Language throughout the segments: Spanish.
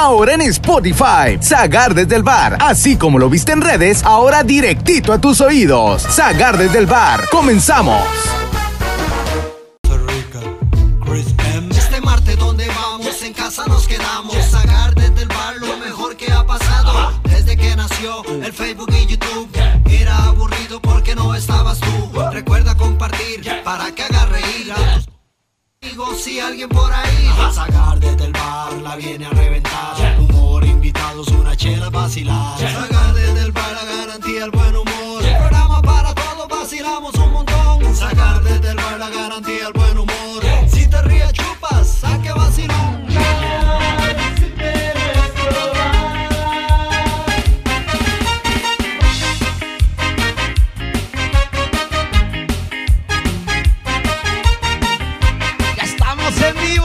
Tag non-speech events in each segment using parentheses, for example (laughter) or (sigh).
ahora en Spotify. Zagar desde el bar, así como lo viste en redes, ahora directito a tus oídos. Zagar desde el bar, comenzamos. Este martes donde vamos, en casa nos quedamos. Sacar desde el bar lo mejor que ha pasado. Desde que nació el Facebook y YouTube. Era aburrido porque no estabas tú. Recuerda compartir para que haga reír a tus y alguien por ahí. Sacar desde el bar la viene a reventar. Humor, invitados, una chela vacilar. Sacar desde el bar la garantía, el buen humor. Programa para todos, vacilamos un montón. Sacar desde el bar la garantía, el buen humor. Si te ríes, chupas, saque vacilón.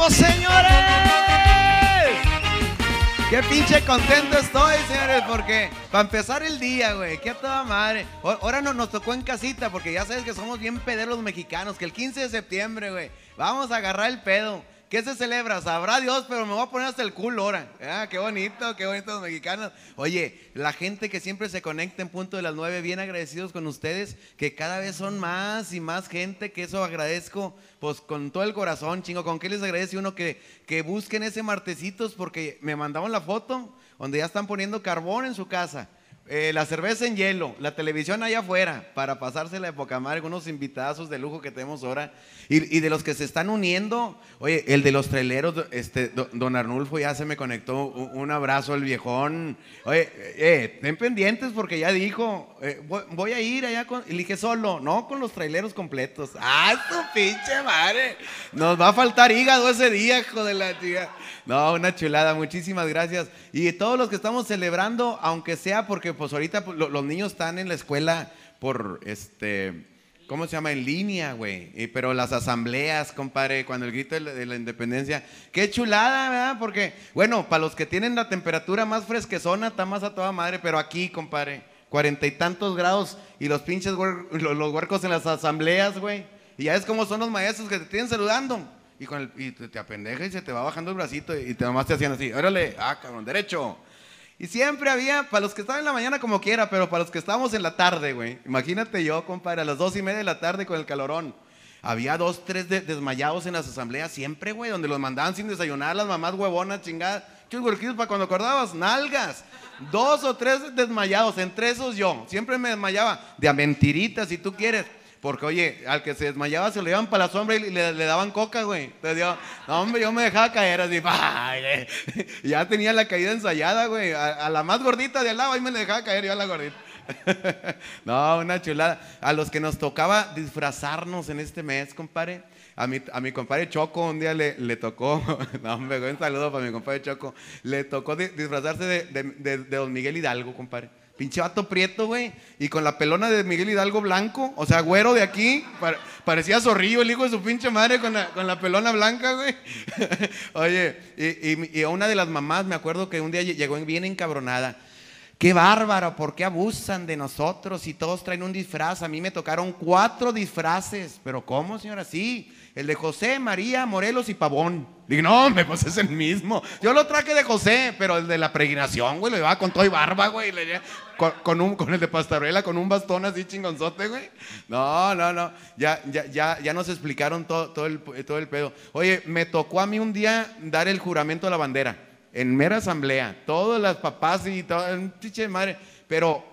Señores! ¡Qué pinche contento estoy, señores! Porque para empezar el día, güey, qué toda madre. Ahora no, nos tocó en casita, porque ya sabes que somos bien pederos mexicanos, que el 15 de septiembre, güey, vamos a agarrar el pedo. ¿Qué se celebra? Sabrá Dios, pero me voy a poner hasta el culo ahora. Ah, qué bonito, qué bonito los mexicanos. Oye, la gente que siempre se conecta en punto de las nueve, bien agradecidos con ustedes, que cada vez son más y más gente, que eso agradezco, pues con todo el corazón, chingo. ¿Con qué les agradece uno que, que busquen ese martesitos? Porque me mandaban la foto donde ya están poniendo carbón en su casa. Eh, la cerveza en hielo, la televisión allá afuera, para pasarse la época madre unos invitazos de lujo que tenemos ahora. Y, y de los que se están uniendo, oye, el de los traileros, este, do- don Arnulfo ya se me conectó, un, abrazo al viejón. Oye, eh, ten pendientes porque ya dijo, eh, voy, a ir allá con, dije solo, no con los traileros completos. (laughs) ¡Ah, tu pinche madre! Nos va a faltar hígado ese día, hijo de la chica. No, una chulada, muchísimas gracias. Y todos los que estamos celebrando, aunque sea porque pues ahorita pues, lo- los niños están en la escuela por este, ¿cómo se llama? En línea, güey. Pero las asambleas, compadre, cuando el grito de la, de la independencia, qué chulada, ¿verdad? Porque, bueno, para los que tienen la temperatura más fresquezona, está más a toda madre, pero aquí, compadre, cuarenta y tantos grados y los pinches los, huercos en las asambleas, güey. Y ya es como son los maestros que te tienen saludando. Y, con el, y te, te apendeja y se te va bajando el bracito y te nomás te hacían así, órale, ah, cabrón, derecho. Y siempre había, para los que estaban en la mañana como quiera, pero para los que estábamos en la tarde, güey. Imagínate yo, compadre, a las dos y media de la tarde con el calorón. Había dos, tres de- desmayados en las asambleas siempre, güey, donde los mandaban sin desayunar las mamás huevonas, chingadas. Chus para cuando acordabas, nalgas. Dos o tres desmayados, entre esos yo. Siempre me desmayaba, de a mentiritas si tú quieres. Porque, oye, al que se desmayaba se lo llevaban para la sombra y le, daban coca, güey. Entonces yo, no, hombre, yo me dejaba caer así. (laughs) ¡ay, ya tenía la caída ensayada, güey. A, la más gordita de al lado, ahí me la dejaba caer yo a la gordita. (laughs) no, una chulada. A los que nos tocaba disfrazarnos en este mes, compadre. A mi, a mi compadre Choco un día le, le tocó, (laughs) no hombre, un saludo para mi compadre Choco. Le tocó di- disfrazarse de, de- de- de don Miguel Hidalgo, compadre. Pinche vato prieto, güey. Y con la pelona de Miguel Hidalgo blanco, o sea, güero de aquí. pare- parecía zorrillo el hijo de su pinche madre con la, pelona blanca, güey. (laughs) Oye, y, una de las mamás, me acuerdo que un día lle- llegó bien encabronada. Qué bárbaro, ¿por qué abusan de nosotros y todos traen un disfraz? A mí me tocaron cuatro disfraces. ¿Pero cómo, señora? Sí, el de José, María, Morelos y Pavón. Digo, no, hombre, pues es el mismo. Yo lo traje de José, pero el de la pregnación, güey, lo llevaba con todo y barba, güey. Con, un, con el de pastarela, con un bastón así chingonzote, güey. No, no, no. Ya, ya, ya, ya nos explicaron todo, todo, el, todo el pedo. Oye, me tocó a mí un día dar el juramento a la bandera en mera asamblea, todas las papás y todo, un chiche de madre, pero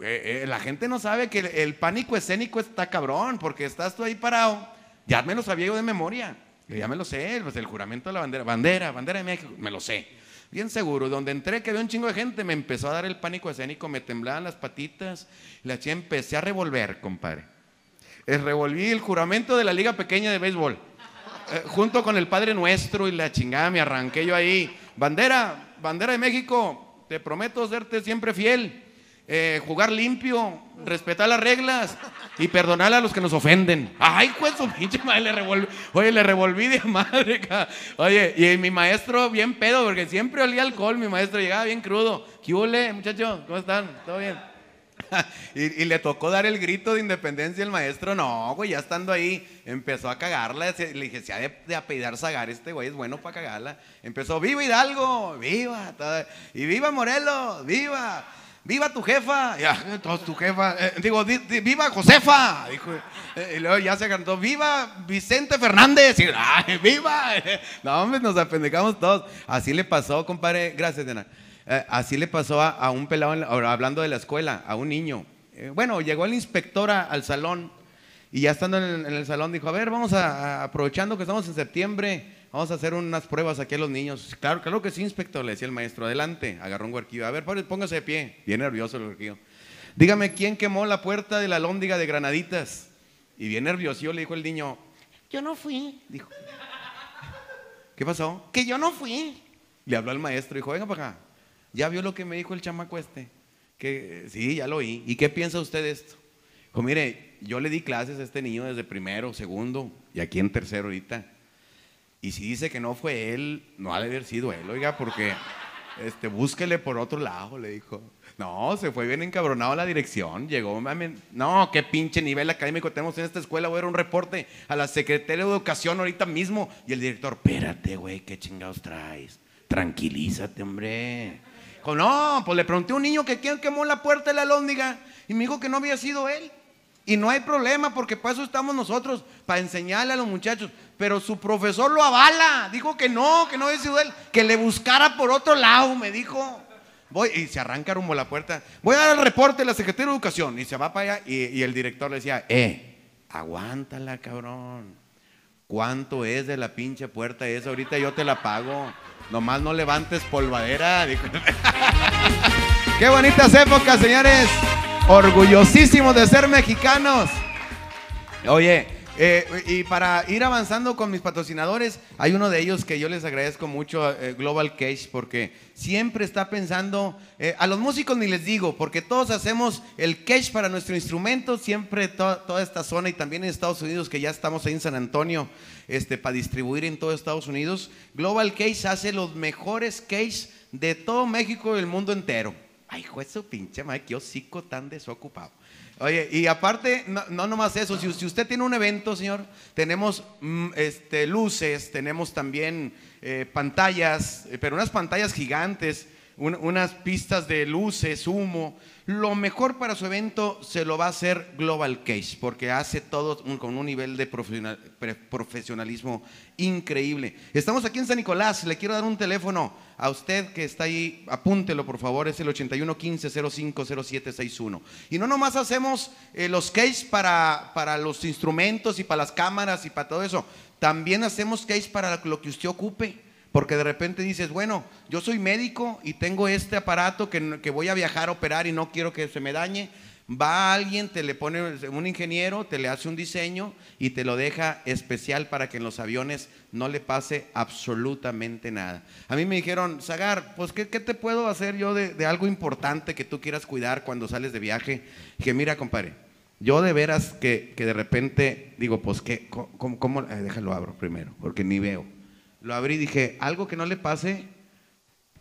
eh, eh, la gente no sabe que el, el pánico escénico está cabrón, porque estás tú ahí parado, ya me lo sabía yo de memoria, ya me lo sé, pues el juramento de la bandera, bandera, bandera de México, me lo sé. Bien seguro, donde entré que había un chingo de gente, me empezó a dar el pánico escénico, me temblaban las patitas, la chica empecé a revolver, compadre. Eh, revolví el juramento de la Liga Pequeña de Béisbol. Eh, junto con el Padre Nuestro y la chingada, me arranqué yo ahí. Bandera, bandera de México, te prometo serte siempre fiel, eh, jugar limpio, respetar las reglas y perdonar a los que nos ofenden. Ay, pues su pinche madre, le revolví, oye, le revolví de madre, (laughs) Oye, y mi maestro bien pedo, porque siempre olía alcohol, mi maestro llegaba bien crudo. ¿Qué huele, muchachos? ¿Cómo están? ¿Todo bien? (laughs) y, le tocó dar el grito de independencia el maestro. No, güey, ya estando ahí, empezó a cagarla. Le dije, se ha de, de apellidar Zagar, este güey es bueno para cagarla. Empezó, ¡viva Hidalgo! ¡Viva! Y ¡viva Morelos! ¡Viva! ¡Viva tu jefa! Ya, todos tu jefa. eh, digo, di- di- ¡viva Josefa! Dijo, eh, y luego ya se cantó, ¡viva Vicente Fernández! Y, ¡ay, ¡viva! (laughs) No, hombre, nos apendejamos todos. Así le pasó, compadre. Gracias, Diana. Eh, así le pasó a, un pelado, la- hablando de la escuela, a un niño. Eh, bueno, llegó el inspector a- al salón y ya estando en el, salón dijo, a ver, vamos a- aprovechando que estamos en septiembre, vamos a hacer unas pruebas aquí a los niños. Claro, claro que sí, inspector, le decía el maestro. Adelante, agarró un huerquillo. A ver, póngase de pie. Bien nervioso el huerquillo. Dígame, ¿quién quemó la puerta de la lóndiga de granaditas? Y bien nervioso le dijo el niño, yo no fui, dijo. ¿Qué pasó? Que yo no fui. Le habló al maestro y dijo, venga para acá. ¿Ya vio lo que me dijo el chamaco este? Que sí, ya lo oí. ¿Y qué piensa usted de esto? Dijo, mire, yo le di clases a este niño desde primero, segundo y aquí en tercero ahorita. Y si dice que no fue él, no ha de haber sido él, oiga, porque este, búsquele por otro lado, le dijo. No, se fue bien encabronado la dirección, llegó, mami, no, qué pinche nivel académico tenemos en esta escuela, voy a dar un reporte a la Secretaría de Educación ahorita mismo. Y el director, espérate, güey, qué chingados traes, tranquilízate, hombre. Dijo, no, pues le pregunté a un niño que quién quemó la puerta de la lóndiga y me dijo que no había sido él. Y no hay problema porque para eso estamos nosotros, para enseñarle a los muchachos. Pero su profesor lo avala, dijo que no, que no había sido él, que le buscara por otro lado, me dijo. Voy, y se arranca rumbo la puerta. Voy a dar el reporte a la Secretaría de Educación. Y se va para allá y, el director le decía, eh, aguántala, cabrón. ¿Cuánto es de la pinche puerta esa? Ahorita yo te la pago. Nomás no levantes polvadera. (laughs) Qué bonitas épocas, señores. Orgullosísimos de ser mexicanos. Oye, eh, y para ir avanzando con mis patrocinadores, hay uno de ellos que yo les agradezco mucho, eh, Global Cage, porque siempre está pensando, eh, a los músicos ni les digo, porque todos hacemos el cache para nuestro instrumento, siempre to- toda esta zona y también en Estados Unidos, que ya estamos ahí en San Antonio, este, para distribuir en todo Estados Unidos. Global Cage hace los mejores cage de todo México y el mundo entero. Ay, de su pinche madre, qué hocico tan desocupado. Oye, y aparte, no, no nomás eso, si, usted tiene un evento, señor, tenemos mm, este, luces, tenemos también eh, pantallas, eh, pero unas pantallas gigantes, un- unas pistas de luces, humo. Lo mejor para su evento se lo va a hacer Global Case, porque hace todo con un nivel de profesionalismo increíble. Estamos aquí en San Nicolás, le quiero dar un teléfono a usted que está ahí, apúntelo por favor, es el 8115-050761. Y no nomás hacemos eh, los case para, para los instrumentos y para las cámaras y para todo eso, también hacemos case para lo que usted ocupe. Porque de repente dices, bueno, yo soy médico y tengo este aparato que, que voy a viajar a operar y no quiero que se me dañe. Va alguien, te le pone un ingeniero, te le hace un diseño y te lo deja especial para que en los aviones no le pase absolutamente nada. A mí me dijeron, Zagar, pues ¿qué, qué te puedo hacer yo de, de algo importante que tú quieras cuidar cuando sales de viaje? Dije, mira, compadre, yo de veras que, que de repente digo, pues ¿qué? ¿Cómo? cómo? Eh, déjalo abro primero, porque ni veo. Lo abrí y dije, algo que no le pase.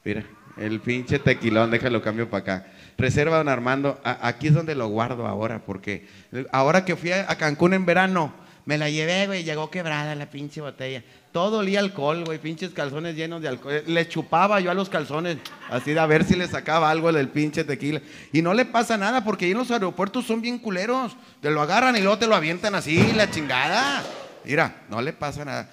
Mira, el pinche tequilón, déjalo cambio para acá. Reserva don Armando, aquí es donde lo guardo ahora, porque ahora que fui a, a Cancún en verano, me la llevé, güey, llegó quebrada la pinche botella. Todo olía alcohol, güey, pinches calzones llenos de alcohol. Le chupaba yo a los calzones, así de a ver si le sacaba algo del pinche tequila. Y no le pasa nada, porque ahí en los aeropuertos son bien culeros. Te lo agarran y luego te lo avientan así, la chingada. Mira, no le pasa nada.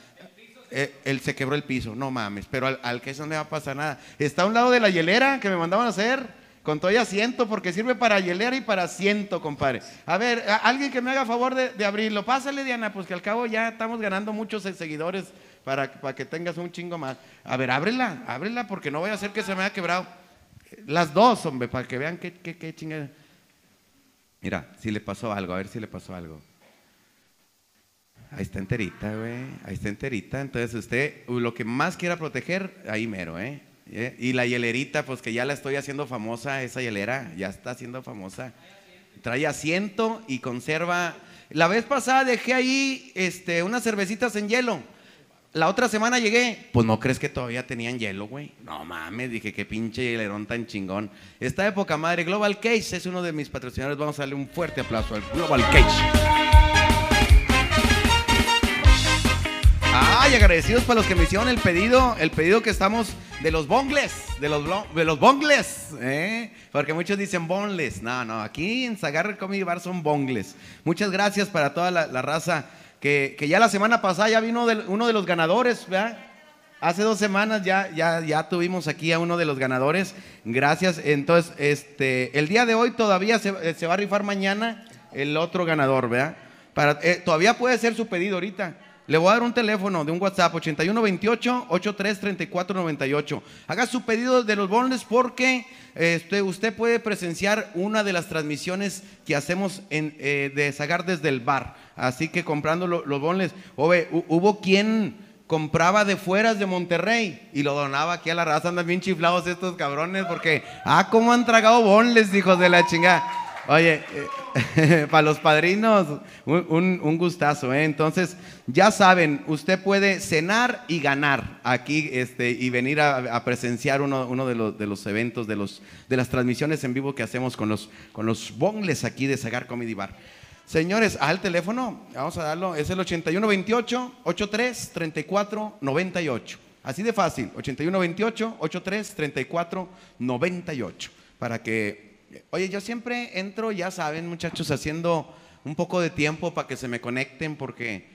Eh, él se quebró el piso, no mames, pero al, al que eso no le va a pasar nada. Está a un lado de la hielera que me mandaban a hacer, con todo y asiento, porque sirve para hielera y para asiento, compadre. A ver, alguien que me haga favor de, de abrirlo. Pásale, Diana, pues que al cabo ya estamos ganando muchos eh, seguidores para, para que tengas un chingo más. A ver, ábrela, ábrela, porque no voy a hacer que se me haya quebrado. Las dos, hombre, para que vean qué, qué, qué chingada. Mira, si le pasó algo, a ver si le pasó algo. Ahí está enterita, güey. Ahí está enterita. Entonces usted uh, lo que más quiera proteger, ahí mero, ¿eh? ¿Eh? Y la hielerita, pues que ya la estoy haciendo famosa, esa hielera, ya está haciendo famosa. Trae asiento y conserva. La vez pasada dejé ahí este, unas cervecitas en hielo. La otra semana llegué, pues no crees que todavía tenían hielo, güey. No mames, dije qué pinche hielerón tan chingón. Esta época madre, Global Case es uno de mis patrocinadores. Vamos a darle un fuerte aplauso al Global Case. Ay, agradecidos para los que me hicieron el pedido, el pedido que estamos de los bongles, de los, de los bongles, ¿eh? porque muchos dicen bonles. No, no, aquí en Zagar Comedy Bar son bongles. Muchas gracias para toda la, raza que, que ya la semana pasada ya vino del- uno de los ganadores, ¿verdad? Hace dos semanas ya, ya, ya tuvimos aquí a uno de los ganadores. Gracias. Entonces, este, el día de hoy todavía se, eh, se va a rifar mañana el otro ganador, ¿verdad? Para, eh, todavía puede ser su pedido ahorita. Le voy a dar un teléfono de un WhatsApp 8128-833498. Haga su pedido de los bonles porque este, usted puede presenciar una de las transmisiones que hacemos eh, de Zagar desde el bar. Así que comprando lo- los bonles. Oye, hu- hubo quien compraba de fueras de Monterrey y lo donaba aquí a la raza. Andan bien chiflados estos cabrones porque, ah, cómo han tragado bonles, hijos de la chingada. Oye, eh, (laughs) para los padrinos, un, un- un gustazo, ¿eh? Entonces, ya saben, usted puede cenar y ganar aquí este, y venir a, presenciar uno, uno de, los, de los eventos, de, los, de las transmisiones en vivo que hacemos con los, con los bongles aquí de Sagar Comedy Bar. Señores, al teléfono, vamos a darlo, es el 8128-833498. Así de fácil, 8128-833498. Para que, oye, yo siempre entro, ya saben, muchachos, haciendo un poco de tiempo para que se me conecten, porque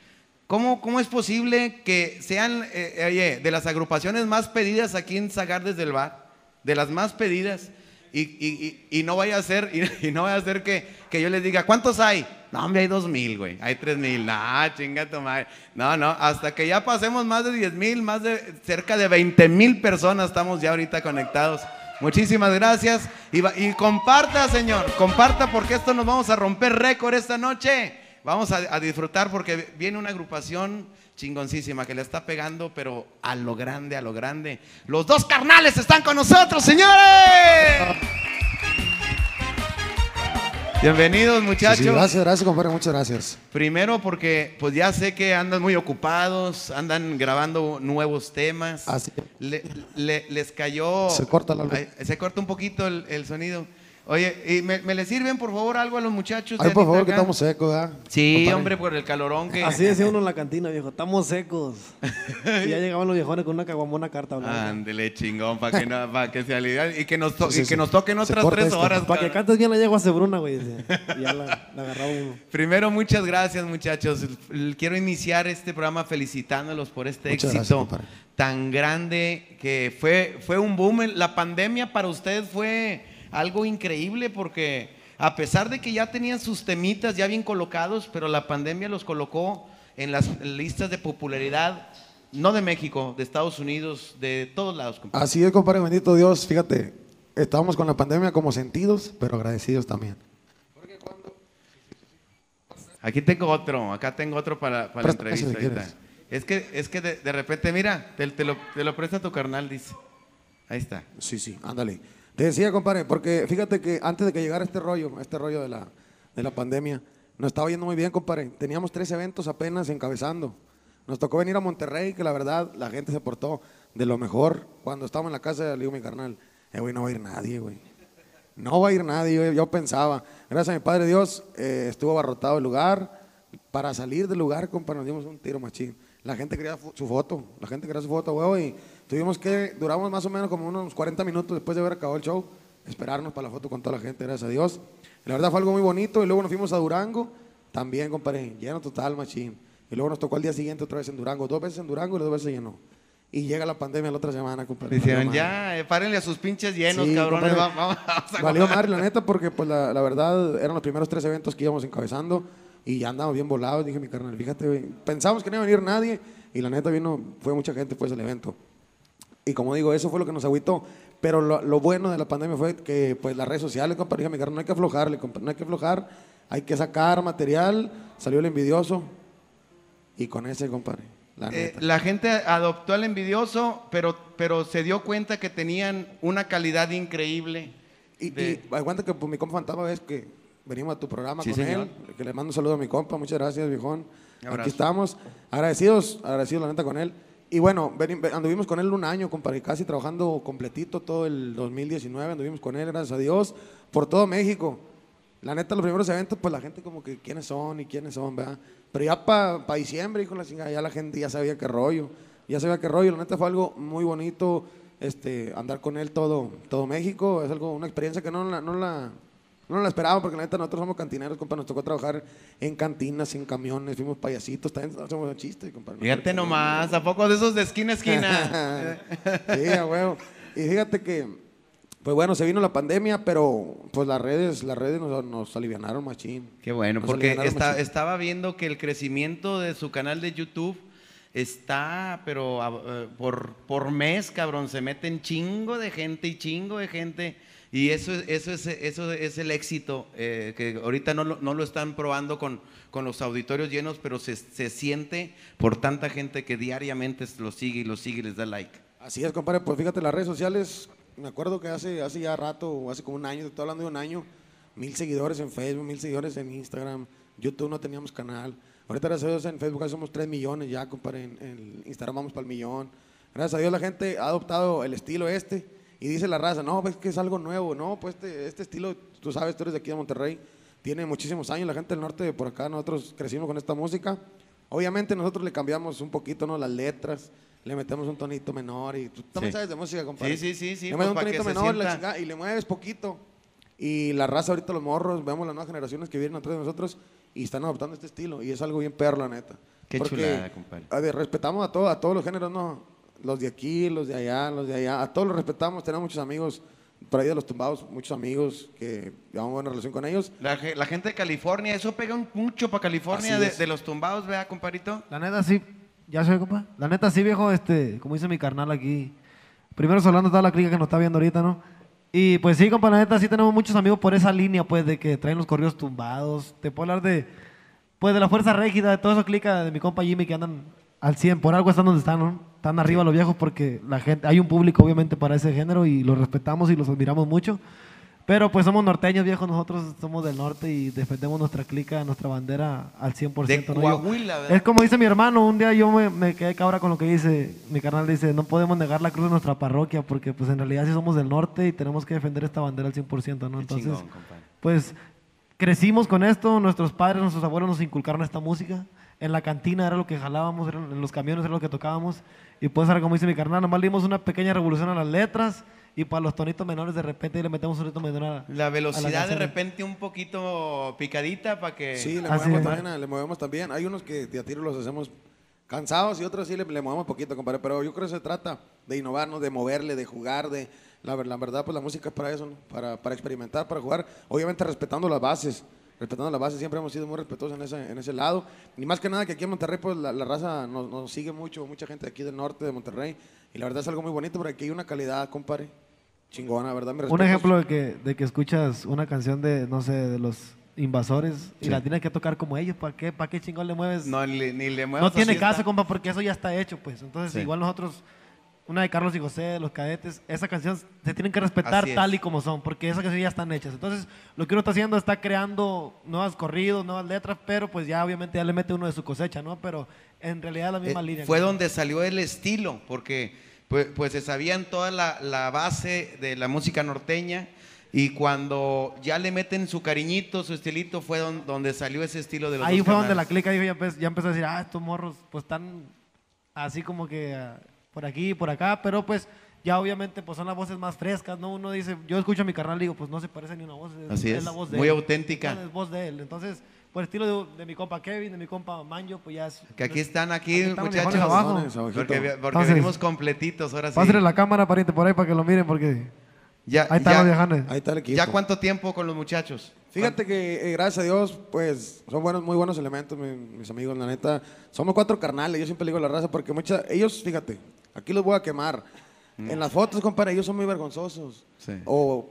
¿cómo, cómo es posible que sean, eh, oye, de las agrupaciones más pedidas aquí en Zagar desde el bar? De las más pedidas. Y, y- y- y no vaya a ser, (laughs) y, no vaya a ser que, que yo les diga, ¿cuántos hay? No, hombre, hay dos mil, güey. Hay tres mil. No, chinga tu madre. No, no, hasta que ya pasemos más de diez mil, más de cerca de 20 mil personas estamos ya ahorita conectados. Muchísimas gracias. Y, y comparta, señor, comparta porque esto nos vamos a romper récord esta noche. Vamos a, a disfrutar porque viene una agrupación chingoncísima que le está pegando, pero a lo grande, a lo grande. Los dos carnales están con nosotros, señores. Bienvenidos, muchachos. sí, gracias, gracias, compadre, muchas gracias. Primero porque pues ya sé que andan muy ocupados, andan grabando nuevos temas. Así. Le- le- les cayó... Se corta la luz. Se corta un poquito el, el sonido. Oye, ¿y me, me le sirven por favor algo a los muchachos? Ay, de por favor, que estamos secos, ¿verdad? Sí, Compadre. hombre, por el calorón que... Así decía uno en la cantina, viejo. Estamos secos. (laughs) y ya llegaban los viejones con una caguamona carta blanca. Ándele, chingón, para que, no, pa' que se alivian y que nos, to- Sí, sí, y que sí. nos toquen otras tres esto. horas. Para que cantes bien la yegua cebruna, güey. (laughs) Y ya la, la agarraba uno. Primero, muchas gracias, muchachos. Quiero iniciar este programa felicitándolos por este Muchas éxito gracias, tan grande que fue, fue un boom. La pandemia para usted fue algo increíble porque a pesar de que ya tenían sus temitas ya bien colocados, pero la pandemia los colocó en las listas de popularidad, no de México, de Estados Unidos, de todos lados. compadre. Así es, compadre, bendito Dios. Fíjate, estábamos con la pandemia como sentidos, pero agradecidos también. Aquí tengo otro, acá tengo otro para, para la entrevista. si. Es que, es que de, de repente, mira, te, te lo, te lo presta tu carnal, dice. Ahí está. Sí, sí, ándale. Te decía, compadre, porque fíjate que antes de que llegara este rollo, este rollo de la, de la pandemia, nos estaba yendo muy bien, compadre. Teníamos tres eventos apenas encabezando. Nos tocó venir a Monterrey, que la verdad la gente se portó de lo mejor. Cuando estábamos en la casa, le digo mi carnal, eh, güey, no va a ir nadie, güey. No va a ir nadie, yo, yo pensaba. Gracias a mi Padre Dios, eh, estuvo abarrotado el lugar. Para salir del lugar, compa, nos dimos un tiro machín. La gente quería su foto, la gente quería su foto, huevo, y tuvimos que, duramos más o menos como unos 40 minutos después de haber acabado el show, esperarnos para la foto con toda la gente, gracias a Dios. La verdad fue algo muy bonito, y luego nos fuimos a Durango, también, compadre, lleno total, machín. Y luego nos tocó al día siguiente otra vez en Durango, dos veces en Durango y dos veces llenó. Y llega la pandemia la otra semana, compadre. Dijeron, ya, eh, párenle a sus pinches llenos, Sí, cabrones. compadre. Vamos, (laughs) vamos a Valió comer". madre, la neta, porque pues la, la verdad eran los primeros tres eventos que íbamos encabezando y ya andábamos bien volados. Dije, mi carnal, fíjate, pensamos que no iba a venir nadie y la neta vino, fue mucha gente pues el evento. Y como digo, eso fue lo que nos agüitó. Pero lo, lo bueno de la pandemia fue que pues las redes sociales, compadre, dije, mi carnal, no hay que aflojarle, compadre, no hay que aflojar, hay que sacar material. Salió el envidioso y con ese, compadre, la Eh, la gente adoptó al envidioso, pero, pero se dio cuenta que tenían una calidad increíble. Y, de- y aguanta que pues, mi compa Fantasma ves que venimos a tu programa Sí, con señor. él, que le mando un saludo a mi compa, muchas gracias, viejón. Aquí estamos, agradecidos, agradecidos la neta con él. Y bueno, anduvimos con él un año, compadre, casi trabajando completito todo el 2019, anduvimos con él, gracias a Dios, por todo México. La neta, los primeros eventos, pues la gente como que quiénes son y quiénes son, ¿verdad? Pero ya para diciembre, hijo la chingada, ya la gente ya sabía qué rollo, ya sabía qué rollo. La neta fue algo muy bonito, este, andar con él todo, todo México. Es algo, una experiencia que no no la, no la esperaba, porque la neta nosotros somos cantineros, compa. Nos tocó trabajar en cantinas, en camiones, fuimos payasitos, también hacemos chistes, compa. Fíjate nomás, ¿a poco de esos de esquina a esquina? (laughs) sí, a huevo. Y fíjate que, pues bueno, se vino la pandemia, pero pues las redes, las redes nos, nos alivianaron machín. Qué bueno, Nos porque está- estaba viendo que el crecimiento de su canal de YouTube está, pero eh, por, por mes, cabrón, se meten chingo de gente y chingo de gente. Y eso, es- eso, es, eso es el éxito, eh, que ahorita no lo, no lo están probando con, con los auditorios llenos, pero se, se siente por tanta gente que diariamente lo sigue y lo sigue y les da like. Así es, compadre. Pues fíjate, las redes sociales, me acuerdo que hace, hace ya rato, hace como un año, te estoy hablando de un año, mil seguidores en Facebook, mil seguidores en Instagram, YouTube no teníamos canal. Ahorita, gracias a Dios, en Facebook somos 3 millones ya, compadre. En, en Instagram vamos para el millón. Gracias a Dios la gente ha adoptado el estilo este y dice la raza, no, pues que es algo nuevo. No, pues este, este estilo, tú sabes, tú eres de aquí de Monterrey, tiene muchísimos años. La gente del norte, por acá, nosotros crecimos con esta música. Obviamente nosotros le cambiamos un poquito, ¿no? Las letras, le metemos un tonito menor y tú también Sí. sabes de música, compadre. Sí, sí, sí, sí, Le pues, metes un tonito menor la chingada, y le mueves poquito. Y la raza ahorita, los morros, vemos las nuevas generaciones que vienen atrás de nosotros y están adoptando este estilo. Y es algo bien perro, la neta. Qué Porque, chulada, compadre. a ver, respetamos a, todo- a todos los géneros, ¿no? Los de aquí, los de allá, los de allá. A todos los respetamos. Tenemos muchos amigos por ahí de los tumbados, muchos amigos que llevamos buena relación con ellos. La, ge- la gente de California, eso pega un mucho para California de, los tumbados, vea, compadrito. La neta sí, ya se ve, compa. La neta sí, viejo, este, como dice mi carnal aquí. Primero hablando toda la clica que nos está viendo ahorita, ¿no? Y pues sí, compa, la neta sí tenemos muchos amigos por esa línea, pues, de que traen los corridos tumbados. Te puedo hablar de, pues, de la fuerza rígida, de todo eso clica de mi compa Jimmy que andan al 100. Por algo están donde están, ¿no? Están arriba los viejos porque la gente, hay un público obviamente para ese género y los respetamos y los admiramos mucho. Pero pues somos norteños, viejos, nosotros somos del norte y defendemos nuestra clica, nuestra bandera al 100%. De ¿no? Coahuila, ¿verdad? es como dice mi hermano, un día yo me, me quedé cabra con lo que dice, mi carnal dice, no podemos negar la cruz de nuestra parroquia porque pues en realidad sí somos del norte y tenemos que defender esta bandera al 100%, ¿no? Entonces, chingón, pues crecimos con esto, nuestros padres, nuestros abuelos nos inculcaron esta música. En la cantina era lo que jalábamos, en los camiones era lo que tocábamos. Y pues ahora, como dice mi carnal, nomás le dimos una pequeña revolución a las letras y para los tonitos menores de repente le metemos un tonito menor a La a velocidad de repente un poquito picadita para que... Sí, le movemos, también, a- le movemos también. Hay unos que de a tiro los hacemos cansados y otros sí le, le movemos poquito, compadre. Pero yo creo que se trata de innovarnos, de moverle, de jugar, de... La, la verdad, pues la música es para eso, ¿no? para, para experimentar, para jugar. Obviamente respetando las bases. Respetando las bases, siempre hemos sido muy respetuosos en ese, en ese lado. Y más que nada que aquí en Monterrey, pues la, la raza nos, nos sigue mucho, mucha gente de aquí del norte de Monterrey. Y la verdad es algo muy bonito porque aquí hay una calidad, compadre. Chingona, ¿verdad? Mis Un ejemplo de que, de que escuchas una canción de, no sé, de los invasores y Sí. la tienes que tocar como ellos, ¿para qué, ¿para qué chingón le mueves? No, ni, ni le No muevas tiene caso, compa, porque eso ya está hecho, pues. Entonces, Sí. igual nosotros, una de Carlos y José, de los cadetes, esa canción se tienen que respetar tal y como son, porque esas canciones ya están hechas. Entonces, lo que uno está haciendo está creando nuevos corridos, nuevas letras, pero pues ya obviamente ya le mete uno de su cosecha, ¿no? Pero en realidad la misma Eh, línea. Fue ¿no? donde salió el estilo, porque pues, pues se sabían toda la, la base de la música norteña y cuando ya le meten su cariñito, su estilito, fue don- donde salió ese estilo de los Ahí fue donde la clica dijo, ya, empe- ya empezó a decir, ah, estos morros pues están así como que ah, por aquí y por acá, pero pues ya obviamente pues son las voces más frescas, ¿no? Uno dice, yo escucho a mi carnal y digo, pues no se parece ni una voz, es, Así es, la voz de muy él. auténtica. Es voz de él, entonces por estilo de, de mi compa Kevin, de mi compa Manjo, pues ya es... Que aquí están, aquí, Aquí están los muchachos. abajo. Porque, porque Entonces, venimos completitos, ahora sí. La cámara, pariente, por ahí para que lo miren, porque Ya, ahí están ya- los. Ahí está el equipo. ¿Ya cuánto tiempo con los muchachos? Fíjate que, eh, gracias a Dios, pues son buenos, muy buenos elementos, mi- mis amigos, la neta. Somos cuatro carnales, yo siempre le digo a la raza, porque muchas, ellos, fíjate, aquí los voy a quemar. En las fotos, compadre, ellos son muy vergonzosos. Sí. O,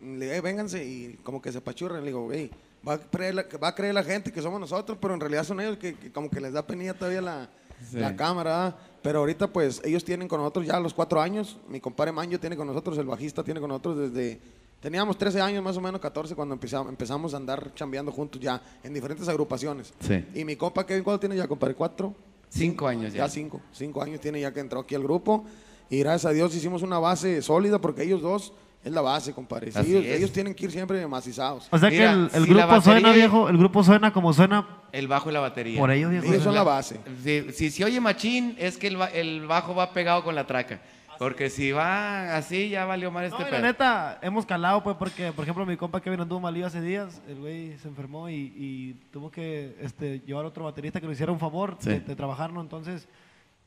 le digo, "Eh, vénganse y como que se pachurran. Le digo, hey, va a, creer la, va a creer la gente que somos nosotros, pero en realidad son ellos que, que como que les da penilla todavía la, Sí. la cámara. Pero ahorita, pues, ellos tienen con nosotros ya los cuatro años. Mi compadre Manjo tiene con nosotros, el bajista tiene con nosotros desde... Teníamos 13 años, más o menos 14, cuando empezamos, empezamos a andar chambeando juntos ya en diferentes agrupaciones. Sí. Y mi compa Kevin, ¿cuánto tiene ya, compadre? ¿Cuatro? Cinco años ya. Ya cinco, cinco años tiene ya que entró aquí al grupo. Y gracias a Dios hicimos una base sólida porque ellos dos es la base, compadre. Sí, ellos, ellos tienen que ir siempre macizados. O sea Mira, que el, el si la grupo suena, batería- viejo, el grupo suena como suena El bajo y la batería. por ellos, viejo. Ellos son la base. Si, si se oye machín, es que el, el bajo va pegado con la traca. Porque si va así, ya valió mal este No, y pedo. la neta, hemos calado, pues, porque, por ejemplo, mi compa Kevin anduvo malillo hace días, el güey se enfermó y, y tuvo que este, llevar a otro baterista que nos hiciera un favor Sí. de, de trabajarlo, entonces,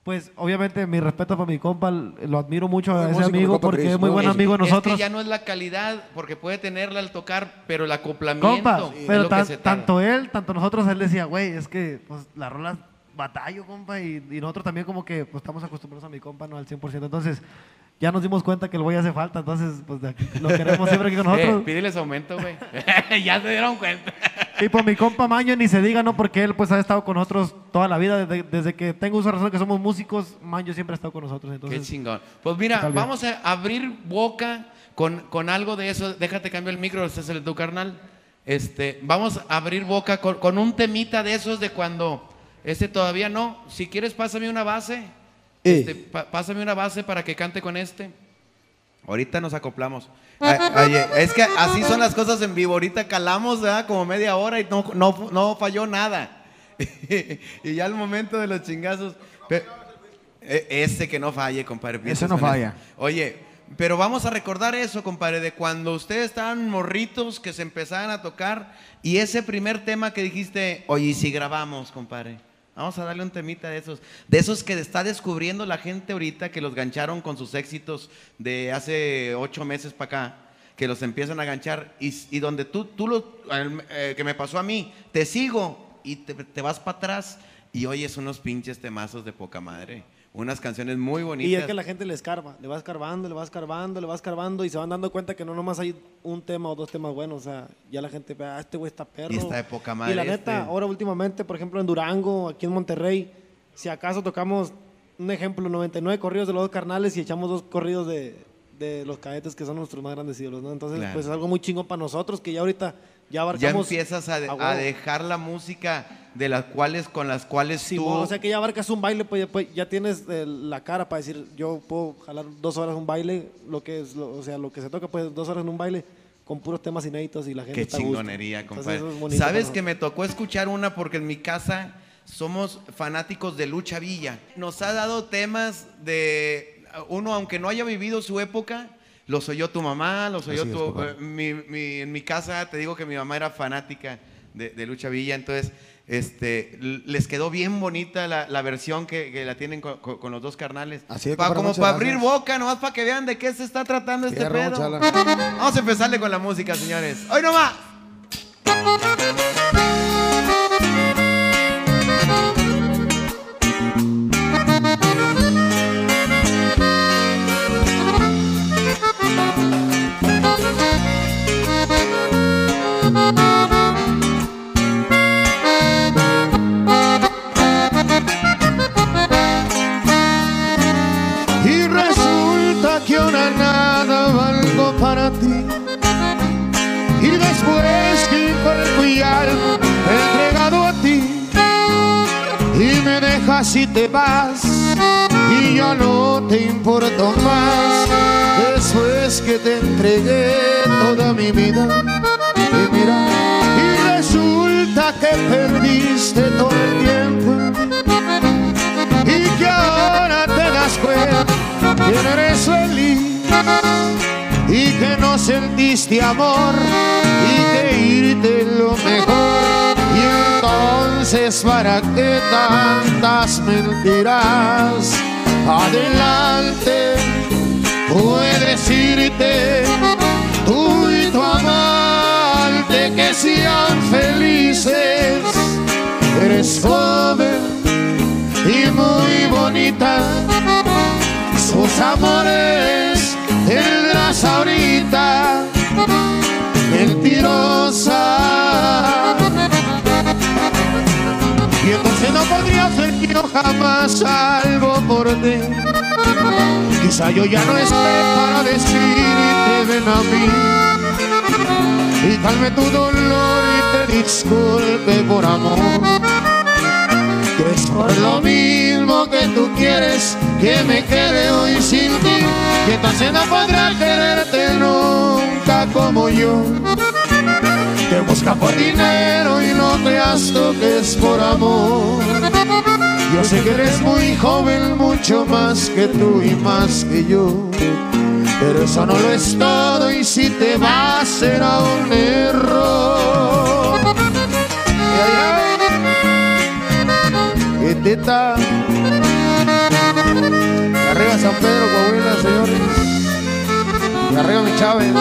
pues, obviamente, mi respeto para mi compa, lo admiro mucho Muy a ese músico, mi amigo compa porque Chris, es muy muy buen amigo de Es nosotros. que ya no es la calidad, porque puede tenerla al tocar, pero el acoplamiento Compa, es pero lo que tan- se tarda. tanto él, tanto nosotros, él decía, güey, es que pues, la rola batallo, compa, y, y nosotros también como que pues, estamos acostumbrados a mi compa, no al 100%. Entonces, ya nos dimos cuenta que el güey hace falta, entonces, pues de aquí, lo queremos siempre aquí con (laughs) nosotros. Eh, pídeles aumento, güey. (laughs) ya se dieron cuenta. Y por mi compa Maño ni se diga, ¿no? Porque él pues ha estado con nosotros toda la vida, desde, desde que tengo uso razón que somos músicos, Maño siempre ha estado con nosotros. Qué Entonces, chingón. Pues mira, vamos a abrir boca con, con algo de eso. Déjate cambio el micro, este es el de tu carnal. Este, vamos a abrir boca con, con un temita de esos de cuando este todavía no. Si quieres, pásame una base. Eh. Este, pásame una base para que cante con este. Ahorita nos acoplamos. Ay, Oye, es que así son las cosas en vivo. Ahorita calamos ¿verdad? como media hora y no, no, no falló nada. (laughs) y ya al momento de los chingazos. pe- e- Ese que no falle, compadre. piensas no falla. Oye, pero vamos a recordar eso, compadre, de cuando ustedes estaban morritos que se empezaban a tocar y ese primer tema que dijiste, oye, ¿y si grabamos, compadre? Vamos a darle un temita de esos, de esos que está descubriendo la gente ahorita que los gancharon con sus éxitos de hace ocho meses para acá, que los empiezan a ganchar y, y donde tú, tú lo, eh, que me pasó a mí, te sigo y te, te vas para atrás. Y oyes unos pinches temazos de poca madre, unas canciones muy bonitas. Y es que la gente le escarba, le va escarbando, le va escarbando, le va escarbando y se van dando cuenta que no nomás hay un tema o dos temas buenos, o sea, ya la gente ve, ah, este güey está perro. Y está de poca Y madre la este. neta, ahora últimamente, por ejemplo, en Durango, aquí en Monterrey, si acaso tocamos, un ejemplo, 99 corridos de los dos carnales y echamos dos corridos de, de los cadetes que son nuestros más grandes ídolos, ¿no? Entonces, Claro. pues es algo muy chingón para nosotros que ya ahorita ya ya abarcamos... empiezas a, de- a a huevo. dejar la música de las cuales con las cuales Sí, tú o sea que ya abarcas un baile, pues ya, pues, ya tienes eh, la cara para decir, yo puedo jalar dos horas un baile, lo que es, lo- o sea, lo que se toca, pues dos horas en un baile con puros temas inéditos y la gente Qué está chingonería, Entonces, compadre. eso es bonito Sabes que me tocó escuchar una porque en mi casa somos fanáticos de Lucha Villa. Nos ha dado temas de uno, aunque no haya vivido su época, los oyó tu mamá, los oyó es, tu. eh, mi- mi- en mi casa te digo que mi mamá era fanática de, de Lucha Villa, entonces este, les quedó bien bonita la, la versión que, que la tienen con, con- con los dos carnales. Así es, Pa- como para abrir boca, nomás para que vean de qué se está tratando este Fierro, pedo. chala. Vamos a empezarle con la música, señores. ¡Hoy nomás! Y después que cuerpo y alma entregado a ti. Y me dejas y te vas. Y ya no te importo más. Después que te entregué toda mi vida. Y mira, y resulta que perdiste todo el tiempo y que ahora te das cuenta que eres feliz y que no sentiste amor y que irte lo mejor y entonces para qué tantas mentiras adelante puedes irte tú y tu amante que sean felices eres joven y muy bonita. Sus amores tendrás ahorita, mentirosa. Y entonces no podría que yo jamás algo por ti. Quizá yo ya no esté para decirte ven a mí. Y calme tu dolor y te disculpe por amor que es por lo mismo que tú quieres que me quede hoy sin ti. Y entonces no podrá quererte nunca como yo. Te busca por dinero y no creas que es por amor. Yo sé que eres muy joven, mucho más que tú y más que yo. Pero eso no lo es todo y si te vas será un error. Arriba San Pedro, señores. Mi Chávez.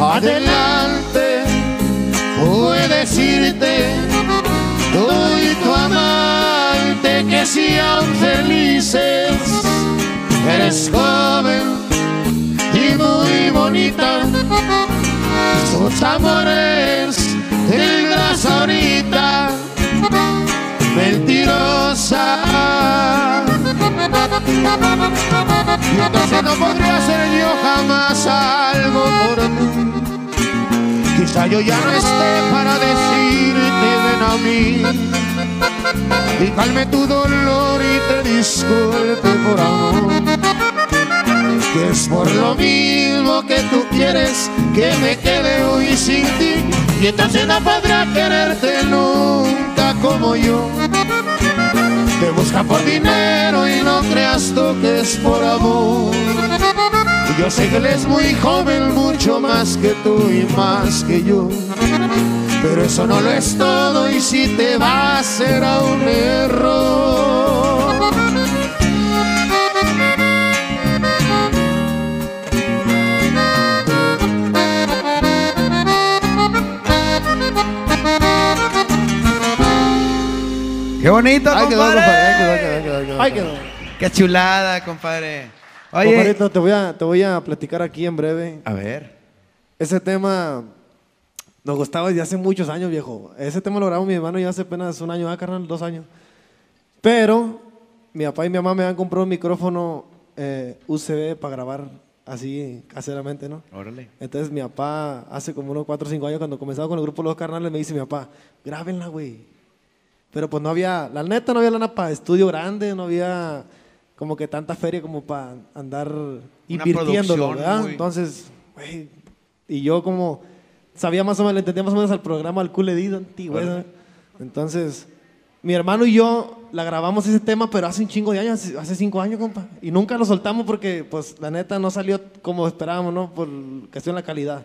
Adelante, puedes irte, tú y tu amante que sean felices. Eres joven y muy bonita, sus amores tendrás ahorita, mentirosa. Y entonces no podría ser yo jamás algo por ti. Quizá yo ya no esté para decirte ven a mí y calme tu dolor y te disculpe por amor. Que es por lo mismo que tú quieres que me quede hoy sin ti y entonces no podrá quererte nunca como yo. Te busca por dinero y no creas tú que es por amor. Yo sé que él es muy joven, mucho más que tú y más que yo. Pero eso no lo es todo y si te vas será un error. Qué bonito, Ay, quedó, compadre. compadre. Ay, quedó. Ay, quedó. Qué chulada, compadre. Oye, Compadrito, te voy, a, te voy a platicar aquí en breve. a ver. Ese tema nos gustaba desde hace muchos años, viejo. Ese tema lo grabó mi hermano ya hace apenas un año, ah, carnal, dos años. Pero mi papá y mi mamá me han comprado un micrófono eh, USB para grabar así caseramente, ¿no? Órale. Entonces mi papá, hace como unos 4 o 5 años, cuando comenzaba con el grupo Los Carnales, me dice mi papá, grábenla, güey. Pero pues no había, la neta no había lana para estudio grande, no había como que tanta feria como para andar invirtiéndolo, ¿verdad? muy- Entonces, güey, y yo como sabía más o menos, le entendía más o menos al programa, al Cool Edit antiguo, ¿verdad? Entonces, mi hermano y yo la grabamos ese tema, pero hace un chingo de años, hace cinco años, compa. Y nunca lo soltamos porque, pues, la neta no salió como esperábamos, ¿no? Por cuestión de la calidad.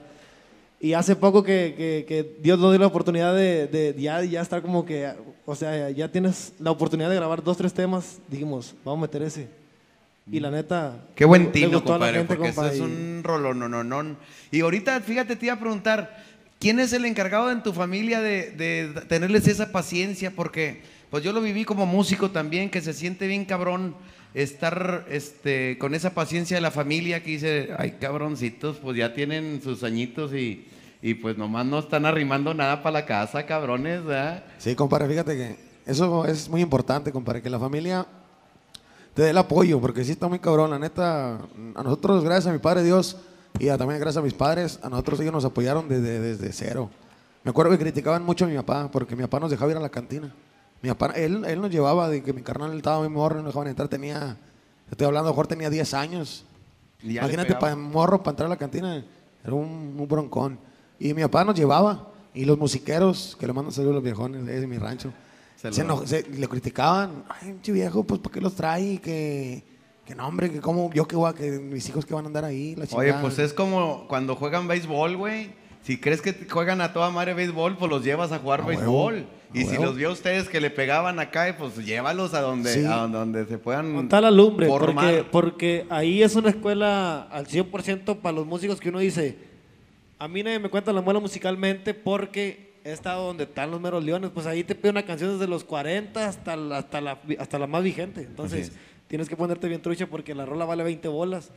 Y hace poco que, que- que Dios nos dio la oportunidad de, de ya, ya estar como que, o sea, ya tienes la oportunidad de grabar dos, tres temas, dijimos, vamos a meter ese. Y la neta... Qué buen tino, compadre, gente, porque compa, eso es un rolonononón. Y ahorita, fíjate, te iba a preguntar, ¿quién es el encargado en tu familia de, de tenerles esa paciencia? Porque, pues yo lo viví como músico también, que se siente bien cabrón estar este, con esa paciencia de la familia que dice, ay, cabroncitos, pues ya tienen sus añitos y, y pues nomás no están arrimando nada para la casa, cabrones. Sí, compadre, fíjate que eso es muy importante, compadre, que la familia te dé el apoyo, porque sí está muy cabrón, la neta, a nosotros, gracias a mi Padre Dios, y a- también gracias a mis padres, a nosotros ellos nos apoyaron desde, desde cero. Me acuerdo que criticaban mucho a mi papá, porque mi papá nos dejaba ir a la cantina. Mi papá, él, él nos llevaba, de que mi carnal estaba muy morro, no dejaban entrar, tenía, estoy hablando, a lo mejor tenía 10 años. Imagínate, para morro, para entrar a la cantina, era un, un broncón. Y mi papá nos llevaba, y los musiqueros, que le mandan saludos a los viejones de mi rancho, se, le criticaban, ay, pinche viejo, pues ¿para qué los trae? Que, que no, hombre, que cómo, yo que voy a, que mis hijos que van a andar ahí, la Oye, pues es como cuando juegan béisbol, güey. Si crees que juegan a toda madre béisbol, pues los llevas a jugar A huevo, béisbol. Y si los vio a ustedes que le pegaban acá, pues llévalos a donde, Sí. a donde se puedan Montar la lumbre, porque, porque ahí es una escuela al 100% para los músicos que uno dice, a mí nadie me cuenta la muela musicalmente porque he estado donde están los meros leones, pues ahí te pide una canción desde los 40 hasta la, hasta la, hasta la más vigente. Entonces, tienes que ponerte bien trucha porque la rola vale 20 bolas.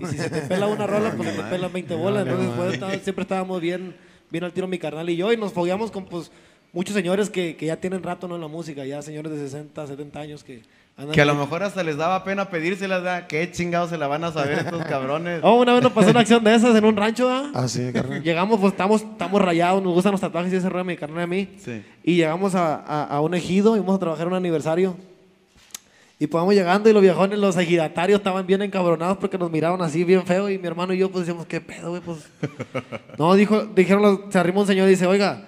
Y si se te pela una (laughs) rola, pues se te pelan 20 bolas. Entonces, pues, siempre estábamos bien, bien al tiro mi carnal y yo y nos fogueamos con, pues, muchos señores que, que ya tienen rato ¿no? en la música, ya señores de 60, 70 años que andan Que a lo ahí. mejor hasta les daba pena pedírselas, ¿verdad? ¿Qué chingados se la van a saber estos (laughs) cabrones? Oh, una vez nos pasó una acción de esas en un rancho, ¿ah? Ah, sí, carnal. Llegamos, pues estamos, estamos rayados, nos gustan los tatuajes y ese rollo a mi carnal y a mí. Sí. Y llegamos a, a- a un ejido, íbamos a trabajar un aniversario. Y pues vamos llegando y los viejones, los ejidatarios estaban bien encabronados porque nos miraban así bien feo. Y mi hermano y yo pues decíamos, ¿qué pedo, güey? Pues... (laughs) No, dijo, dijeron, los- se arrimó un señor y dice, oiga,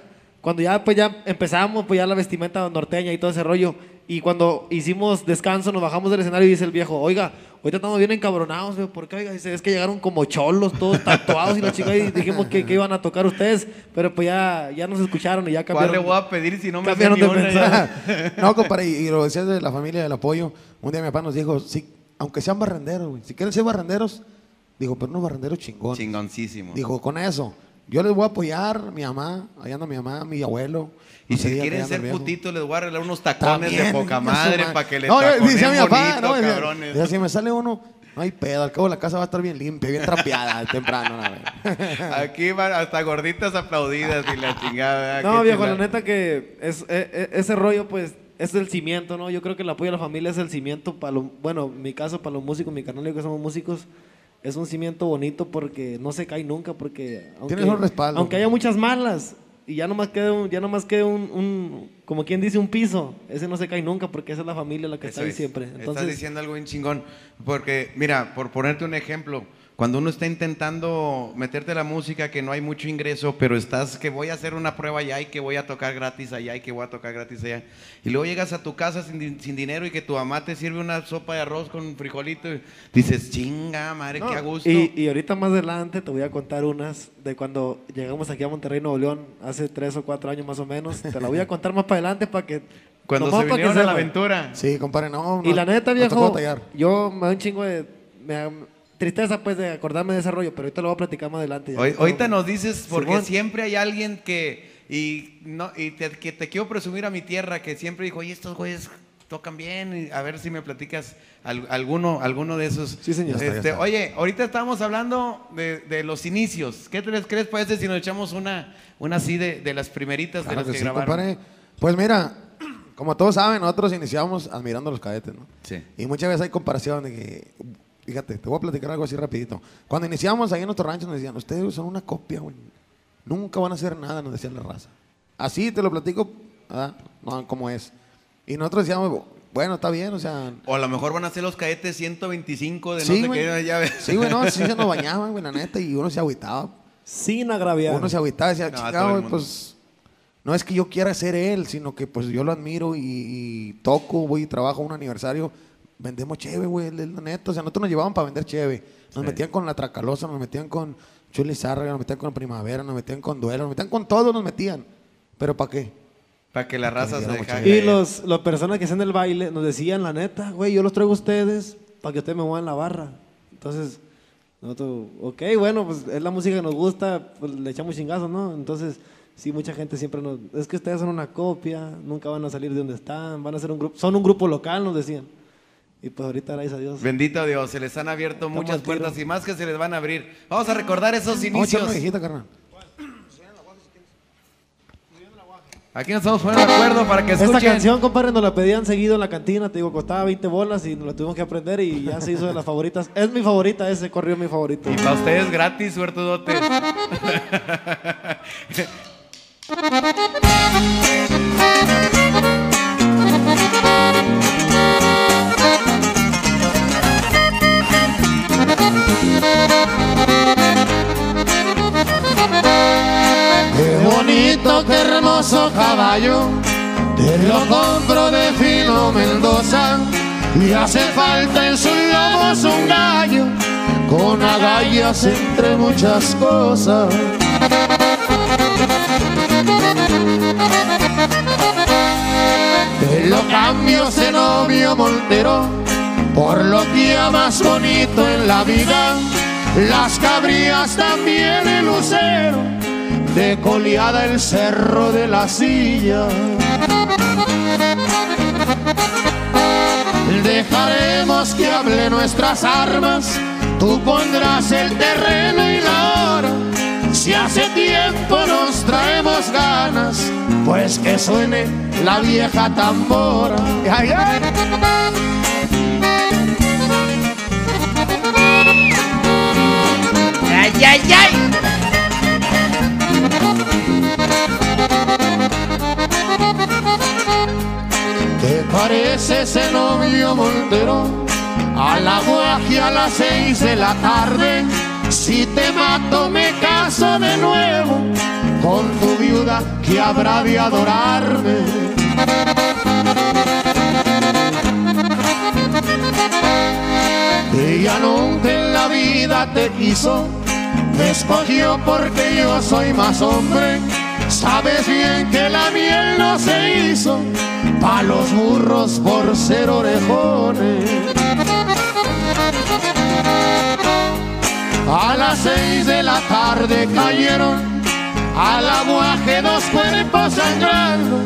cuando ya pues ya empezamos, pues ya la vestimenta norteña y todo ese rollo. Y cuando hicimos descanso, nos bajamos del escenario y dice el viejo, oiga, ahorita estamos bien encabronados, ¿por qué? Oiga, dice, es que llegaron como cholos, todos tatuados y la chica y dijimos que, que iban a tocar ustedes, pero pues ya, ya nos escucharon y ya ¿Cuál cambiaron. le voy a pedir si no me cambiaron de mensaje. (laughs) no, compadre, y, y lo decías de la familia del apoyo. Un día mi papá nos dijo, sí, aunque sean barrenderos, güey, si quieren ser barrenderos, dijo, pero unos barrenderos chingones. Chingoncísimo. Dijo, con eso, yo les voy a apoyar, mi mamá, allá anda mi mamá, mi abuelo. Y si quieren ser putitos, les voy a arreglar unos tacones de También, poca de madre para que les No, decía mi papá, bonito, no, decía- cabrones. decía, si me sale uno, no hay pedo, al cabo la casa va a estar bien limpia, bien trapeada (laughs) temprano. (laughs) Aquí van hasta gorditas aplaudidas y la chingada. No, viejo, la neta que es, e- e- ese rollo, pues, es el cimiento, ¿no? Yo creo que el apoyo a la familia es el cimiento para los, bueno, en mi caso, para los músicos, mi carnal y yo que somos músicos, es un cimiento bonito porque no se cae nunca, porque aunque, Tienes un respaldo. aunque haya muchas malas y ya nomás quede un, ya nomás quede un, un- como quien dice, un piso, ese no se cae nunca porque esa es la familia la que está Eso ahí es. siempre. Estás Entonces, diciendo algo bien chingón. Porque, mira, por ponerte un ejemplo, cuando uno está intentando meterte la música, que no hay mucho ingreso, pero estás que voy a hacer una prueba allá y que voy a tocar gratis allá y que voy a tocar gratis allá. Y luego llegas a tu casa sin, sin dinero y que tu mamá te sirve una sopa de arroz con frijolito y dices, chinga, madre, No, qué a gusto. Y, y ahorita más adelante te voy a contar unas de cuando llegamos aquí a Monterrey, Nuevo León, hace tres o cuatro años más o menos. Te la voy a (laughs) contar más para adelante para que... cuando se vinieron a la aventura. Sí, compadre, no. Y no- la neta, viejo, yo me da un chingo de... me tristeza, pues, de acordarme de ese rollo, pero ahorita lo voy a platicar más adelante. ya. Hoy- ahorita nos dices, porque Simón. siempre hay alguien que, y, no, y te, que te quiero presumir a mi tierra, que siempre dijo, oye, estos güeyes tocan bien, y a ver si me platicas al- alguno, alguno de esos. Sí, señor. Ya está, ya Este, está. oye, ahorita estábamos hablando de, de los inicios. ¿Qué te les crees, parece, si nos echamos una, una así de, de las primeritas Claro de las que que, sí, grabaron? compadre. Pues mira, como todos saben, nosotros iniciamos admirando a los cadetes, ¿no? Sí. Y muchas veces hay comparación de que, fíjate, te voy a platicar algo así rapidito. Cuando iniciamos ahí en nuestro rancho nos decían, ustedes son una copia, güey. Nunca van a hacer nada, nos decían la raza. Así te lo platico, ¿verdad? No, como es. Y nosotros decíamos, bueno, está bien, o sea... O a lo mejor van a ser los cadetes 125 de no Sí, sé güey. qué. Ves. Sí, güey, no, sí se nos bañaban, güey, la neta, y uno se agüitaba. Sin agraviar. Uno se agüitaba decía, No, chingado, pues no es que yo quiera ser él, sino que pues yo lo admiro y, y toco, voy y trabajo un aniversario, vendemos cheve, güey, la neta, o sea, nosotros nos llevaban para vender cheve, nos Sí. metían con la Tracalosa, nos metían con Chuli Zárraga, nos metían con Primavera, nos metían con Duelo, nos metían con todo, nos metían, pero ¿para qué? Para que la raza se deje. Y los, las personas que hacen el baile nos decían, la neta, güey, yo los traigo a ustedes para que ustedes me muevan la barra. Entonces, nosotros, ok, bueno, pues es la música que nos gusta, pues le echamos chingazos, ¿no? Entonces, sí, mucha gente siempre nos... Es que ustedes son una copia, nunca van a salir de donde están, van a ser un grupo... Son un grupo local, nos decían. Y pues ahorita, gracias a Dios. Bendito Dios, se les han abierto Estamos muchas puertas y más que se les van a abrir. Vamos a recordar esos Vamos a echar inicios. carnal. Aquí nos estamos poniendo de acuerdo para que Esta escuchen. canción, compadre, nos la pedían seguido en la cantina, te digo, costaba 20 bolas y nos la tuvimos que aprender y ya se hizo de las favoritas. Es mi favorita, ese corrió mi favorito. Y para ustedes gratis, suertudotes. (laughs) qué hermoso caballo, te lo compro de fino Mendoza. Y hace falta en sus lomos un gallo, con agallas entre muchas cosas. Te lo cambio novio Montero por lo que más bonito en la vida. Las cabrías también el lucero, de coleada el cerro de la silla. Dejaremos que hable nuestras armas, tú pondrás el terreno y la hora. Si hace tiempo nos traemos ganas, pues que suene la vieja tambora. Ay, ay. ¡Ay, ay, ay! Parece ese novio Montero? A la guaje a las seis de la tarde. Si te mato, me caso de nuevo con tu viuda que habrá de adorarme. Ella nunca en la vida te quiso, me escogió porque yo soy más hombre. Sabes bien que la miel no se hizo pa' los burros por ser orejones. A las seis de la tarde cayeron al aguaje dos cuerpos sangrando,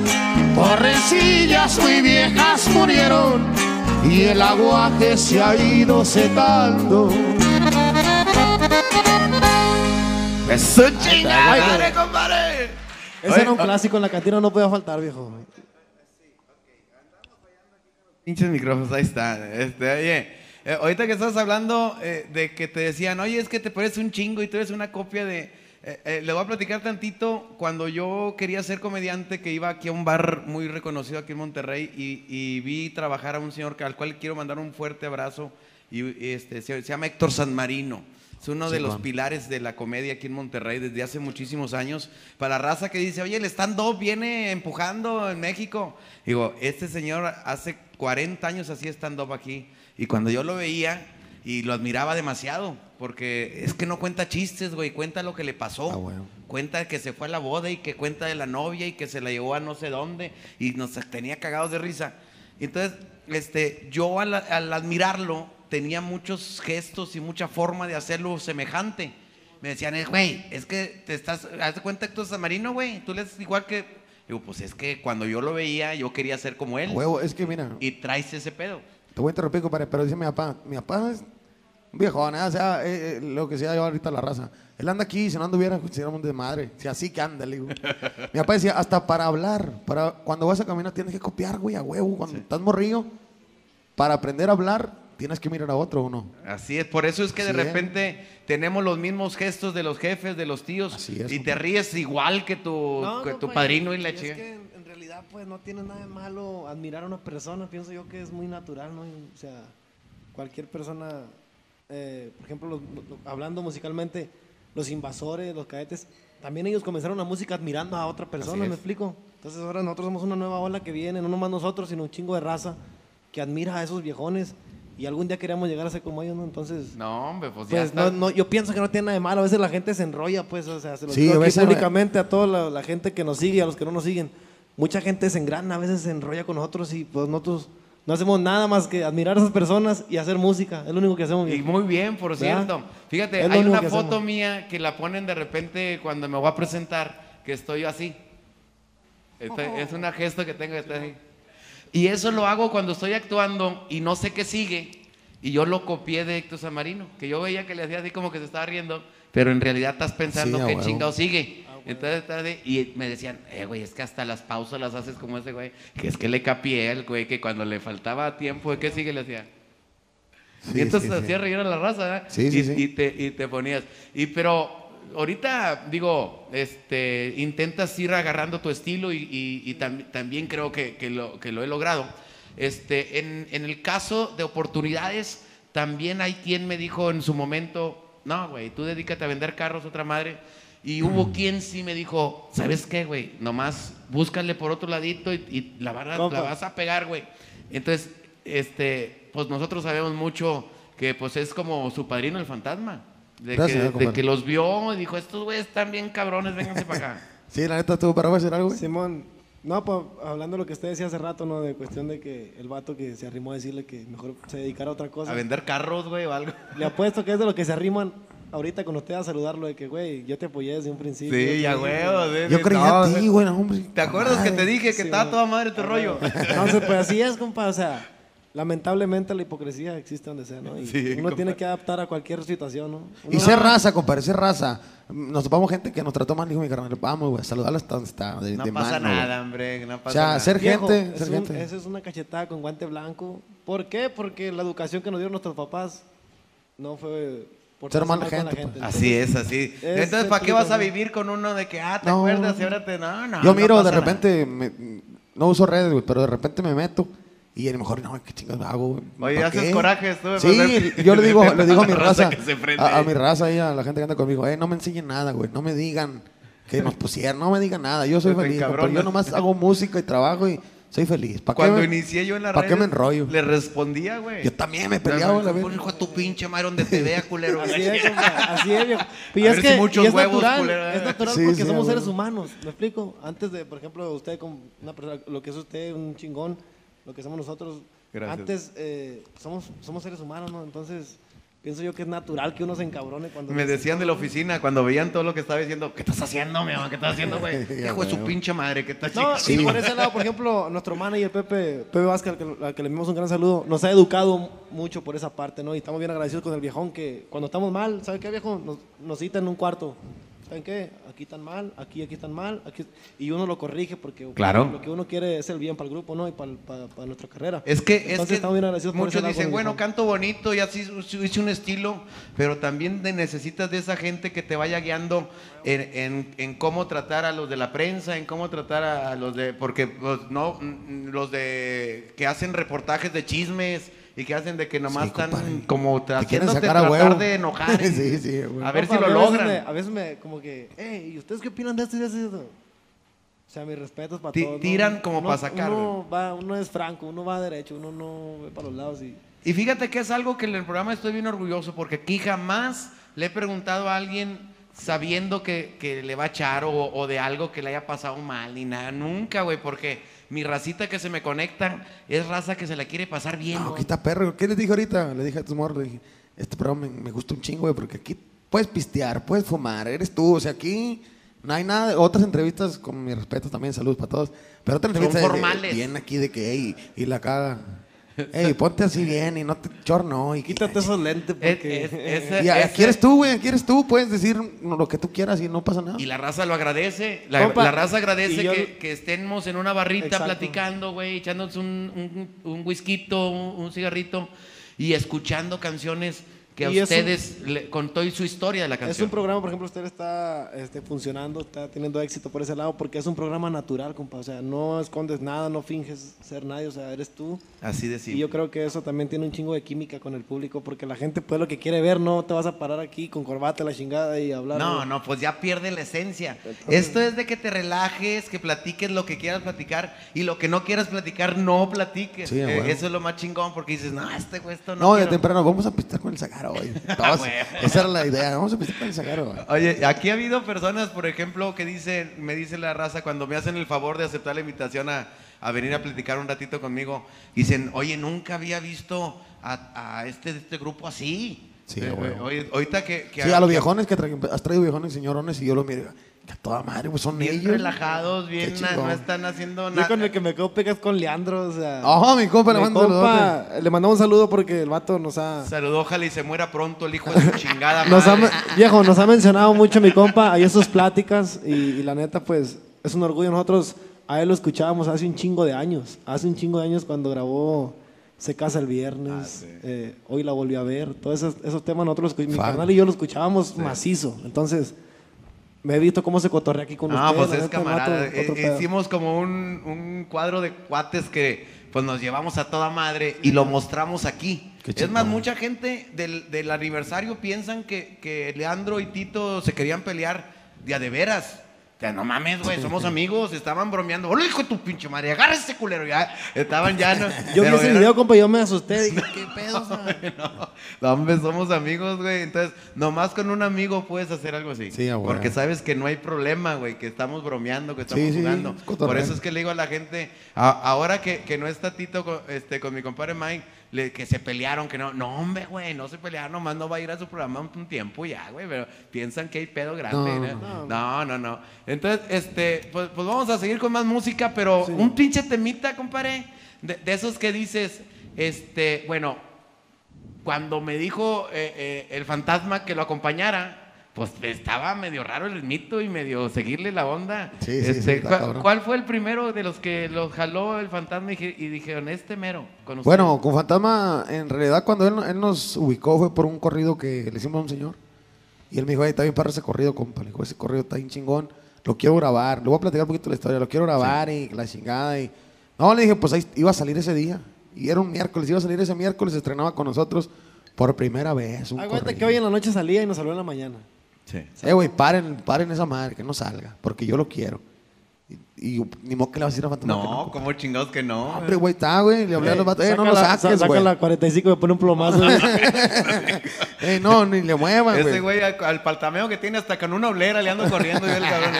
por rencillas muy viejas murieron y el aguaje se ha ido secando. ¡Eso chingada, compadre! Ese era un clásico en la cantina, no podía faltar, viejo. Pinches micrófonos, ahí está. Este, oye, eh, ahorita que estás hablando eh, de que te decían, oye, es que te pareces un chingo y tú eres una copia de... eh, le voy a platicar tantito cuando yo quería ser comediante que iba aquí a un bar muy reconocido aquí en Monterrey y, y vi trabajar a un señor al cual quiero mandar un fuerte abrazo y, y, este, se, se llama Héctor San Marino. Es uno de los pilares de la comedia aquí en Monterrey desde hace muchísimos años. Para la raza que dice, oye, el stand-up viene empujando en México. Digo, este señor hace 40 años hacía stand-up aquí. Y cuando yo lo veía y lo admiraba demasiado, porque es que no cuenta chistes, güey, cuenta lo que le pasó. Ah, bueno. Cuenta que se fue a la boda y que cuenta de la novia y que se la llevó a no sé dónde y nos tenía cagados de risa. Entonces, este, yo al, al admirarlo tenía muchos gestos y mucha forma de hacerlo semejante. Me decían, "Eh, güey, es que te estás, haz de cuenta que tú eres marino, güey, tú haces igual que... Digo, pues es que cuando yo lo veía, yo quería ser como él. Huevo, es que mira, Y traes ese pedo. te voy a interrumpir, compadre, pero dice mi papá, mi papá es un viejón, ¿eh? o sea, eh, eh, lo que sea yo ahorita la raza. Él anda aquí, si no anduviera, consideramos de madre. Si así que anda, le digo. mi papá decía, hasta para hablar, para cuando vas a caminar tienes que copiar, güey, a huevo. Cuando estás morrillo, para aprender a hablar, tienes que mirar a otro, ¿o no? Así es, por eso es que de Sí, ¿eh? repente tenemos los mismos gestos de los jefes, de los tíos, Así es, y te ríes igual que tu, No, que tu compa, padrino y la es chica. que en, realidad, pues, no tiene nada de malo admirar a una persona. Pienso yo que es muy natural, ¿no? O sea, cualquier persona, eh, por ejemplo, los- hablando musicalmente, los invasores, los cadetes, también ellos comenzaron la música admirando a otra persona, es. ¿me explico? Entonces ahora nosotros somos una nueva ola que viene, no nomás nosotros, sino un chingo de raza que admira a esos viejones y algún día queremos llegar a ser como ellos, ¿no? Entonces... No, hombre, pues, ya Pues está. no, no, yo pienso que no tiene nada de malo. A veces la gente se enrolla, pues, o sea, se lo Sí, digo a aquí públicamente a toda la, la gente que nos sigue y a los que no nos siguen. Mucha gente se engrana, a veces se enrolla con nosotros y pues nosotros no hacemos nada más que admirar a esas personas y hacer música. Es lo único que hacemos. Y viejo. muy bien, por ¿Verdad? cierto. Fíjate, hay una foto hacemos. mía que la ponen de repente cuando me voy a presentar, que estoy así. Este- es una gesto que tengo que estar así. Y eso lo hago cuando estoy actuando y no sé qué sigue. Y yo lo copié de Héctor Samarino, que yo veía que le hacía así como que se estaba riendo, pero en realidad estás pensando Sí, que huevo. chingado sigue. Entonces, estás así, y me decían, eh, güey, es que hasta las pausas las haces como ese güey. Que es que le capié al güey que cuando le faltaba tiempo, ¿qué sigue? Le hacía. Sí, y entonces sí, sí. hacía reír a la raza, ¿verdad? Sí, sí, y, sí. y te, y te ponías. Y pero ahorita, digo, este, intentas ir agarrando tu estilo y, y- y tam- también creo que, que lo, que lo he logrado. Este, en, en el caso de oportunidades, también hay quien me dijo en su momento, no, güey, tú dedícate a vender carros, otra madre. Y hubo quien sí me dijo, ¿sabes qué, güey? Nomás búscale por otro ladito y, y la, Compa. la vas a pegar, güey. Entonces, este, pues nosotros sabemos mucho que pues es como su padrino el fantasma. De, Gracias, que, de compadre. que los vio y dijo, estos güeyes están bien cabrones, vénganse para acá. (laughs) Sí, la neta, estuvo para hacer algo, güey. Simón, no, pues hablando de lo que usted decía hace rato, ¿no? De cuestión de que el vato que se arrimó a decirle que mejor se dedicara a otra cosa. A vender carros, güey, o algo. Le apuesto que es de lo que se arriman ahorita con usted a saludarlo, de que, güey, yo te apoyé desde un principio. Sí, ya, güey. Yo creía a ti, güey, no, hombre. ¿Te acuerdas que te dije que Sí, estaba toda madre tu rollo? Entonces, pues así es, compa, o sea, lamentablemente la hipocresía existe donde sea, ¿no? Y Sí, uno tiene que adaptar a cualquier situación, ¿no? Y Uno- ser raza, compadre, ser raza. Nos topamos gente que nos trató mal, dijo mi carnal. Vamos, güey, saludarla hasta donde está. De, No de pasa mano, nada, hombre. No pasa sea, nada. ser Viejo, gente, es ser un- gente. Esa es una cachetada con guante blanco. ¿Por qué? Porque la educación que nos dieron nuestros papás no fue por Ser mala la gente, pues. Así es, así. Es Entonces, ¿para qué vas a ¿no? vivir con uno de que, ah, te No. acuerdas y ahora te. No, no. Yo no miro, de pasa nada. repente, me- no uso redes, güey, pero de repente me meto y a lo mejor, no, ¿qué chingados hago? güey? Oye, ¿Pa' haces qué? corajes tú, Sí, pues, yo le digo, le digo a mi (laughs) La raza, a, a mi raza ahí, a la gente que anda conmigo, eh, no me enseñen nada, güey, no me digan que nos pusieron, no me digan nada, yo soy feliz, compadre, encabronas. yo nomás hago música y trabajo y soy feliz. ¿Pa' qué Cuando me- inicié yo en la ¿pa' qué me enrollo? Le respondía, güey. Yo también me peleaba, la Por vez. hijo de tu pinche madre donde te vea, culero. Así es, (laughs) así es, viejo. Y A es ver que si muchos y es huevos, natural, es natural Sí, porque sí, somos a seres humanos, ¿me explico? Antes de, por ejemplo, usted como una persona, lo que es usted, un chingón, lo que somos nosotros, Gracias. antes eh, somos, somos seres humanos, ¿no? Entonces, pienso yo que es natural que uno se encabrone cuando... Me decían de la oficina cuando veían todo lo que estaba diciendo, ¿qué estás haciendo, mi mamá? ¿Qué estás haciendo, güey? (laughs) Hijo de su pinche madre, ¿qué estás No, haciendo? y por ese lado, por ejemplo, nuestro manager Pepe, Pepe Vázquez, al que, al que le enviamos un gran saludo, nos ha educado mucho por esa parte, ¿no? Y estamos bien agradecidos con el viejón que cuando estamos mal, ¿sabe qué, viejo? Nos, nos cita en un cuarto. ¿Saben qué? Aquí están mal, aquí, aquí están mal, aquí... Y uno lo corrige porque Claro. lo que uno quiere es el bien para el grupo, ¿no? Y para, para, para nuestra carrera. Es que, es Entonces que estamos bien agradecidos muchos dicen, bueno, canto bonito, ya sí hice un estilo, pero también necesitas de esa gente que te vaya guiando en, en- en cómo tratar a los de la prensa, en cómo tratar a los de, porque pues, no, mm, los de que hacen reportajes de chismes y que hacen de que nomás Sí, están compadre. como Te haciéndote sacar a tratar huevo. de enojar. (laughs) Sí, sí, güey. A ver si lo a veces logran. me- a veces me, como que, hey, ¿y ustedes qué opinan de esto y de esto? y de esto?" O sea, mis respetos para Ti- todos. ¿no? tiran como Uno- pa' sacar, Uno, va, uno es franco, uno va derecho, uno no ve para los lados y... Y fíjate que es algo que en el programa estoy bien orgulloso porque aquí jamás le he preguntado a alguien sabiendo que, que le va a echar o, o de algo que le haya pasado mal ni nada. Nunca, güey, porque mi racita que se me conecta es raza que se la quiere pasar bien. No, aquí está perro. ¿Qué les dije ahorita? Le dije a tus morros, le dije, este programa me, me gusta un chingo, güey, porque aquí puedes pistear, puedes fumar, eres tú. O sea, aquí no hay nada. Otras entrevistas, con mi respeto también, saludos para todos. Pero otras Son entrevistas formales. bien aquí de que, y la caga. Ey, ponte así bien y no te chorno. Y Quítate esos lentes Es- porque... es- (laughs) Y ese- aquí eres tú, güey, aquí eres tú. Puedes decir lo que tú quieras y no pasa nada. Y la raza lo agradece. La, Compa, la raza agradece y yo- que, que estemos en una barrita Exacto. platicando, güey, echándonos un, un, un whisky, un, un cigarrito y escuchando canciones que a Y es un- ustedes le contó y su historia de la Es canción. un programa, por ejemplo, usted está este, funcionando, está teniendo éxito por ese lado, porque es un programa natural, compa. O sea, no escondes nada, no finges ser nadie, o sea, eres tú. Así de Y simple. yo creo que eso también tiene un chingo de química con el público, porque la gente pues lo que quiere ver, no te vas a parar aquí con corbata, la chingada y hablar. No, no, pues ya pierde la esencia. Entonces- Esto es de que te relajes, que platiques lo que quieras platicar y lo que no quieras platicar, no platiques. Sí, Eh, eso es lo más chingón porque dices, no, este güey, esto no. No, de quiero". temprano, vamos a pistear con el Hoy. (laughs) Todos- esa era la idea, vamos a pistear con el güey. Oye, aquí ha habido personas, por ejemplo, que dicen, me dice la raza, cuando me hacen el favor de aceptar la invitación a, a venir a platicar un ratito conmigo, dicen, oye, nunca había visto a, a este, este grupo así. Sí, Eh, güey. ahorita que... que Sí, a los viejones que tra- has traído viejones, señorones, y yo lo miro, que a toda madre, pues son Bien ellos. relajados, bien, na- no están haciendo Yo con nada. el que me quedo pegas con Leandro, o sea. Ajá, mi compa, le mi mando compa, le mandamos un saludo porque el vato nos ha. Saludó, ojalá y se muera pronto el hijo de su chingada (laughs) Nos ha, madre. viejo, nos ha mencionado mucho mi compa ahí en sus pláticas y, y la neta, pues, es un orgullo. Nosotros a él lo escuchábamos hace un chingo de años. Hace un chingo de años cuando grabó Se casa el viernes, eh, hoy la volví a ver. Todos esos, esos temas nosotros, los escuch- mi Fan. carnal y yo lo escuchábamos macizo. Entonces, me he visto cómo se cotorrea aquí con Ah, ustedes. pues la es camarada. Eh, pedo. hicimos como un, un cuadro de cuates que pues nos llevamos a toda madre y lo mostramos aquí. Qué Es más, mucha gente del, del aniversario piensan que, que Leandro y Tito se querían pelear de a de veras. No mames, güey, somos (laughs) amigos, estaban bromeando. ¡Hola, hijo de tu pinche madre! ¡Agarra ese culero! Ya, estaban ya. No, (laughs) Yo vi ese video, compa, y yo me asusté. Dije, (laughs) ¿qué pedo? o sea? no, no, hombre, somos amigos, güey. Entonces, nomás con un amigo puedes hacer algo así. Sí, a huevo. Porque sabes que no hay problema, güey, que estamos bromeando, que estamos Sí, jugando. Por eso es que le digo a la gente, a- ahora que, que no está Tito con, este, con mi compadre Mike, le- que se pelearon, que no. No, hombre, güey, no se pelearon, nomás no va a ir a su programa un, un tiempo ya, güey. Pero piensan que hay pedo grande. No. No, no, no. no. Entonces, este, pues, pues vamos a seguir con más música, pero un pinche temita, compadre, de, de esos que dices, Este, bueno, cuando me dijo eh, eh, el fantasma que lo acompañara, pues estaba medio raro el mito y medio seguirle la onda. Sí, sí, Este, sí, ¿cuál, fue el primero de los que lo jaló el fantasma y, dije- y dijeron, este mero? Con usted"? Bueno, con Fantasma, en realidad cuando él, él nos ubicó fue por un corrido que le hicimos a un señor. Y él me dijo, "Ey, está bien para ese corrido, compa. Le dijo, ese corrido está bien chingón. Lo quiero grabar. Le voy a platicar un poquito la historia. Lo quiero grabar y la chingada. Y... No, le dije, pues ahí iba a salir ese día. Y era un miércoles. Iba a salir ese miércoles. Se estrenaba con nosotros por primera vez. Aguanta que hoy en la noche salía y nos salió en la mañana. Sí. Eh, güey, paren, paren esa madre, que no salga. Porque yo lo quiero. Y, y ni modo que le vas a decir a Fantasma que No, compa. ¿cómo chingados que no? Hombre, güey, está, güey. Le hablé a los vatos. Eh, no Saca lo saques, Saca güey. la 45 y me pone un plomazo. Eh, (laughs) no, ni le muevan, güey. Ese güey al, al paltameo que tiene hasta con una oblera le ando corriendo yo el cabrón.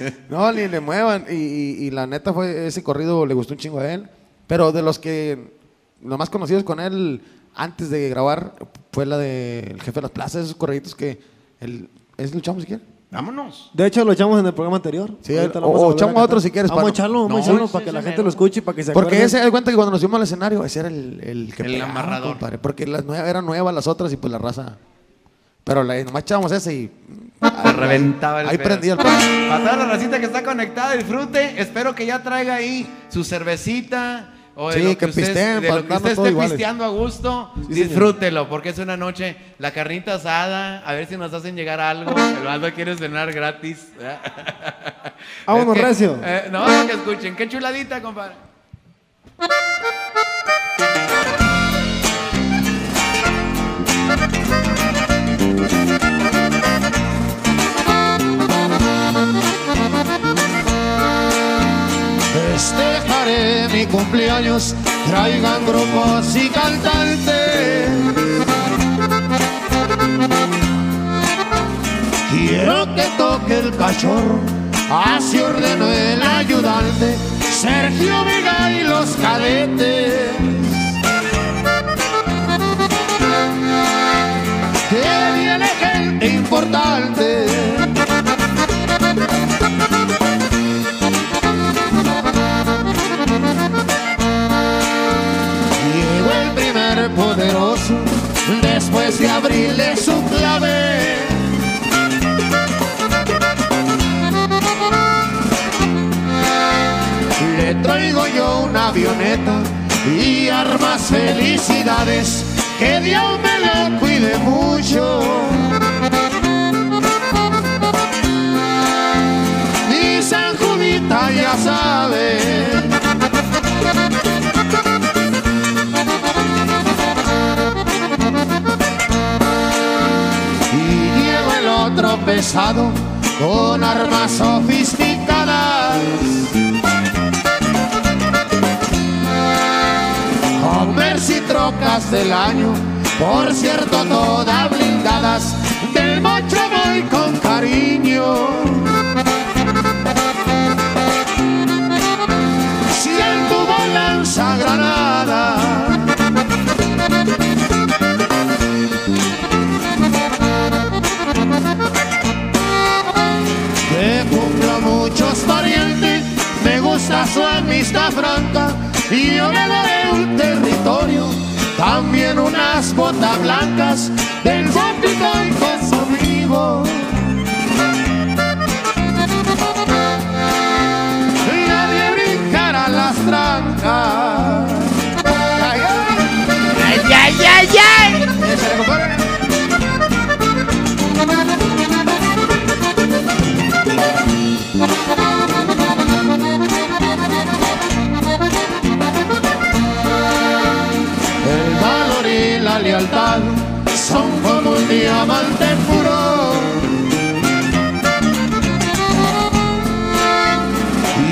eh. (laughs) No, ni le muevan. Y, y- y la neta fue, ese corrido le gustó un chingo a él. Pero de los que los más conocidos con él antes de grabar fue la del jefe de las plazas, esos corriditos que el, ¿es luchamos si quieren? Vámonos. De hecho, lo echamos en el programa anterior. Sí, Ahorita o- lo vamos o a a echamos cantar. otro si quieres, Vamos a echarlo, vamos a echarlo para que la gente lo escuche y para que se Porque acuerde. ese, da cuenta que cuando nos subimos al escenario, ese era el, el que El pegaba, amarrador. compadre. Porque las nuevas eran nuevas las otras y pues la raza. Pero la, nomás echábamos ese y. (laughs) Se reventaba el Ahí pedo. prendía el pan. Para toda la racita que está conectada, disfrute. Espero que ya traiga ahí su cervecita. O de Sí, lo que, que usted, pisteen de lo que usted esté pisteando a gusto, disfrútelo, porque es una noche, la carnita asada, a ver si nos hacen llegar algo. El Aldo quiere cenar gratis. Vámonos, Es que- recio. eh, no, que escuchen, qué chuladita, compadre. Festejaré mi cumpleaños, traigan grupos y cantantes. Quiero que toque el cachorro, así ordenó el ayudante, Sergio Vega y los cadetes. Que viene gente importante. Poderoso, después de abrirle su clave. Le traigo yo una avioneta y armas felicidades, que Dios me la cuide mucho. Y San ya sabe. Pesado con armas sofisticadas. Commerce y trocas del año, por cierto, todas blindadas. Del mocho voy con cariño. Su amistad franca y yo le daré un territorio, también unas botas blancas del bótico son como un diamante puro.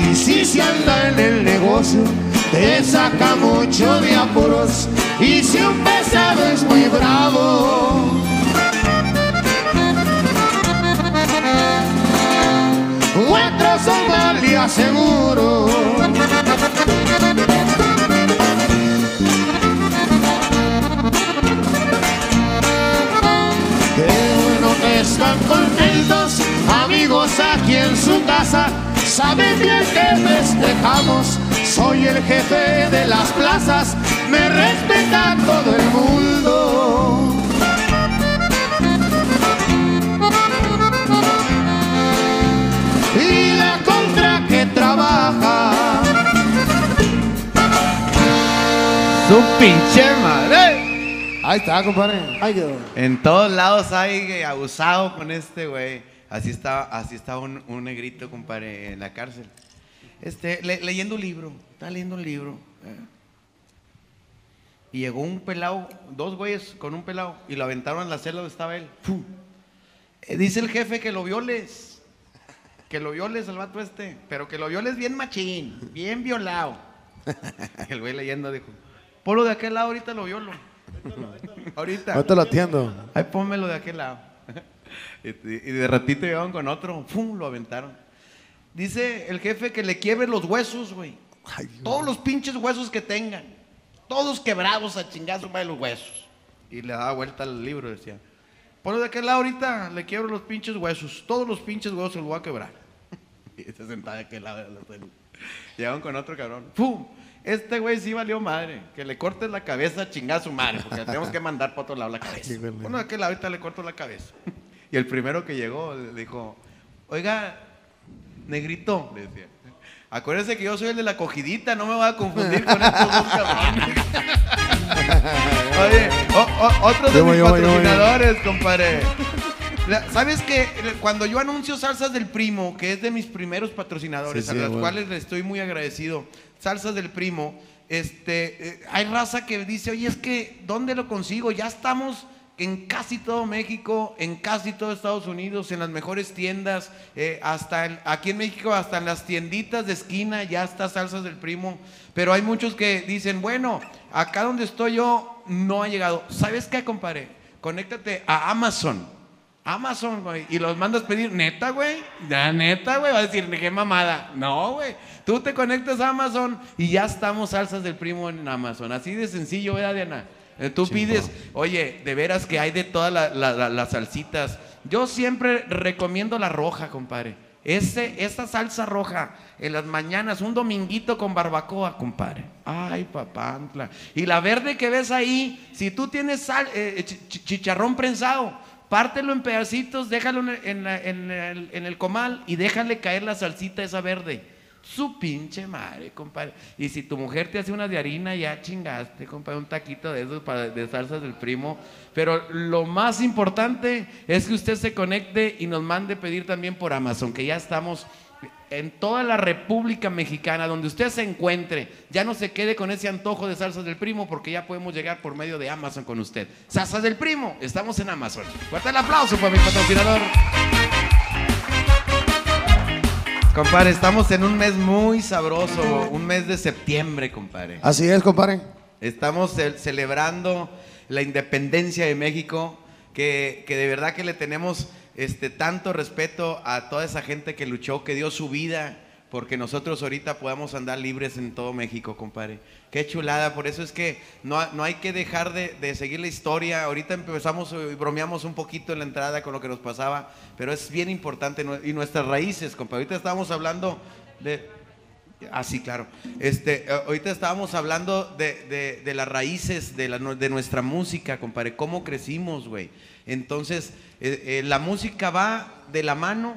Y si se anda en el negocio, te saca mucho de apuros. Y si un pesado es muy bravo, otros son valía seguro. Qué están contentos, amigos aquí en su casa. Saben bien que festejamos, soy el jefe de las plazas, me respeta todo el mundo. Y la contra que trabaja. Su pinche madre. Ahí está, compadre. Ay, quedó. En todos lados hay güey, abusado con este güey. Así estaba, así estaba un, un negrito, compadre, en la cárcel. Este, le- leyendo un libro. Estaba leyendo un libro. eh. Y llegó un pelado, dos güeyes con un pelado, y lo aventaron en la celda donde estaba él. Eh, dice el jefe que lo violes. Que lo violes al vato este. Pero que lo violes bien machín, bien violado. (laughs) el güey leyendo dijo: Ponlo de aquel lado, ahorita lo violo. Ahorita. Ahorita lo atiendo. Ay, pónmelo de aquel lado. (laughs) y, y de ratito llegaron con otro, ¡pum! Lo aventaron. Dice el jefe que le quiebre los huesos, güey. Todos los pinches huesos que tengan. Todos quebrados a chingazo de los huesos. Y le daba vuelta al libro, decía. Ponlo de aquel lado ahorita, le quiebro los pinches huesos. Todos los pinches huesos se los voy a quebrar. (laughs) y se sentaba de aquel lado de la celda. Llegaron con otro cabrón. ¡Pum! Este güey sí valió madre. Que le cortes la cabeza, chingada su madre. Porque tenemos que mandar para otro lado la cabeza. Bueno, de aquel lado ahorita le corto la cabeza. y el primero que llegó le dijo: Oiga, negrito, le decía. Acuérdese que yo soy el de la cogidita, no me voy a confundir con estos dos cabrones. (laughs) Oye, o- o- otros de Yo mis yo yo patrocinadores, compadre. ¿Sabes que Cuando yo anuncio Salsas del Primo, que es de mis primeros patrocinadores, Sí, a sí, los bueno. cuales le estoy muy agradecido, Salsas del Primo, este, eh, hay raza que dice, oye, es que, ¿dónde lo consigo? Ya estamos en casi todo México, en casi todo Estados Unidos, en las mejores tiendas, eh, hasta aquí en México, hasta en las tienditas de esquina, ya está Salsas del Primo. Pero hay muchos que dicen, bueno, acá donde estoy yo no ha llegado. ¿Sabes qué, compadre? Conéctate a Amazon. Amazon, güey. Y los mandas pedir, neta, güey. Ya, neta, güey. Va a decir, qué mamada. No, güey. Tú te conectas a Amazon y ya estamos salsas del primo en Amazon. Así de sencillo, ¿verdad, Diana? Eh, Tú pides, oye, de veras que hay de todas la- la- la- las salsitas. Yo siempre recomiendo la roja, compadre. Ese, esa salsa roja en las mañanas, un dominguito con barbacoa, compadre. Ay, papantla. Y la verde que ves ahí, si tú tienes sal, eh, chi- chicharrón prensado, pártelo en pedacitos, déjalo en, en en el, en el comal y déjale caer la salsita esa verde. Su pinche madre, compadre. Y si tu mujer te hace una de harina, ya chingaste, compadre, un taquito de esos de salsas del primo. Pero lo más importante es que usted se conecte y nos mande pedir también por Amazon, que ya estamos en toda la República Mexicana, donde usted se encuentre, ya no se quede con ese antojo de salsas del primo, porque ya podemos llegar por medio de Amazon con usted. Salsas del primo, estamos en Amazon. Fuerte el aplauso para mi patrocinador. Compadre, estamos en un mes muy sabroso, un mes de septiembre, compadre. Así es, compadre. Estamos ce- celebrando la independencia de México, que, que de verdad que le tenemos este, tanto respeto a toda esa gente que luchó, que dio su vida, porque nosotros ahorita podamos andar libres en todo México, compadre. Qué chulada, por eso es que no, no hay que dejar de, de seguir la historia. Ahorita empezamos y bromeamos un poquito en la entrada con lo que nos pasaba, pero es bien importante, y nuestras raíces, compadre. Ahorita estábamos hablando de, Ah, sí, claro. Este, eh, ahorita estábamos hablando de, de- de las raíces de, la- de nuestra música, compadre, cómo crecimos, güey. Entonces, eh, eh, la música va de la mano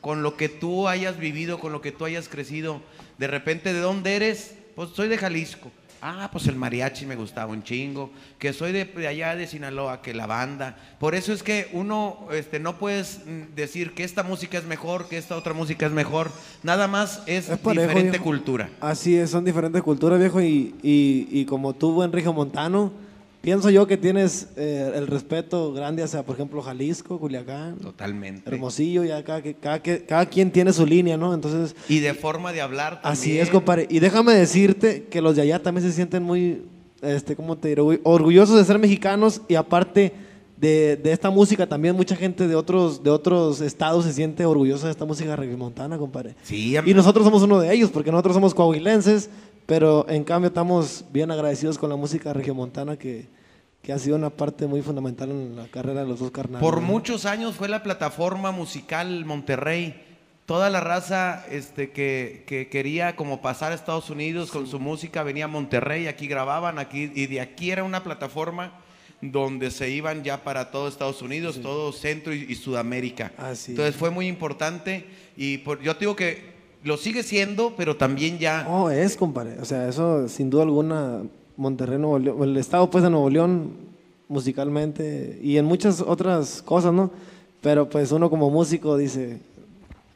con lo que tú hayas vivido, con lo que tú hayas crecido. De repente, ¿de dónde eres? Pues soy de Jalisco. Ah, pues el mariachi me gustaba un chingo. Que soy de, de allá de Sinaloa, que la banda. Por eso es que uno este, no puedes mm, decir que esta música es mejor, que esta otra música es mejor. Nada más es, Es parejo, diferente viejo. cultura. Así es, son diferentes culturas, viejo, y, y, y como tú, buen Montano, pienso yo que tienes eh, el respeto grande hacia, por ejemplo, Jalisco, Culiacán, Totalmente. Hermosillo, ya cada, cada, cada quien tiene su línea, ¿no? Entonces, Y de forma de hablar también. así es, compadre. Y déjame decirte que los de allá también se sienten muy, este, ¿cómo te diré? Orgu- Orgullosos de ser mexicanos y aparte de, de esta música, también mucha gente de otros, de otros estados se siente orgullosa de esta música reggaemontana, compadre. Sí, Y nosotros somos uno de ellos, porque nosotros somos coahuilenses, pero en cambio estamos bien agradecidos con la música regiomontana que, que ha sido una parte muy fundamental en la carrera de los dos carnales. Por muchos años fue la plataforma musical Monterrey. Toda la raza este, que, que quería como pasar a Estados Unidos con su música venía a Monterrey, aquí grababan, aquí, y de aquí era una plataforma donde se iban ya para todo Estados Unidos, todo Centro y, y Sudamérica. Así Entonces es. fue muy importante y por- yo te digo que lo sigue siendo, pero también ya Oh, es, compadre. O sea, eso sin duda alguna Monterrey, Nuevo León, el estado pues de Nuevo León, musicalmente y en muchas otras cosas, ¿no? Pero pues uno como músico dice,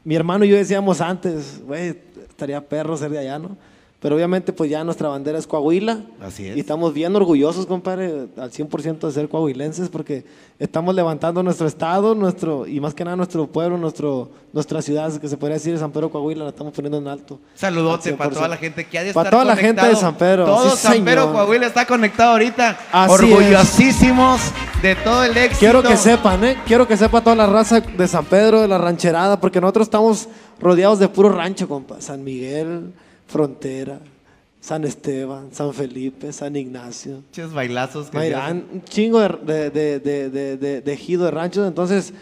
mi hermano y yo decíamos antes, güey, estaría perro ser de allá, ¿no? Pero obviamente pues ya nuestra bandera es Coahuila. Así es. Y estamos bien orgullosos, compadre, al 100% de ser coahuilenses porque estamos levantando nuestro estado, nuestro y más que nada nuestro pueblo, nuestro, nuestra ciudad, que se podría decir San Pedro Coahuila, la estamos poniendo en alto. Saludote Al para 100%. toda la gente que ha de Para toda la gente de. San Pedro, Todo sí, San Pedro. Coahuila está conectado ahorita. Así Orgullosísimos de todo el éxito. Quiero que sepan, ¿eh? Quiero que sepa toda la raza de San Pedro, de la rancherada, porque nosotros estamos rodeados de puro rancho, compa. San Miguel, Frontera, San Esteban, San Felipe, San Ignacio. Muchos bailazos que un chingo de, de, de, de, de, de- de ejido, de ranchos. Entonces,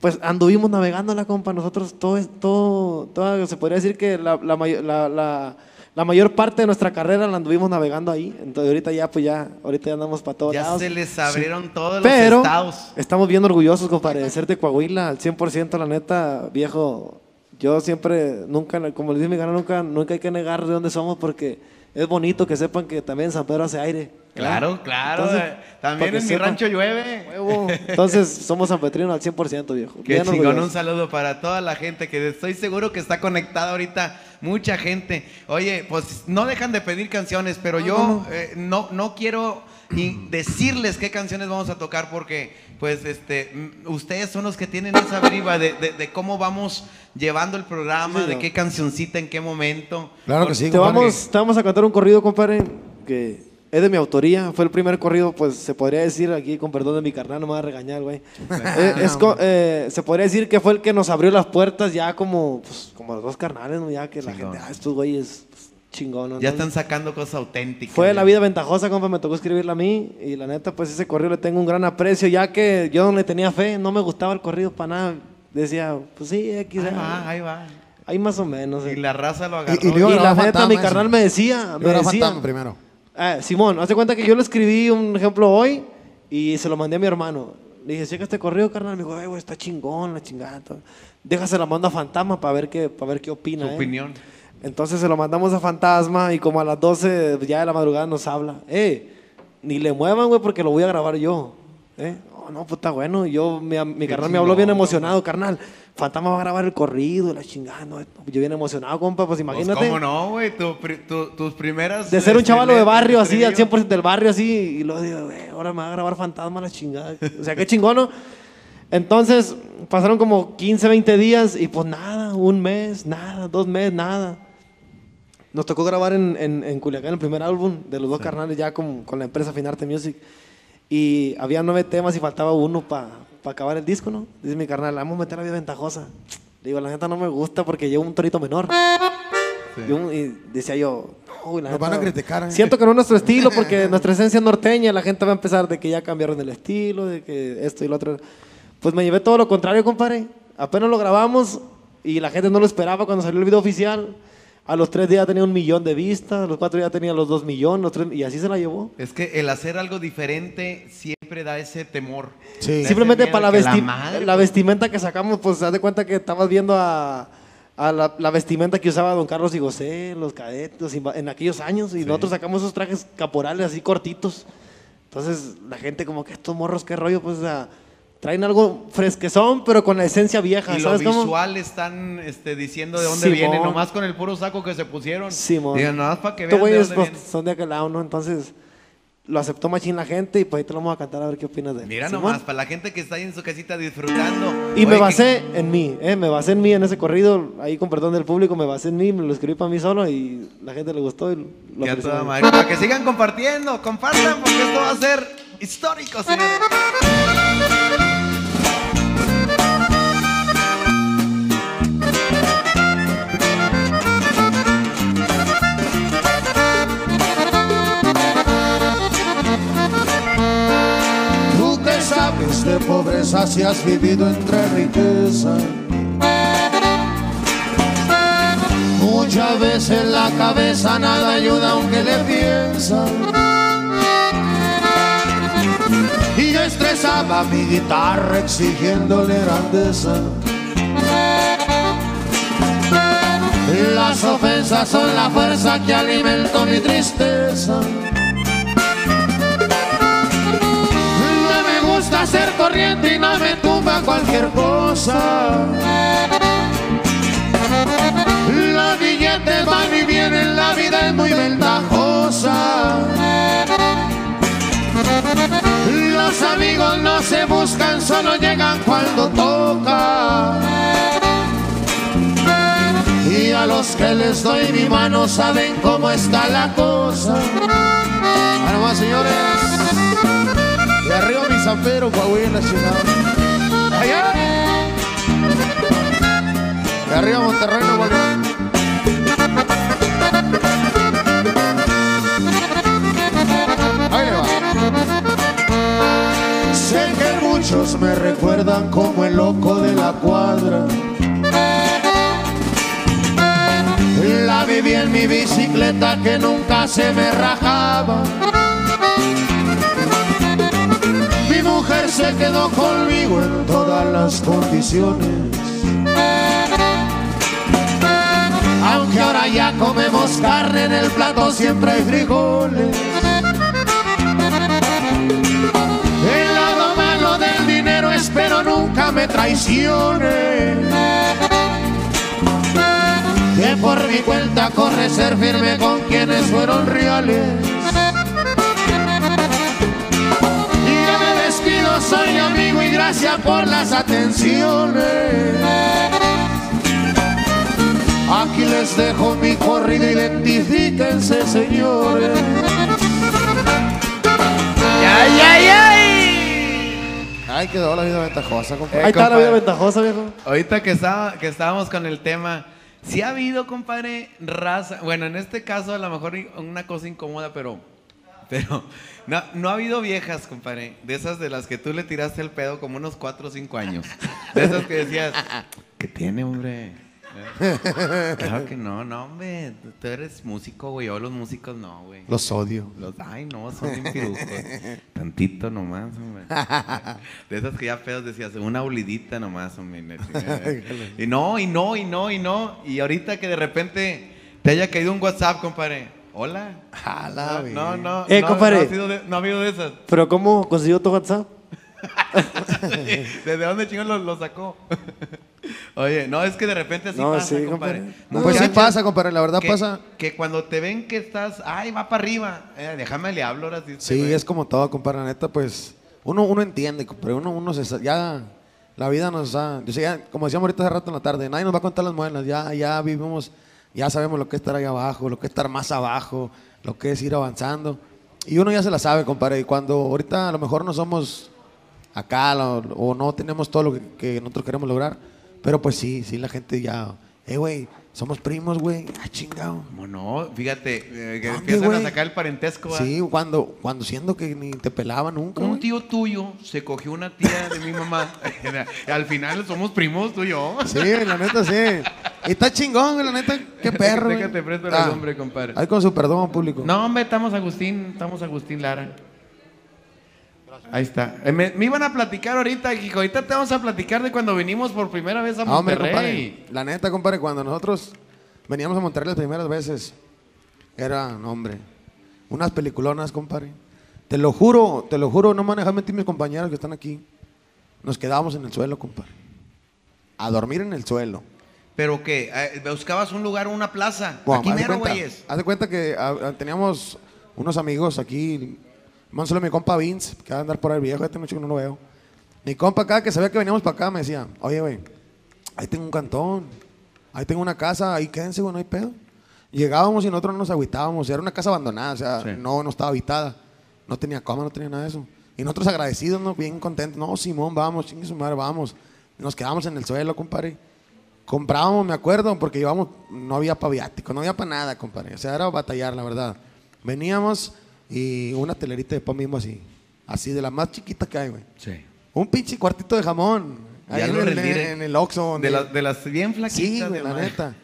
pues anduvimos navegando la compa. Nosotros todo, todo, todo se podría decir que la, la, la, la- la mayor parte de nuestra carrera la anduvimos navegando ahí. Entonces, ahorita ya, pues ya, ahorita ya andamos para todos Ya lados. se les abrieron todos los Pero estados. estamos bien orgullosos, compadre, de ser de Coahuila al 100%, la neta, viejo. Yo siempre, nunca, como le dice mi canal, nunca, nunca hay que negar de dónde somos porque es bonito que sepan que también San Pedro hace aire. Claro, claro. Entonces, eh, También en mi sepan. rancho llueve. Huevo. Entonces, somos sanpetrinos al 100%, viejo. Qué Bien chingón, un saludo para toda la gente que estoy seguro que está conectada ahorita, mucha gente. Oye, pues no dejan de pedir canciones, pero yo eh, no, no quiero y decirles qué canciones vamos a tocar porque pues este mm, ustedes son los que tienen esa briva de, de- de cómo vamos llevando el programa, Sí, de no. qué cancioncita, en qué momento. Claro que sí, Te compadre. vamos, te vamos a cantar un corrido, compadre, que es de mi autoría. Fue el primer corrido, pues se podría decir aquí, con perdón de mi carnal, no me va a regañar, güey. Eh, es eh, se podría decir que fue el que nos abrió las puertas ya como, pues, como los dos carnales, ¿no? Ya que la gente, ah, estos güeyes, chingón, ¿no? Ya están sacando cosas auténticas. Fue la vida ventajosa, compa, me tocó escribirla a mí y la neta, pues ese corrido le tengo un gran aprecio, ya que yo no le tenía fe, no me gustaba el corrido para nada. Decía, pues sí, X, Ahí eh, va, ahí va. ahí más o menos. eh. Y la raza lo agarró. Y- la neta, fantasma mi carnal me decía, me decía, primero. Ah, Simón, hace cuenta que yo le escribí un ejemplo hoy y se lo mandé a mi hermano. Le dije, checa este correo, carnal. Me dijo, "Ay, güey, está chingón, la chingada. todo". Déjase la mando a Fantasma para ver qué, para ver qué opina. Su eh". opinión. Entonces se lo mandamos a Fantasma y como a las 12 ya de la madrugada nos habla. Eh, ni le muevan, güey, porque lo voy a grabar yo. Eh, "Oh, no, está bueno. Yo, mi, mi carnal me habló bien emocionado, carnal. Fantasma va a grabar el corrido, la chingada. no, yo bien emocionado, compa, pues Pues, imagínate. ¿Cómo no, güey? Tu pri- tu- tus primeras. De ser un chavalo de barrio así, al estribillo. 100% del barrio así, y luego digo, güey, ahora me va a grabar fantasma la chingada. O sea, qué chingón, ¿no? Entonces, pasaron como 15, 20 días y pues nada, un mes, nada, dos meses, nada. Nos tocó grabar en, en, en Culiacán el primer álbum de los dos carnales ya con, con la empresa Finarte Music. Y había nueve temas y faltaba uno para acabar el disco, ¿no? Dice mi carnal, vamos a meter la vida ventajosa. Le digo, la neta no me gusta porque llevo un torito menor. Y, un- y decía yo, no, la Nos van a criticar, ¿eh? Siento que no es nuestro estilo (laughs) porque nuestra esencia es norteña, la gente va a empezar de que ya cambiaron el estilo, de que esto y lo otro. Pues me llevé todo lo contrario, compadre. Apenas lo grabamos y la gente no lo esperaba cuando salió el video oficial. A los tres días tenía un millón de vistas, a los cuatro días tenía los dos millones, los tres- y así se la llevó. Es que el hacer algo diferente siempre da ese temor. Sí. Simplemente para la, vesti- madre, la vestimenta que sacamos, pues haz de cuenta que estabas viendo a, a la, la vestimenta que usaba don Carlos y José, los cadetes, en aquellos años, y nosotros sacamos esos trajes caporales así cortitos. Entonces la gente como que estos morros, qué rollo, pues traen algo fresquezón, pero con la esencia vieja, Y lo ¿sabes cómo? visual están este, diciendo de dónde Simón. viene, nomás con el puro saco que se pusieron. Simón. Digan, nomás para que vean de güeyes dónde pues, son de aquel lado, ¿no? Entonces lo aceptó machín la gente y pues ahí te lo vamos a cantar a ver qué opinas de él. Mira Simón. nomás, para la gente que está ahí en su casita disfrutando. Y me basé en mí, ¿eh? me basé en mí en ese corrido, ahí con perdón del público, me basé en mí, me lo escribí para mí solo y la gente le gustó y lo que- ya toda madre. Para que sigan compartiendo, compartan porque esto va a ser histórico, señores. De pobreza si has vivido entre riqueza. Muchas veces la cabeza nada ayuda aunque le piensa. Y yo estresaba mi guitarra exigiéndole grandeza. Las ofensas son la fuerza que alimento mi tristeza. Cualquier cosa. Los billetes van y vienen, la vida es muy ventajosa. Los amigos no se buscan, solo llegan cuando toca. Y a los que les doy mi mano saben cómo está la cosa. Ahora señores. De arriba mi zapero, Coahuila, ciudad. Allá. De arriba Monterrey, Nuevo León. Ahí le va. Sé que muchos me recuerdan como el loco de la cuadra. La viví en mi bicicleta que nunca se me rajaba. Mujer se quedó conmigo en todas las condiciones. Aunque ahora ya comemos carne en el plato, siempre hay frijoles. El lado malo del dinero espero nunca me traicione. Que por mi cuenta corre ser firme con quienes fueron reales. Soy amigo y gracias por las atenciones. Aquí les dejo mi corrido, identifíquense señores. ¡Ay, ay, ay! Ay, quedó la vida ventajosa, compadre. Ahí está la vida ventajosa, viejo. Ahorita que, estaba, que estábamos con el tema, sí ha habido, compadre, raza. Bueno, en este caso a lo mejor una cosa incómoda, pero. Pero no, no ha habido viejas, compadre, de esas de las que tú le tiraste el pedo como unos 4 o 5 años. De esas que decías, ¿qué tiene, hombre? Claro que no, no, hombre. Tú eres músico, güey. Yo los músicos no, güey. Los odio. Los, ay, no, son bien pirucos. Tantito nomás, hombre. De esas que ya pedos decías, una olidita nomás, hombre. Y no, y no, y no, y no. Y ahorita que de repente te haya caído un WhatsApp, compadre. Hola. Jala, No, no, no. Eh, no, compadre. No ha, sido de- no ha habido de esas. Pero ¿cómo consiguió tu WhatsApp? (laughs) ¿Desde dónde chingón lo, lo sacó? (laughs) Oye, no, es que de repente así No, pasa, sí, compadre. compadre. No, pues sí pasa, compadre. La verdad que, pasa. Que cuando te ven que estás, ay, va para arriba. Eh, déjame le hablo ahora sí. Sí, güey. es como todo, compadre. La neta, pues, uno, uno entiende, compadre. Uno, uno se, ya, la vida nos ha, yo sé, ya, como decíamos ahorita hace rato en la tarde, nadie nos va a contar las muelas. Ya, ya vivimos, ya sabemos lo que es estar ahí abajo, lo que es estar más abajo, lo que es ir avanzando. Y uno ya se la sabe, compadre. Y cuando ahorita a lo mejor no somos acá o no tenemos todo lo que, que nosotros queremos lograr, pero pues sí, sí, la gente ya, eh, güey, somos primos, güey. Ah, chingado. ¿Cómo no? Fíjate, eh, que ¿Dónde, empiezan güey? a sacar el parentesco. Sí, cuando, cuando siendo que ni te pelaba nunca. Un güey. tío tuyo se cogió una tía de mi mamá. (laughs) Al final somos primos tú y yo. Sí, la neta sí. Y está chingón, la neta. Qué perro. Déjate presto el Ah, nombre, compadre. Ahí con su perdón público. No, hombre, estamos Agustín, estamos Agustín Lara. Ahí está. Eh, me, me iban a platicar ahorita, hijo. Ahorita te vamos a platicar de cuando vinimos por primera vez a hombre, Monterrey. compadre. La neta, compadre, cuando nosotros veníamos a Monterrey las primeras veces, era, no, hombre, unas peliculonas, compadre. Te lo juro, te lo juro, no dejar mentir mis compañeros que están aquí. Nos quedábamos en el suelo, compadre. A dormir en el suelo. ¿Pero qué? Eh, ¿Buscabas un lugar, una plaza? Bueno, Aquí mero, güeyes. Haz de cuenta que ah, ah, teníamos unos amigos aquí. Mándalo a mi compa Vince, que va a andar por ahí viejo, este mucho que no lo veo. Mi compa acá, que sabía que veníamos para acá, me decía, oye, güey, ahí tengo un cantón, ahí tengo una casa, ahí quédense, güey, no hay pedo. Llegábamos y nosotros no nos agüitábamos, era una casa abandonada, o sea, Sí. no, no estaba habitada, no tenía cama, no tenía nada de eso. Y nosotros agradecidos, ¿no? bien contentos, no, Simón, vamos, chingue su madre, vamos. Nos quedamos en el suelo, compadre. Comprábamos, me acuerdo, porque íbamos, no había para viático, no había para nada, compadre. O sea, era batallar, la verdad. Veníamos y una telerita de pan mismo así. Así, de las más chiquitas que hay, güey. Sí. Un pinche cuartito de jamón. Ahí en, el, en el Oxxo. De, las- de las bien flaquitas. Sí, güey, la madre. neta.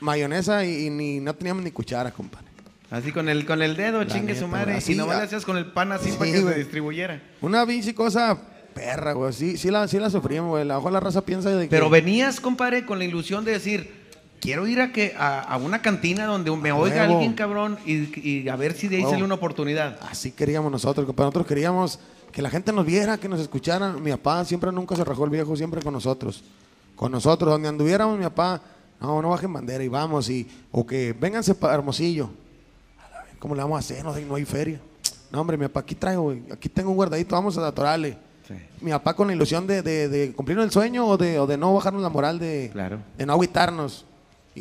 Mayonesa y, y ni, no teníamos ni cuchara, compadre. Así con el, con el dedo, La chingue neta, su madre. así, y nomás le hacías con el pan así sí, para que se distribuyera. Una pinche cosa perra, güey. Sí, sí, la, sí la sufrimos, güey. A la raza piensa de que... Pero venías, compadre, con la ilusión de decir, quiero ir a que a, a una cantina donde me A oiga alguien cabrón y, y a ver si de ahí sale una oportunidad. Así queríamos nosotros, compadre. Nosotros queríamos que la gente nos viera, que nos escuchara. Mi papá siempre nunca se rajó el viejo, siempre con nosotros. Con nosotros, donde anduviéramos, mi papá, no, no bajen bandera y vamos. Y, o que vénganse para Hermosillo. ¿Cómo le vamos a hacer? No, hay- no hay feria. No, hombre, mi papá, aquí traigo. Aquí tengo un guardadito, vamos a atorarle. Mi papá con la ilusión de, de- de cumplir el sueño o de, o de no bajarnos la moral de, Claro. de no agüitarnos.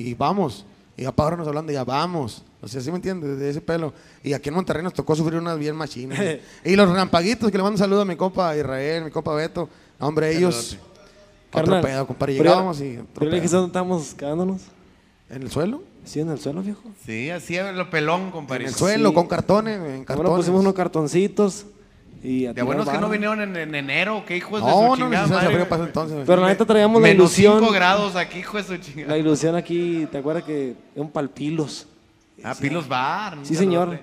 Y vamos. Y papá ahora nos hablando, ya vamos. O sea, ¿sí me entiendes? De ese pelo. Y aquí en Monterrey nos tocó sufrir unas bien machinas. (laughs) y los rampaguitos, que le mando un saludo a mi compa Israel, mi compa Beto. Hombre, ellos. Otro Carnal, pedo, compadre. Llegábamos y. otro ¿Pero le pedo. dijiste dónde estábamos quedándonos? ¿En el suelo? Sí, en el suelo, viejo. Sí, así es lo pelón, En compadre. el suelo, Sí. con cartones, en cartones. Bueno, pusimos unos cartoncitos y a De buenos que no vinieron en, en enero, que hijos de No, su no chingada madre. frío ese entonces. Pero la neta traíamos la Menos ilusión. 5 grados aquí, hijo de su chingada. La ilusión aquí, ¿te acuerdas que es un palpilos? Ah, Pilos Bar. Sí, señor.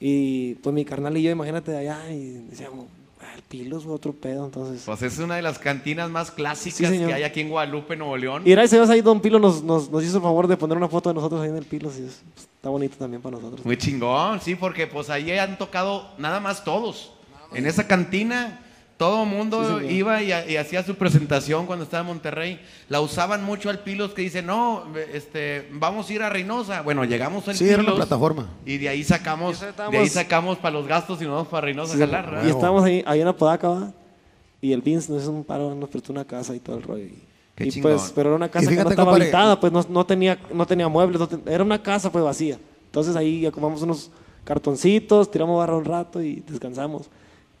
Y pues mi carnal y yo, imagínate de allá, y decíamos, ah, el pilos, otro pedo, entonces. Pues es una de las cantinas más clásicas Sí, que hay aquí en Guadalupe, Nuevo León. Y gracias a Dios ahí Don Pilo nos, nos, nos hizo el favor de poner una foto de nosotros ahí en el Pilos y es- pues, está bonito también para nosotros. Muy chingón, sí, porque pues ahí han tocado nada más todos. En esa cantina todo mundo Sí, iba y, y hacía su presentación cuando estaba en Monterrey. La usaban mucho al Pilos que dice, no, este, vamos a ir a Reynosa. Bueno, llegamos al Sí, era Pilos. una plataforma. Y de ahí sacamos, Y estábamos- de ahí sacamos para los gastos y nos vamos para Reynosa a jalar. Y estábamos ahí, ahí en Apodaca, ¿va? Y el Vince nos hizo un paro, nos prestó una casa y todo el rollo. Y, Qué y, chingón. pues, pero era una casa que no estaba habitada, pues no, no tenía, no tenía muebles, no ten- era una casa pues vacía. Entonces ahí acomodamos unos cartoncitos, tiramos barra un rato y descansamos.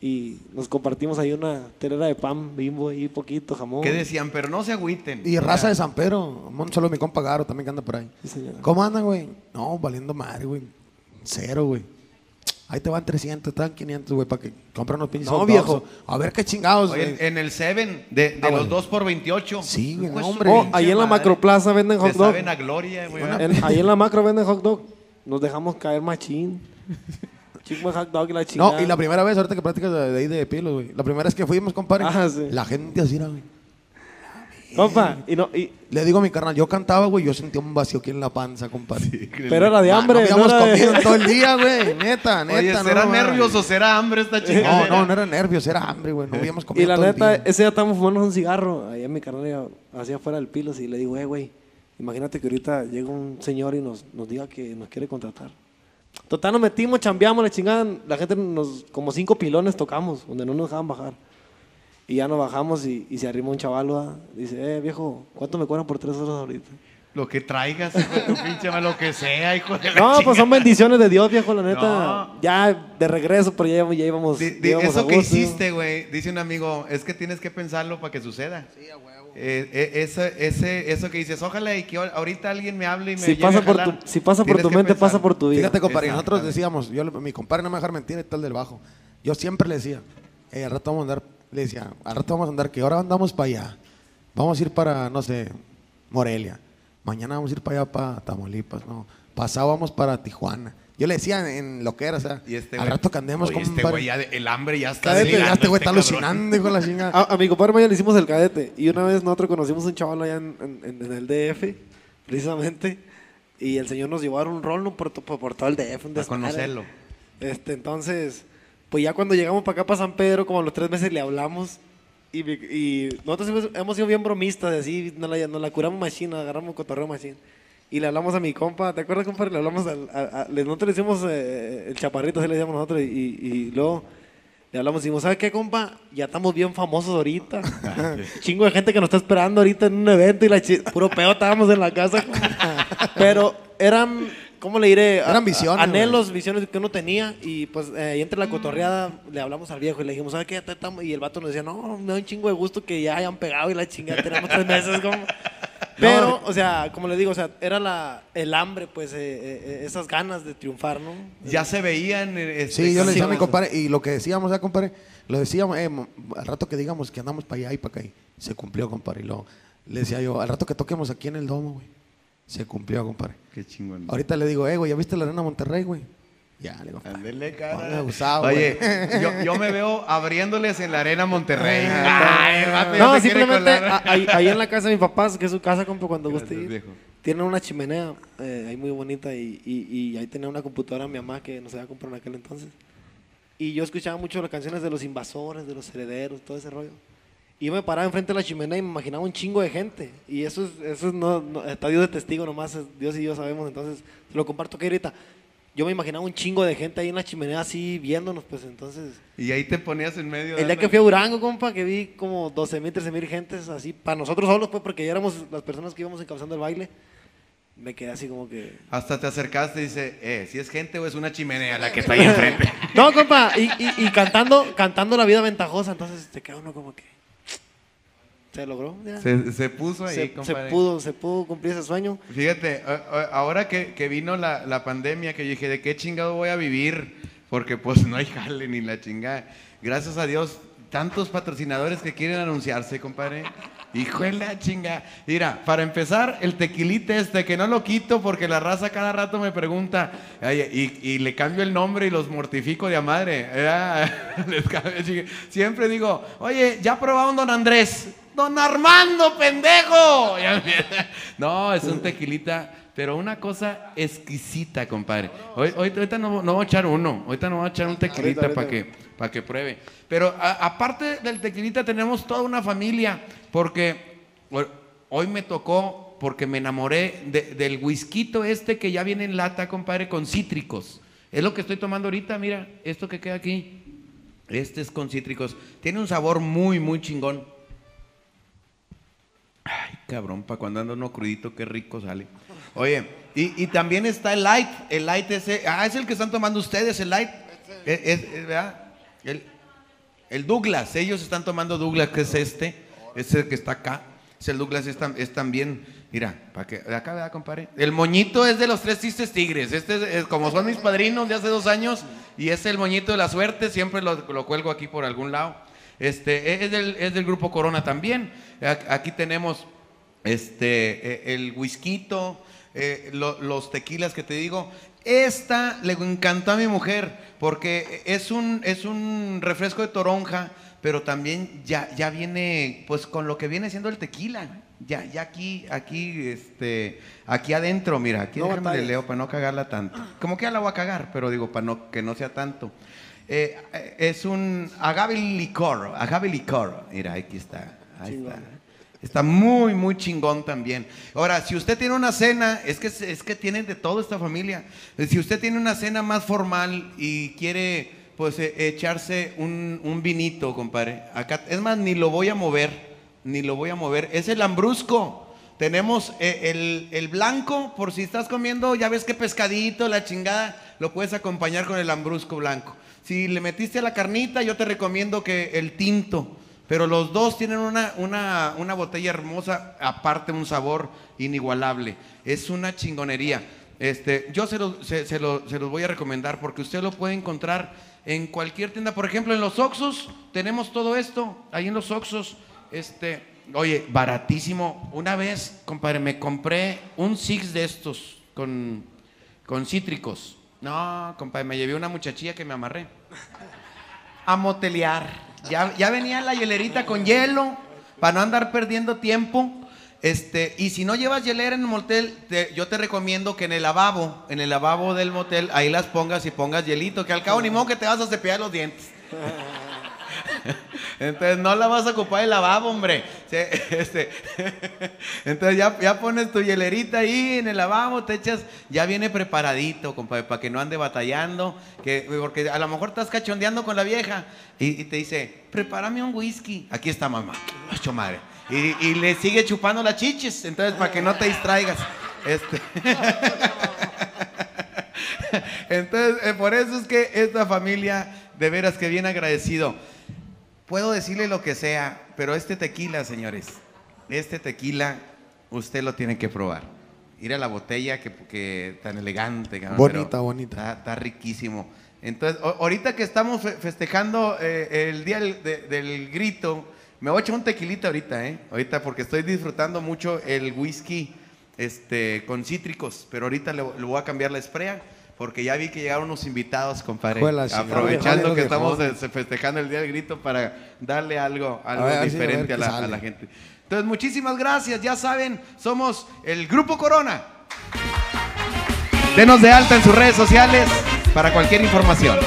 Y nos compartimos ahí una telera de pan, bimbo y poquito, jamón. ¿Qué decían? Pero no se agüiten. Y raza de San Pedro. Un saludo a mi compa Garo también que anda por ahí. Sí. ¿Cómo andan, güey? No, valiendo madre, güey. Cero, güey. Ahí te van 300, te dan 500, güey, para que compren unos pinches No, dogs. viejo. A ver qué chingados, güey. en el Seven, de, de Ah, los bueno. 2 por 28. Sí, güey, hombre. Oh, ahí en la macroplaza venden hot dog. saben a gloria, güey. Ahí en la macro venden hot dog. Nos dejamos caer machín. Chico hot dog y la chingada. No, y la primera vez, ahorita que platicas de, de ahí de Pilo, güey. La primera vez que fuimos, compadre. Ah, sí. La gente así era, güey. Compa, y no, y, Le digo a mi carnal, yo cantaba, güey, yo sentía un vacío aquí en la panza, compadre. pero era de hambre. No habíamos era de- comido en todo el día, güey. Neta, neta. Oye, no, ¿será no, nervios o será hambre esta chingada? No, no, no era nervios, era hambre, güey. No habíamos comido Y la todo el neta, día. ese día estábamos fumando un cigarro. Ahí en mi carnal, hacia afuera del pilos. Y le digo, eh, güey, imagínate que ahorita llega un señor y nos, nos diga que nos quiere contratar. Total, nos metimos, chambeamos, la chingada. La gente nos, como cinco pilones tocamos, donde no nos dejaban bajar. Y ya nos bajamos y, se arrima un chaval, ¿va? Dice, eh, viejo, ¿cuánto me cobran por tres horas ahorita? Lo que traigas, hijo de tu pinche madre, lo que sea, hijo de la No, pues son bendiciones de Dios, viejo, la neta. No. Ya de regreso, pero ya, ya íbamos. Di- ya di- íbamos a eso que gusto. hiciste, güey, dice un amigo, es que tienes que pensarlo para que suceda. Sí, a huevo. eso, ese, eso que dices, ojalá y que ahorita alguien me hable y me Si lleve pasa a por jalar". tu- si pasa por Tienes tu que mente, pasa pensarlo. por tu vida. Fíjate, compadre, nosotros Exactamente. decíamos, yo, le- mi compadre no me va a dejar mentir, está el del bajo. Yo siempre le decía, "Ey, al rato vamos a andar, le decía, al rato vamos a andar, que ahora andamos para allá. Vamos a ir para, no sé, Morelia. Mañana vamos a ir para allá, para Tamaulipas, no. Pasado vamos para Tijuana. Yo le decía en, lo que era, o sea, Y este al rato que andemos, Oye, este compadre. güey ya de- el hambre ya está Cállate, ya este güey está este cabrón. alucinando, hijo de la chingada. A, a mi compadre Maya le hicimos el cadete. Y una vez nosotros conocimos un chaval allá en, en- el DF, precisamente. Y el señor nos llevó a dar un rol ¿no? por, por, por todo el DF. un A conocerlo. Este, entonces, pues ya cuando llegamos para acá, para San Pedro, como a los tres meses le hablamos. Y, nosotros hemos, sido bien bromistas, así, nos la, nos la curamos machine, agarramos cotorreo machine. Y le hablamos a mi compa, ¿te acuerdas, compadre? Le hablamos al, a- a- nosotros le hicimos eh, el chaparrito, así le decíamos nosotros, y, y luego le hablamos y dijimos, ¿sabes qué, compa? Ya estamos bien famosos ahorita. (laughs) Chingo de gente que nos está esperando ahorita en un evento y la puro pedo estábamos en la casa. compa. (laughs) Pero eran, ¿cómo le diré? A- Eran visiones, a- Anhelos, visiones que uno tenía. Y pues eh, ahí entre la cotorreada le hablamos al viejo y le dijimos, ¿sabes qué? Ya estamos-". Y el vato nos decía, no, me da un chingo de gusto que ya hayan pegado y la chingada. Tenemos tres meses, como. (laughs) Pero, o sea, como le digo, o sea, era la, el hambre, pues, eh, eh, esas ganas de triunfar, ¿no? Ya se veían. eh, este, Sí, yo le decía a mi compadre, y lo que decíamos, ya, compadre, lo decíamos, eh, al rato que digamos que andamos para allá y para acá, y se cumplió, compadre. Y luego le decía yo, al rato que toquemos aquí en el domo, güey, se cumplió, compadre. Qué chingón. Ahorita le digo, eh, güey, ¿ya viste la arena Monterrey, güey? Ya, le digo, Ándele, Ponle cara. abusado, Oye, güey. (laughs) yo, yo me veo abriéndoles en la arena Monterrey. Ah, Ay, el No, simplemente a- ahí, ahí en la casa de mis papás, que es su casa, compa, cuando guste ir. Tiene una chimenea eh, ahí muy bonita y, y- y ahí tenía una computadora mi mamá que nos había comprado en aquel entonces. Y yo escuchaba mucho las canciones de los invasores, de los herederos, todo ese rollo. Y yo me paraba enfrente de la chimenea y me imaginaba un chingo de gente. Y eso es, eso es no, no- está Dios de testigo nomás, Dios y yo sabemos, entonces se lo comparto que ahorita. Yo me imaginaba un chingo de gente ahí en la chimenea así viéndonos, pues entonces... Y ahí te ponías en medio. El día que fui a Durango, compa, que vi como 12 mil, 13 mil gentes así, para nosotros solos, pues, porque ya éramos las personas que íbamos encabezando el baile, me quedé así como que... Hasta te acercaste y dice, eh, si es gente o es una chimenea la que (laughs) está ahí enfrente. No, compa, y, y- y cantando, cantando la vida ventajosa, entonces te queda uno como que... Se logró, ya. se, se puso ahí, Se, pudo, se pudo cumplir ese sueño. Fíjate, ahora que, que vino la, la pandemia, que yo dije, ¿de qué chingado voy a vivir? Porque pues no hay jale ni la chingada. Gracias a Dios, tantos patrocinadores que quieren anunciarse, compadre. Hijo de la chinga. Mira, para empezar, el tequilite este, que no lo quito porque la raza cada rato me pregunta, "Oye, y, y le cambio el nombre y los mortifico de a madre. (laughs) Siempre digo, oye, ya probaron Don Andrés. Don Armando, pendejo. No, es un tequilita, pero una cosa exquisita, compadre. Hoy, hoy- ahorita no, no voy a echar uno, ahorita no voy a echar un tequilita para que, para que pruebe. Pero a- aparte del tequilita tenemos toda una familia, porque ho- hoy me tocó, porque me enamoré de- del whisky este que ya viene en lata, compadre, con cítricos. Es lo que estoy tomando ahorita, mira, esto que queda aquí. Este es con cítricos. Tiene un sabor muy, muy chingón. Ay, cabrón, para cuando anda uno crudito, qué rico sale. Oye, y, y también está el light. El light ese, ah, es el que están tomando ustedes, el light. Es, es- es- ¿verdad? El, el Douglas, ellos están tomando Douglas, que es este, es el que está acá. Es el Douglas, es, tam- es también, mira, para que, de acá, ¿verdad, compadre? El moñito es de los tres tristes tigres. Este es, es como son mis padrinos de hace dos años, y es el moñito de la suerte, siempre lo, lo cuelgo aquí por algún lado. Este, es del, es del grupo Corona también. Aquí tenemos este, eh, el whisky, eh, lo- los tequilas que te digo. Esta le encantó a mi mujer porque es un, es un refresco de toronja, pero también ya, ya viene pues con lo que viene siendo el tequila. Ya, ya aquí, aquí, este, aquí adentro, mira, aquí No déjame le leo para no cagarla tanto. Como que ya la voy a cagar, pero digo, para no, que no sea tanto. Eh, eh, es un agave licor, agave licor. Mira, aquí está. Ahí está. Está muy, muy chingón también. Ahora, si usted tiene una cena, es que, es que tienen de todo esta familia. Eh, Si usted tiene una cena más formal y quiere, pues, echarse un, un vinito, compadre. Acá, es más, ni lo voy a mover, ni lo voy a mover. Es el lambrusco. Tenemos el, el blanco, por si estás comiendo, ya ves que pescadito, la chingada, lo puedes acompañar con el lambrusco blanco. Si le metiste a la carnita, yo te recomiendo que el tinto. Pero los dos tienen una, una, una botella hermosa, aparte un sabor inigualable. Es una chingonería. Este, yo se, lo- se- se lo- se los voy a recomendar porque usted lo puede encontrar en cualquier tienda. Por ejemplo, en los Oxos tenemos todo esto. Ahí en los Oxos, este, oye, baratísimo. Una vez, compadre, me compré un six de estos con, con cítricos. No, compadre, me llevé una muchachilla que me amarré a motelear. Ya, ya venía la hielerita con hielo para no andar perdiendo tiempo. Este, y si no llevas hielera en el motel, te- yo te recomiendo que en el lavabo, en el lavabo del motel, ahí las pongas y pongas hielito, que al cabo ni modo que te vas a cepillar los dientes. Entonces no la vas a ocupar el lavabo, hombre. Sí, este, (laughs) Entonces ya, ya pones tu hielerita ahí en el lavabo, te echas, ya viene preparadito, compadre, para que no ande batallando, que, porque a lo mejor estás cachondeando con la vieja y, te dice, prepárame un whisky. Aquí está mamá, ocho madre. Y, y le sigue chupando las chiches, entonces para que no te distraigas. Este. (laughs) Entonces, eh, por eso es que esta familia, de veras que bien agradecido. Puedo decirle lo que sea, pero este tequila, señores, este tequila, usted lo tiene que probar. Ir a la botella que, que tan elegante. cabrón, Bonita, bonita. Está, está riquísimo. Entonces, ahorita que estamos fe- festejando eh, el día del, de- del grito, me voy a echar un tequilita ahorita, ¿eh? Ahorita porque estoy disfrutando mucho el whisky este, con cítricos, pero ahorita le, le voy a cambiar la esprea porque ya vi que llegaron unos invitados, compadre. Juela, aprovechando que estamos festejando el día del grito para darle algo, algo a ver diferente la, a la gente. Entonces, muchísimas gracias. Ya saben, somos el Grupo Corona. Denos de alta en sus redes sociales para cualquier información.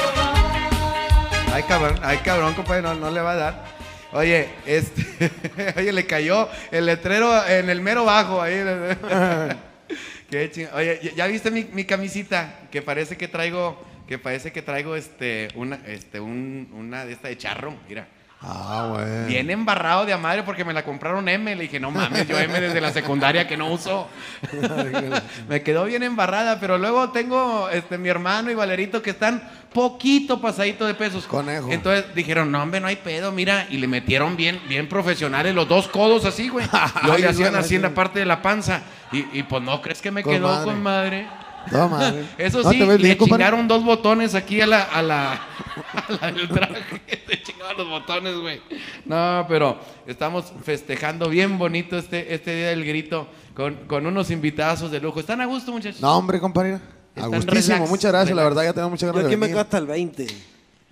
Ay, cabrón, ay, cabrón, compadre, no, no le va a dar. Oye, este, (laughs) oye, le cayó el letrero en el mero bajo ahí. (laughs) Qué ching- Oye, ¿ya- ¿ya viste mi, mi camisita? Que parece que traigo, que parece que traigo este, una, este, un, una de esta de charro, mira. Ah, güey. Bien embarrado de a madre porque me la compraron M. Le dije, no mames, yo M desde la secundaria que no uso. (laughs) me quedó bien embarrada, pero luego tengo este, mi hermano y Valerito que están poquito pasadito de pesos. Conejo. Entonces dijeron, no, hombre, no hay pedo, mira. Y le metieron bien, bien profesionales los dos codos así, güey. (laughs) Ay, le hacían así en la parte de la panza. Y, y pues no, ¿crees que me Con quedó madre. con madre? No, madre. Eso No, sí, te le bien, compadre. chingaron dos botones aquí a la, a la, (laughs) a la del traje. (laughs) Le chingaron los botones, güey. No, pero estamos festejando bien bonito este, este día del grito con, con unos invitazos de lujo. ¿Están a gusto, muchachos? No, hombre, compadre. A Están gustísimo. relax, Muchas gracias. La verdad, ya tenemos muchas Yo ganas de aquí me quedo hasta el 20.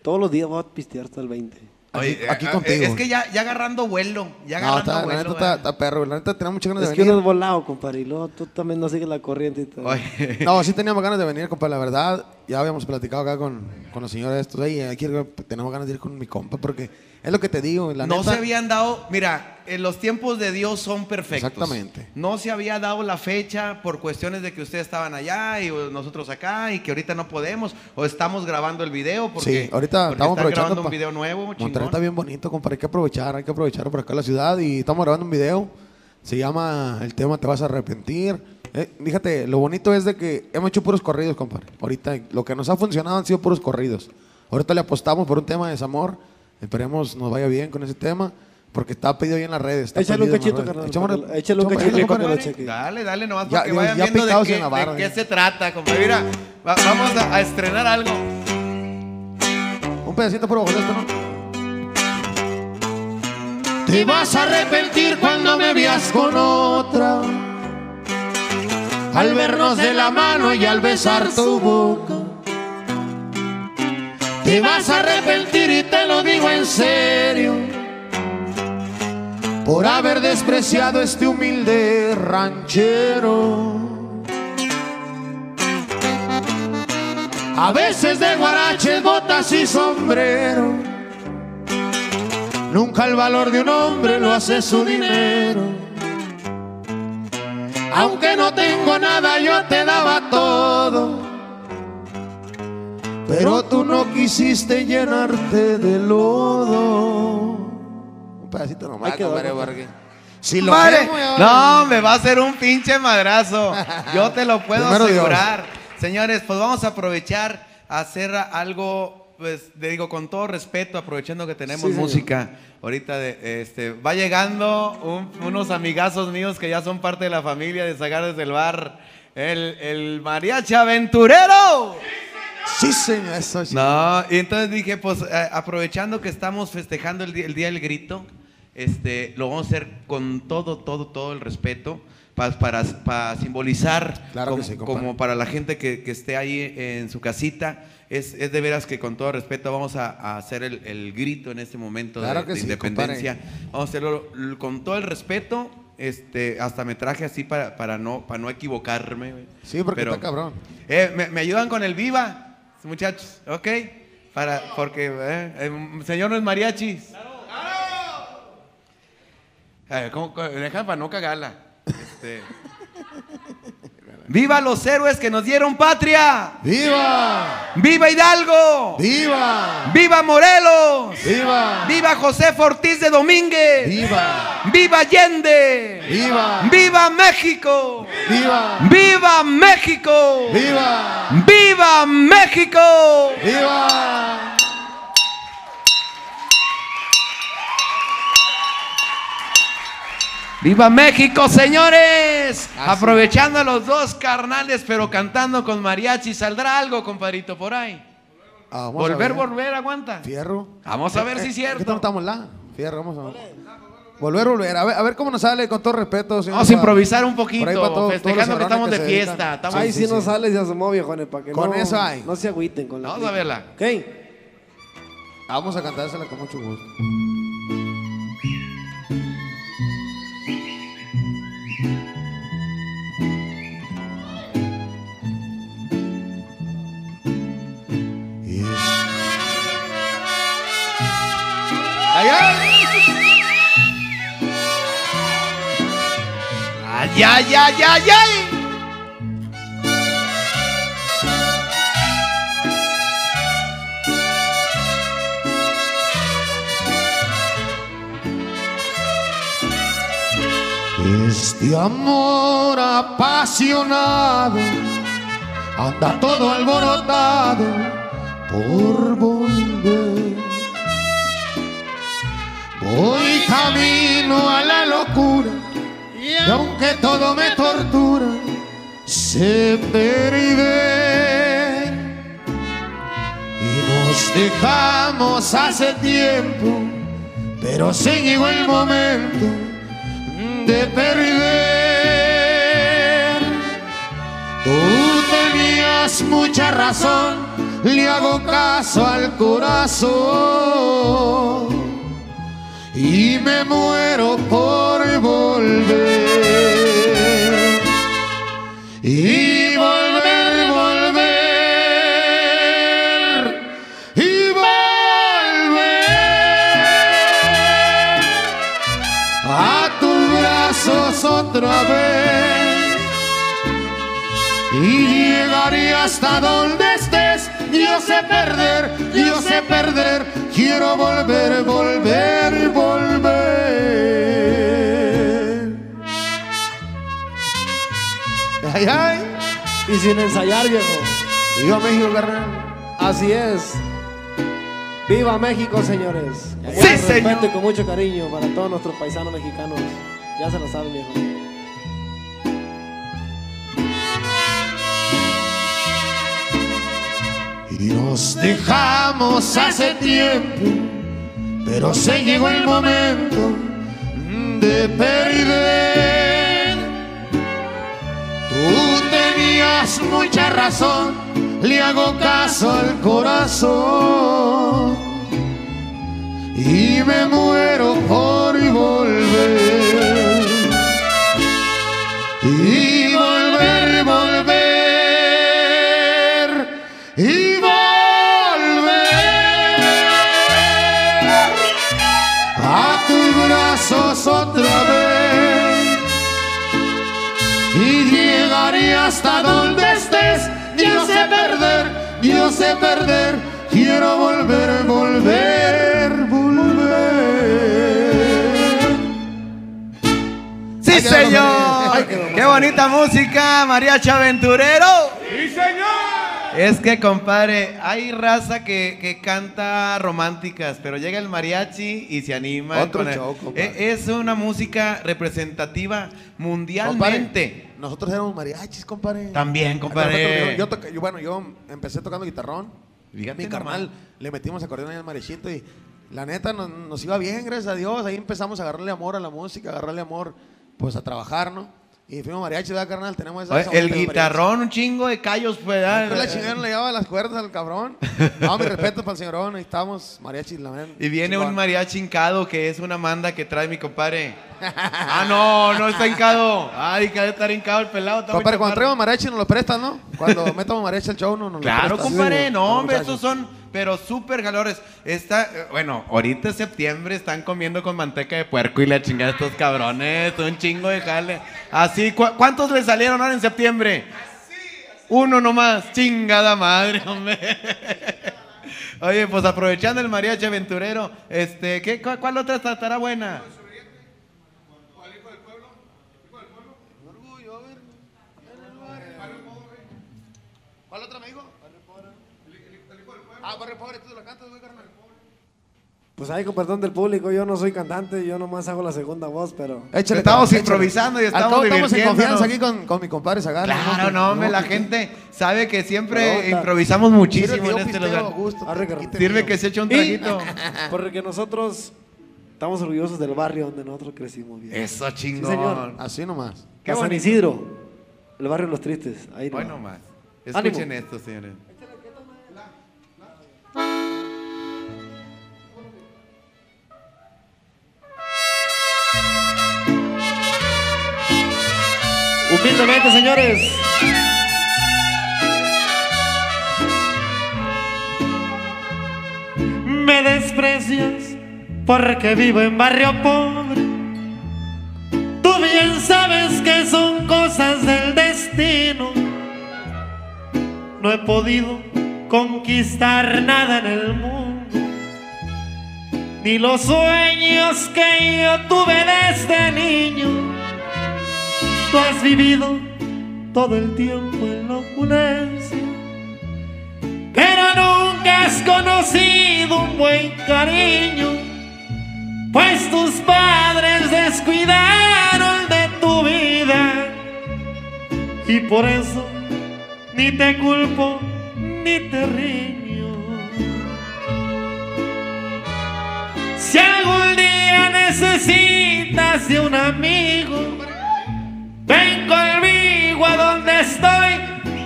Todos los días voy a pistear hasta el 20. Oye, aquí eh, contigo. Es que ya, ya agarrando vuelo. Ya No, agarrando está, la vuelo. neta está, perro. La neta tenemos muchas ganas Es de que uno venir. es volado, compadre. Y luego tú también no sigues la corriente y todo. Oye, No, sí teníamos ganas de venir, compa, la verdad. Ya habíamos platicado acá con, con los señores estos. Oye, aquí tenemos ganas de ir con mi compa porque es lo que te digo. La no neta, se habían dado, mira, en los tiempos de Dios son perfectos. Exactamente. No se había dado la fecha por cuestiones de que ustedes estaban allá y nosotros acá y que ahorita no podemos o estamos grabando el video porque Sí, ahorita porque estamos aprovechando. grabando un video nuevo, Monterrey está bien bonito, compa. Hay que aprovechar, hay que aprovechar por acá la ciudad. Y estamos grabando un video. Se llama El tema Te vas a arrepentir. Eh, fíjate, lo bonito es de que hemos hecho puros corridos, compadre. Ahorita lo que nos ha funcionado han sido puros corridos. Ahorita le apostamos por un tema de desamor. Esperemos nos vaya bien con ese tema. Porque está pedido ahí en las redes. está Échale un cachito, carnal. Échale un cachito lo cheque. Dale, dale, nomás Ya- para que vayan ya viendo de qué, en la barra, de qué ya. se trata, compadre. Mira, va- vamos a, a estrenar algo. Un pedacito por abajo de esto, ¿no? Te vas a arrepentir cuando me veas con otra. Al vernos de la mano y al besar tu boca. Te vas a arrepentir y te lo digo en serio. Por haber despreciado este humilde ranchero. A veces de guaraches, botas y sombrero. Nunca el valor de un hombre lo hace su dinero. Aunque no tengo nada, yo te daba todo. Pero tú no quisiste llenarte de lodo. Un pedacito nomás, quedó, compadre, porque Si lo ya- no, me va a hacer un pinche madrazo. Yo te lo puedo Primero Dios. asegurar. Señores, pues vamos a aprovechar a hacer algo, pues le digo con todo respeto, aprovechando que tenemos Sí, señor. música. Ahorita de, este, va llegando un- unos amigazos míos que ya son parte de la familia de Sagar desde el bar. El, el mariachi aventurero. Sí, señor, eso sí. No, y entonces dije, pues eh, aprovechando que estamos festejando el, día- el Día del Grito, este, lo vamos a hacer con todo, todo, todo el respeto pa- para, para simbolizar, Claro como, sí, para la gente que, que esté ahí en su casita. Es, es de veras que con todo respeto vamos a, a hacer el, el grito en este momento de- Claro de, sí, independencia. Vamos a hacerlo con todo el respeto. Este, hasta me traje así para, para, no, para no equivocarme. Sí, porque Pero- está cabrón. eh, ¿me, me ayudan con el viva, muchachos? ¿Ok? Para, porque, eh, el señor no es mariachi. ¡Claro! ¿cómo, cómo? deja para no cagarla. Este, ¡Viva los héroes que nos dieron patria! ¡Viva! ¡Viva Hidalgo! ¡Viva! ¡Viva Morelos! ¡Viva! ¡Viva José Ortiz de Domínguez! ¡Viva! ¡Viva Allende! ¡Viva! ¡Viva México! ¡Viva! ¡Viva México! ¡Viva! ¡Viva México! ¡Viva! ¡Viva México, señores! Así. Aprovechando a los dos carnales, pero cantando con mariachi, ¿saldrá algo, compadrito, por ahí? Ah, volver, ver. volver, aguanta. Fierro. Vamos a ver si es ¿Qué cierto. tal estamos la? Fierro, vamos a ver. Volver, volver. A ver, a ver cómo nos sale, con todo respeto. señor, Vamos a improvisar un ahí poquito, todos- festejando que estamos de fiesta. Estamos- Ay, sí, si sí, no sí. sale, se asomó, viejones, para que Con no, eso hay. no se agüiten con la Vamos a verla. Ok. Vamos a cantársela con mucho gusto. Ay, ay. Ay, ay, ay. Este amor apasionado anda todo alborotado por volver. Voy camino a la locura y aunque todo me tortura, se perder. Y nos dejamos hace tiempo, pero se llegó el momento de perder. Tú tenías mucha razón, le hago caso al corazón y me muero por volver. Y volver, volver, y volver. A tus brazos otra vez. Y llegaré hasta donde sé perder, yo sé perder, quiero volver, volver, volver. Ay, ay, Y sin ensayar, viejo. viva México, carnal. Así es. ¡Viva México, señores! Con Sí, mucho señor. y con mucho cariño para todos nuestros paisanos mexicanos. Ya se lo saben, viejo. Y nos dejamos hace tiempo, pero se llegó el momento de perder. Tú tenías mucha razón, le hago caso al corazón y me muero por volver. Yo sé perder. Quiero volver, volver, volver. Sí, señor. Qué bonita música, Mariachi Aventurero. Sí, señor. Es que, compadre, hay raza que, que canta románticas, pero llega el mariachi y se anima. Otro con show, compadre. E- Es una música representativa mundialmente. Compadre, nosotros éramos mariachis, compadre. También, compadre. Yo, yo bueno, yo empecé tocando guitarrón. Fíjate Mi carnal le metimos acordeón ahí al mariachito y la neta nos, nos iba bien, gracias a Dios. Ahí empezamos a agarrarle amor a la música, agarrarle amor pues a trabajar, ¿no? Y fuimos mariachi, ¿verdad, carnal? Tenemos esa Oye, esa el guitarrón, un chingo de callos, pues. ¿verdad? Después la chingada le llevaba las cuerdas al cabrón. No, mi respeto para el señorón. Ahí estamos, mariachi, la verdad. Y viene un mariachi hincado que es una manda que trae mi compadre. ah, no, no está hincado. Ay, que ha de estar hincado el pelado. Compadre, cuando traemos mariachi nos lo prestan, ¿no? Cuando metamos mariachi al show, no nos lo Claro, prestan. compadre, Sí, no, hombre, estos son, pero súper calores. Está, eh, bueno, ahorita es septiembre, están comiendo con manteca de puerco y la chingada estos cabrones, un chingo de jale. Así, ¿cu- ¿cuántos le salieron ahora en septiembre? Uno nomás, chingada madre, (laughs) hombre. Oye, pues aprovechando el mariachi aventurero, este, ¿qué, cuál, otra estará buena? ¿Cuál otra? Ah, Barrio Pobre, tú la cantas, güey, carnal. Pues ahí con perdón del público, yo no soy cantante, yo nomás hago la segunda voz, pero... Échale, Estamos échale. improvisando y estamos estamos en confianza aquí con, con mi compadre Zagal. Claro, no, hombre, la gente sabe que siempre Pregunta. improvisamos muchísimo en este lugar. Arre, carnal. Sirve que se eche un traguito. (laughs) Porque nosotros estamos orgullosos del barrio donde nosotros crecimos. bien. Eso chingón. señor. Así nomás. Qué A San. Isidro, el barrio de los tristes. Ahí nomás. Ánimo. Escuchen esto, señores. Humildemente, señores. Me desprecias porque vivo en barrio pobre. Tú bien sabes que son cosas del destino. No he podido conquistar nada en el mundo, ni los sueños que yo tuve desde niño. Tú has vivido todo el tiempo en la opulencia, pero nunca has conocido un buen cariño, pues tus padres descuidaron de tu vida y por eso ni te culpo ni te riño. Si algún día necesitas de un amigo, ven conmigo a donde estoy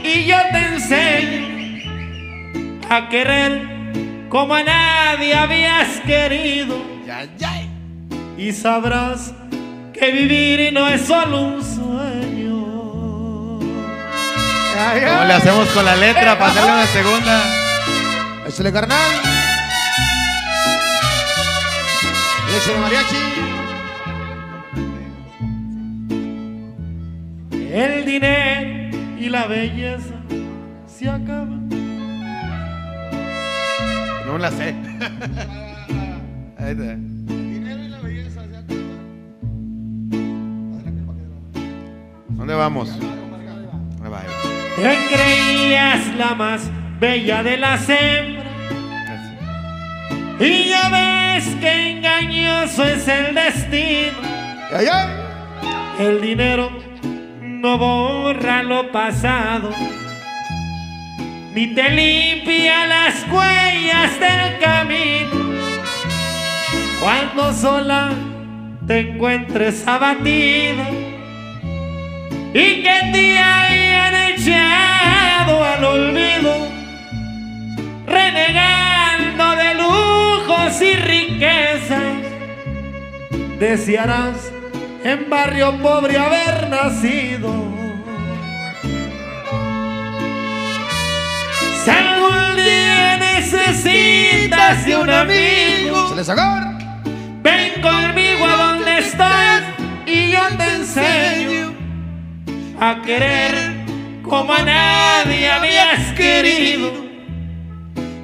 y yo te enseño a querer como a nadie habías querido. Y sabrás que vivir no es solo un sueño. ¿Cómo le hacemos con la letra para hacerle una segunda? Échale carnal. Échale mariachi. El dinero y la belleza se acaban. No la sé. (laughs) Ahí está. ¿Dónde vamos? Ahí va, ahí va. Te creías la más bella de las hembras. Y ya ves que engañoso es el destino. Ay, ay. El dinero no borra lo pasado, ni te limpia las huellas del camino. Cuando sola te encuentres abatida y que te hayan echado al olvido, renegando de lujos y riquezas, desearás en barrio pobre haber nacido. Si algún día necesitas de un amigo, ven conmigo a donde estás y yo te enseño a querer como a nadie habías querido.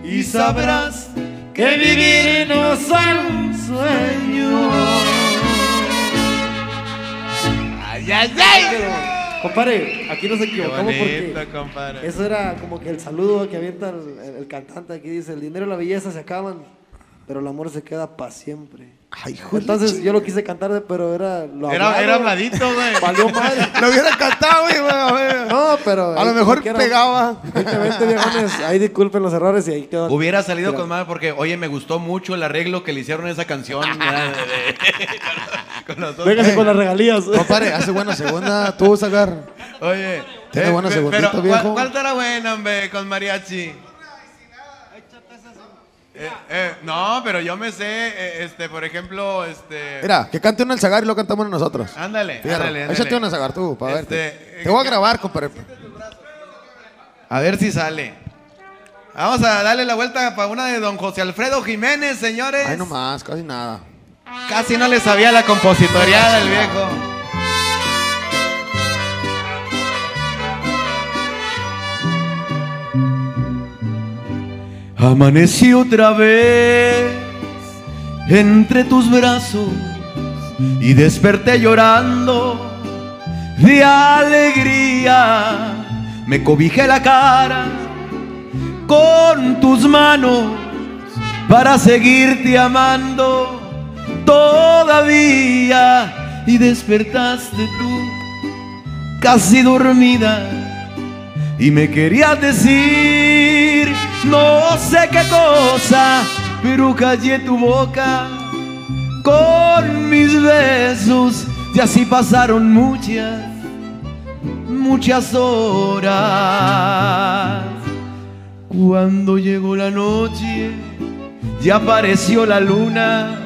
Y sabrás que vivir no es un sueño. ¡Ay, ay, ay! Compadre, aquí nos equivocamos bonito, porque compadre. eso era como que el saludo que avienta el, el- el cantante aquí dice, el dinero y la belleza se acaban, pero el amor se queda para siempre. Ay, hijo de Entonces yo lo quise cantar, pero era lo Era, hablado. era habladito, güey. Valió madre. Lo hubiera cantado, güey. güey. No, pero... A lo mejor pegaba. 2020, viejones, ahí disculpen los errores y ahí quedó. Hubiera salido Mira. con madre porque, oye, me gustó mucho el arreglo que le hicieron a esa canción. Con los dos. Véngase con las regalías. (laughs) Compadre, hace buena segunda. Tú, Zagar. Oye, Tiene buena pe- segundito, pero, viejo. ¿cuál, ¿Cuál estará buena, hombre, con mariachi? Eh, eh, no, pero yo me sé, eh, este, por ejemplo, este. Mira, que cante una el Zagar y lo cantamos nosotros. Ándale, ándale, ándale. Échate una Zagar tú, para Este, verte. Te voy a grabar, compadre. A ver si sale. Vamos a darle la vuelta para una de don José Alfredo Jiménez, señores. Ay, no más, casi nada. Casi no le sabía la compositoriada del viejo. Amanecí otra vez entre tus brazos y desperté llorando de alegría. Me cobijé la cara con tus manos para seguirte amando todavía y despertaste tú casi dormida. Y me querías decir no sé qué cosa pero callé tu boca con mis besos. Y así pasaron muchas muchas horas. Cuando llegó la noche y apareció la luna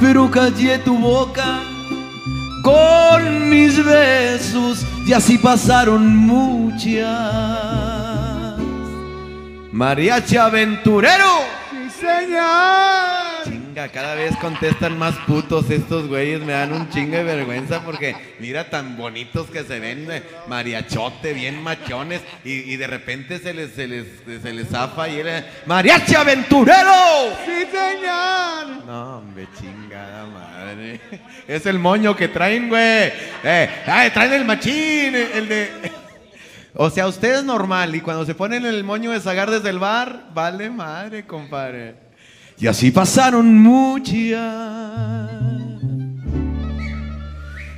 pero callé tu boca con mis besos y así pasaron muchas. Mariachi aventurero. Sí, señor. Chinga, cada vez contestan más putos estos güeyes, me dan un chingo de vergüenza porque mira tan bonitos que se ven, eh, mariachote, bien machones, y, y de repente se les, se les, se les zafa y él, eh, ¡Mariachi aventurero! Sí, señor. No, hombre, chingada madre. (laughs) Es el moño que traen, güey. Eh, ay, traen el machín, el de... (laughs) O sea, usted es normal y cuando se ponen el moño de sagar desde el bar, vale madre, compadre. Y así pasaron muchas,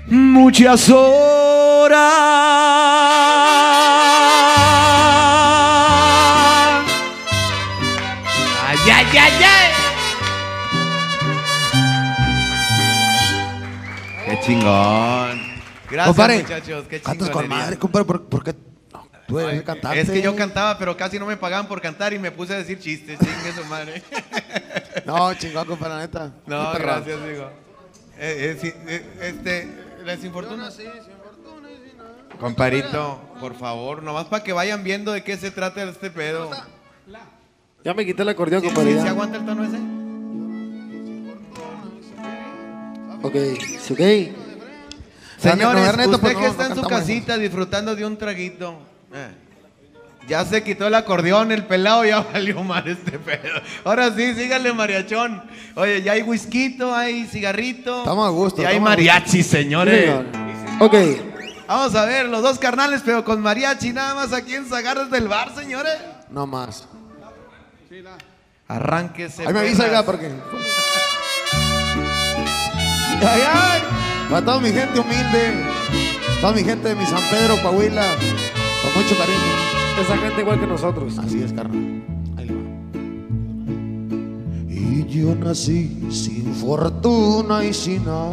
muchas horas. Ay, ay, ay, ay. Qué chingón. Gracias, Compadre, muchachos. Qué cantas con madre, compadre. ¿Por, por qué? Tú eres el cantante. Es que yo cantaba, pero casi no me pagaban por cantar y me puse a decir chistes. Chingue su madre. (laughs) No, chingón, compadre, la neta. No, gracias, digo. Eh, eh, sí, eh, este, ¿les infortuna? Comparito, por favor, nomás para que vayan viendo de qué se trata este pedo. Ya me quité el acordeón, ¿Sí, compadre. sí, ya. ¿sí aguanta el tono ese? Ok, sí, ok. Señores, usted que está en su casita disfrutando de un traguito. Eh, ya se quitó el acordeón, el pelado ya (laughs) valió mal este pedo. Ahora sí, síganle mariachón. Oye, ya hay whisky, hay cigarrito. Estamos a gusto, Y hay mariachi, señores. Señor. Ok. Vamos a ver, los dos carnales, pero con mariachi nada más aquí en Zagarres del Bar, señores. No más. Arránquese. Ahí me avisa, oiga, porque. Ay, ay. Para toda mi gente humilde, toda mi gente de mi San Pedro, Coahuila, con mucho cariño. Esa gente igual que nosotros. Así es, carnal. Ahí le va. Y yo nací sin fortuna y sin nada,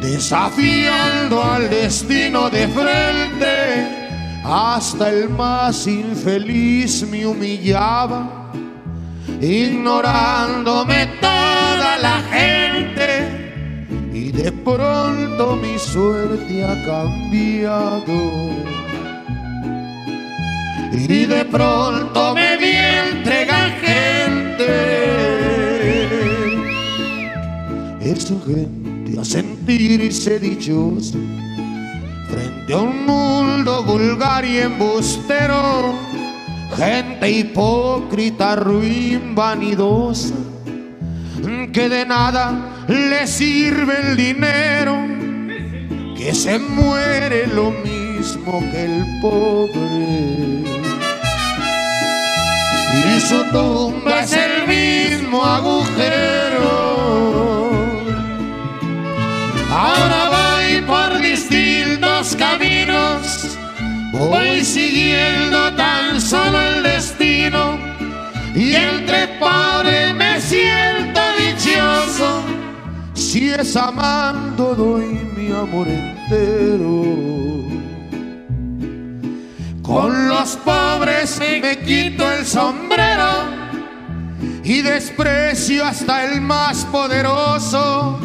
desafiando al destino de frente. Hasta el más infeliz me humillaba, ignorándome toda la gente. Y de pronto mi suerte ha cambiado. Y de pronto me vi entregar gente. Es gente a sentirse dichosa frente a un mundo vulgar y embustero. Gente hipócrita, ruin, vanidosa, que de nada le sirve el dinero, que se muere lo mismo que el pobre. Y su tumba es el mismo agujero. Ahora voy por distintos caminos, voy siguiendo tan solo el destino y entre pobre me siento dichoso. Si es amando doy mi amor entero. Con los pobres me quito el sombrero y desprecio hasta el más poderoso.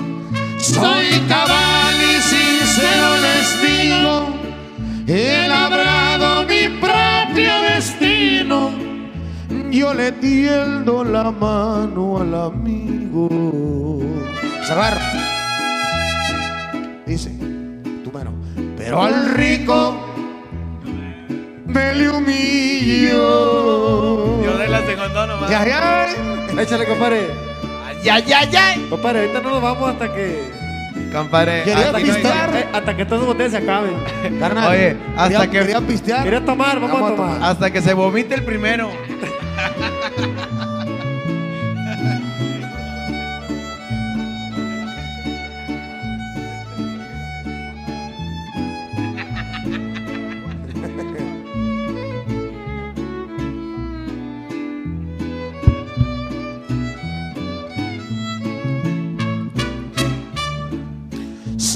Soy cabal y sincero les digo, he labrado mi propio destino. Yo le tiendo la mano al amigo. Sagar. Dice, tú mano. Pero al rico me le humillo. Yo de la segunda nomás. Ya, ya. Échale, compadre. Ya, ya, ya. Compadre, ahorita no nos vamos hasta que. Compadre, Quería hasta que- pistear. eh, hasta que todas las botellas se acaben. (laughs) Carnal. Oye, hasta quería- que- Quería pistear. Quería tomar, vamos, a tomar. hasta que se vomite el primero. (laughs)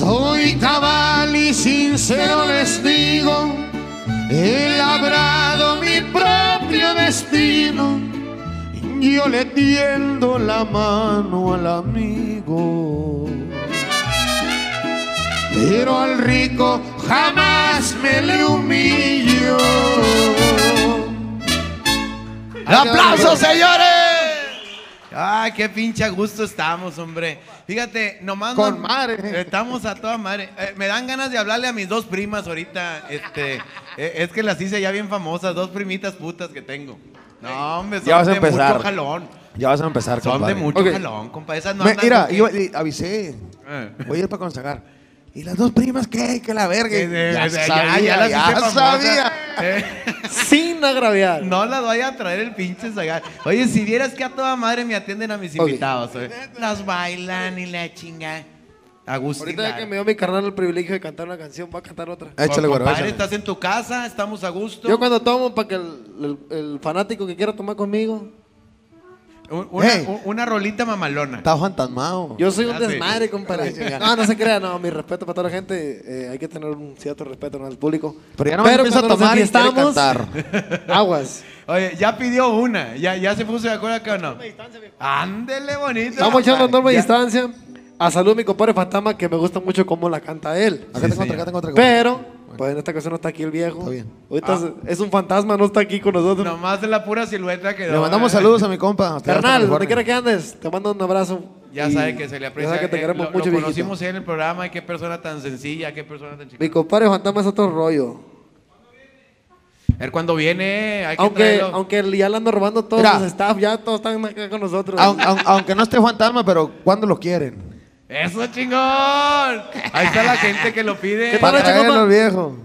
Soy cabal y sincero les digo, he labrado mi propio destino. Yo le tiendo la mano al amigo. Pero al rico jamás me le humillo. ¡Aplausos, señores! Ay, qué pinche gusto estamos, hombre. Fíjate, nomás. Con no- madre. Estamos a toda madre. Eh, me dan ganas de hablarle a mis dos primas ahorita. Este, eh, es que las hice ya bien famosas, dos primitas putas que tengo. No, hombre, son Ya vas a de empezar. mucho jalón. Ya vas a empezar, Son compadre. de mucho jalón, compa. Esas no Me- andan mira, yo le avisé. Eh. Voy a ir para consagrar. ¿Y las dos primas qué? Que la verga. Eh, eh, ya, eh, ya, sabía, ya sabía. Eh, (laughs) Sin agraviar. No las vaya a traer el pinche zagar. Oye, si vieras que a toda madre me atienden a mis invitados. oye. Las bailan y la chinga. Agustín. Ahorita ya que me dio mi carnal el privilegio de cantar una canción, voy a cantar otra. Échale, Compadre, échale. estás en tu casa, estamos a gusto. Yo cuando tomo, para que el, el- el fanático que quiera tomar conmigo, Un- Una, Hey. un- una rolita mamalona. Está fantasmado. yo soy un Ah, sí. desmadre, compadre. No, no se crea, no, mi respeto para toda la gente. eh, hay que tener un cierto respeto ¿no? al público. Pero ya no me empieza a cuando nos tomar y quiere enfiestamos, cantar. (laughs) Aguas. Oye, ya pidió una. ¿Ya, ya se puso de acuerdo acá o no? Ándele bonito. Estamos echando norma de Ya- distancia. A salud mi compadre Fantasma, que me gusta mucho cómo la canta él. Acá tengo otra, acá tengo otra. Pero, pues en esta ocasión no está aquí el viejo. Está bien. Ahorita es, es un fantasma, no está aquí con nosotros. Nomás de la pura silueta que Le mandamos saludos a mi compa. hasta Carnal, California. donde quiera que andes, te mando un abrazo. Ya Y sabe que se le aprecia. Ya sabe que te Eh, queremos lo, mucho, lo viejito. conocimos ahí en el programa y qué persona tan sencilla, qué persona tan chica. Mi compadre Fantasma es otro rollo. A ver cuándo viene, hay que Aunque, traerlo. aunque ya le ando robando todos Mira. los staff, ya todos están acá con nosotros. Aun- aun- aunque no esté fantasma, pero ¿cuándo lo quieren? ¡Eso chingón! Ahí está la gente que lo pide. ¿Qué tal, Para traerlo, viejo.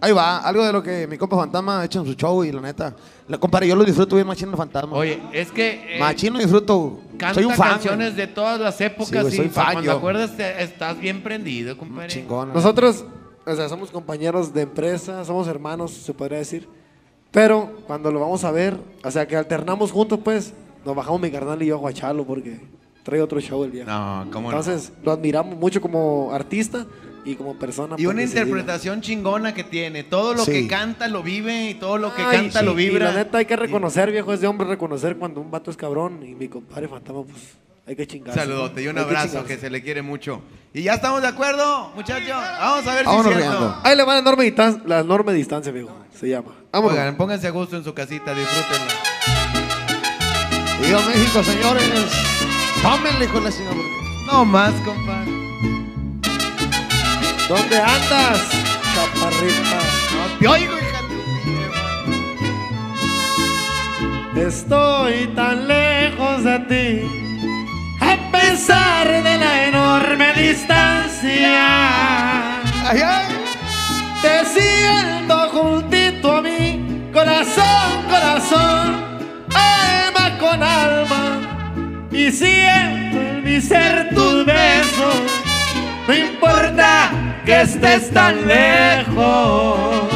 Ahí va, algo de lo que mi compa fantasma ha hecho en su show y la neta. La compadre, yo lo disfruto bien machino fantasma. Oye, es que eh, machino disfruto. canta Soy un fan. canciones de todas las épocas Sí, güey, y soy pa- fan cuando yo. acuerdas te- estás bien prendido, compadre. Chingón. Nosotros, o sea, somos compañeros de empresa, somos hermanos, se podría decir. Pero cuando lo vamos a ver, o sea, que alternamos juntos, pues, nos bajamos mi carnal y yo a Guachalo porque trae otro show el viejo. No, cómo no. Entonces, lo admiramos mucho como artista y como persona. Y una interpretación chingona que tiene. Todo lo Sí. que canta lo vive y todo lo que Ay, canta sí, lo Y vibra. la neta hay que reconocer, viejo, es de hombre reconocer cuando un vato es cabrón. Y mi compadre fantasma, pues, hay que chingarse. Saludote y un Hay abrazo que se le quiere mucho. Y ya estamos de acuerdo, muchachos. Vamos a ver Vámonos si es cierto. riendo. Ahí le va la enorme, distan- la enorme distancia, viejo. Se llama. Vámonos. Oigan, pónganse a gusto en su casita, disfrútenla. Viva México, señores. Tómenle con la señora. No más, compadre. ¿Dónde andas, chaparrita? No te oigo, hija de Estoy tan lejos de ti, a pesar de la enorme distancia. Ay, ay. Te siento juntito a mí, corazón, corazón, alma con alma, y siento en mi ser tus besos. No importa que estés tan lejos.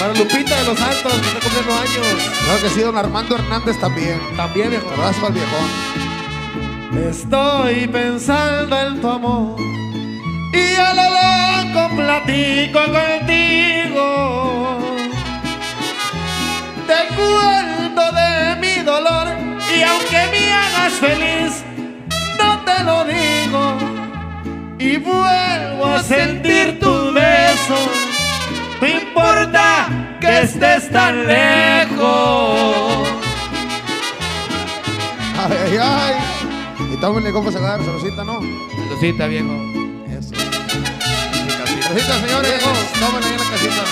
Para Lupita de los Santos, que está cumpliendo años. Claro que sí, don Armando Hernández también. También, viejo. Saludos para el viejón. Estoy pensando en tu amor y a lo loco platico contigo. Te cuento de mi dolor y aunque me hagas feliz, no te lo digo. Y vuelvo a sentir tus besos, no importa que estés tan lejos. Ay, ay, ay. Y tómenle compa sacar, saludcita, ¿no? Saludcita, viejo. Eso. Saludcita, señores. Tómenle ahí en la casita.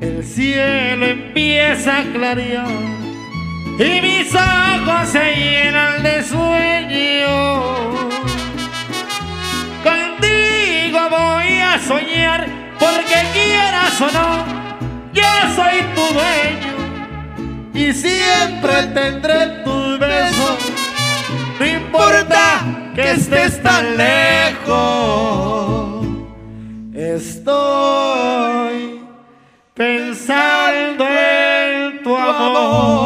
El cielo empieza a clarear y mis ojos se llenan de sueño. Contigo voy a soñar porque quieras o no, yo soy tu dueño y siempre tendré tus besos. No importa que estés tan lejos. Estoy pensando en tu amor.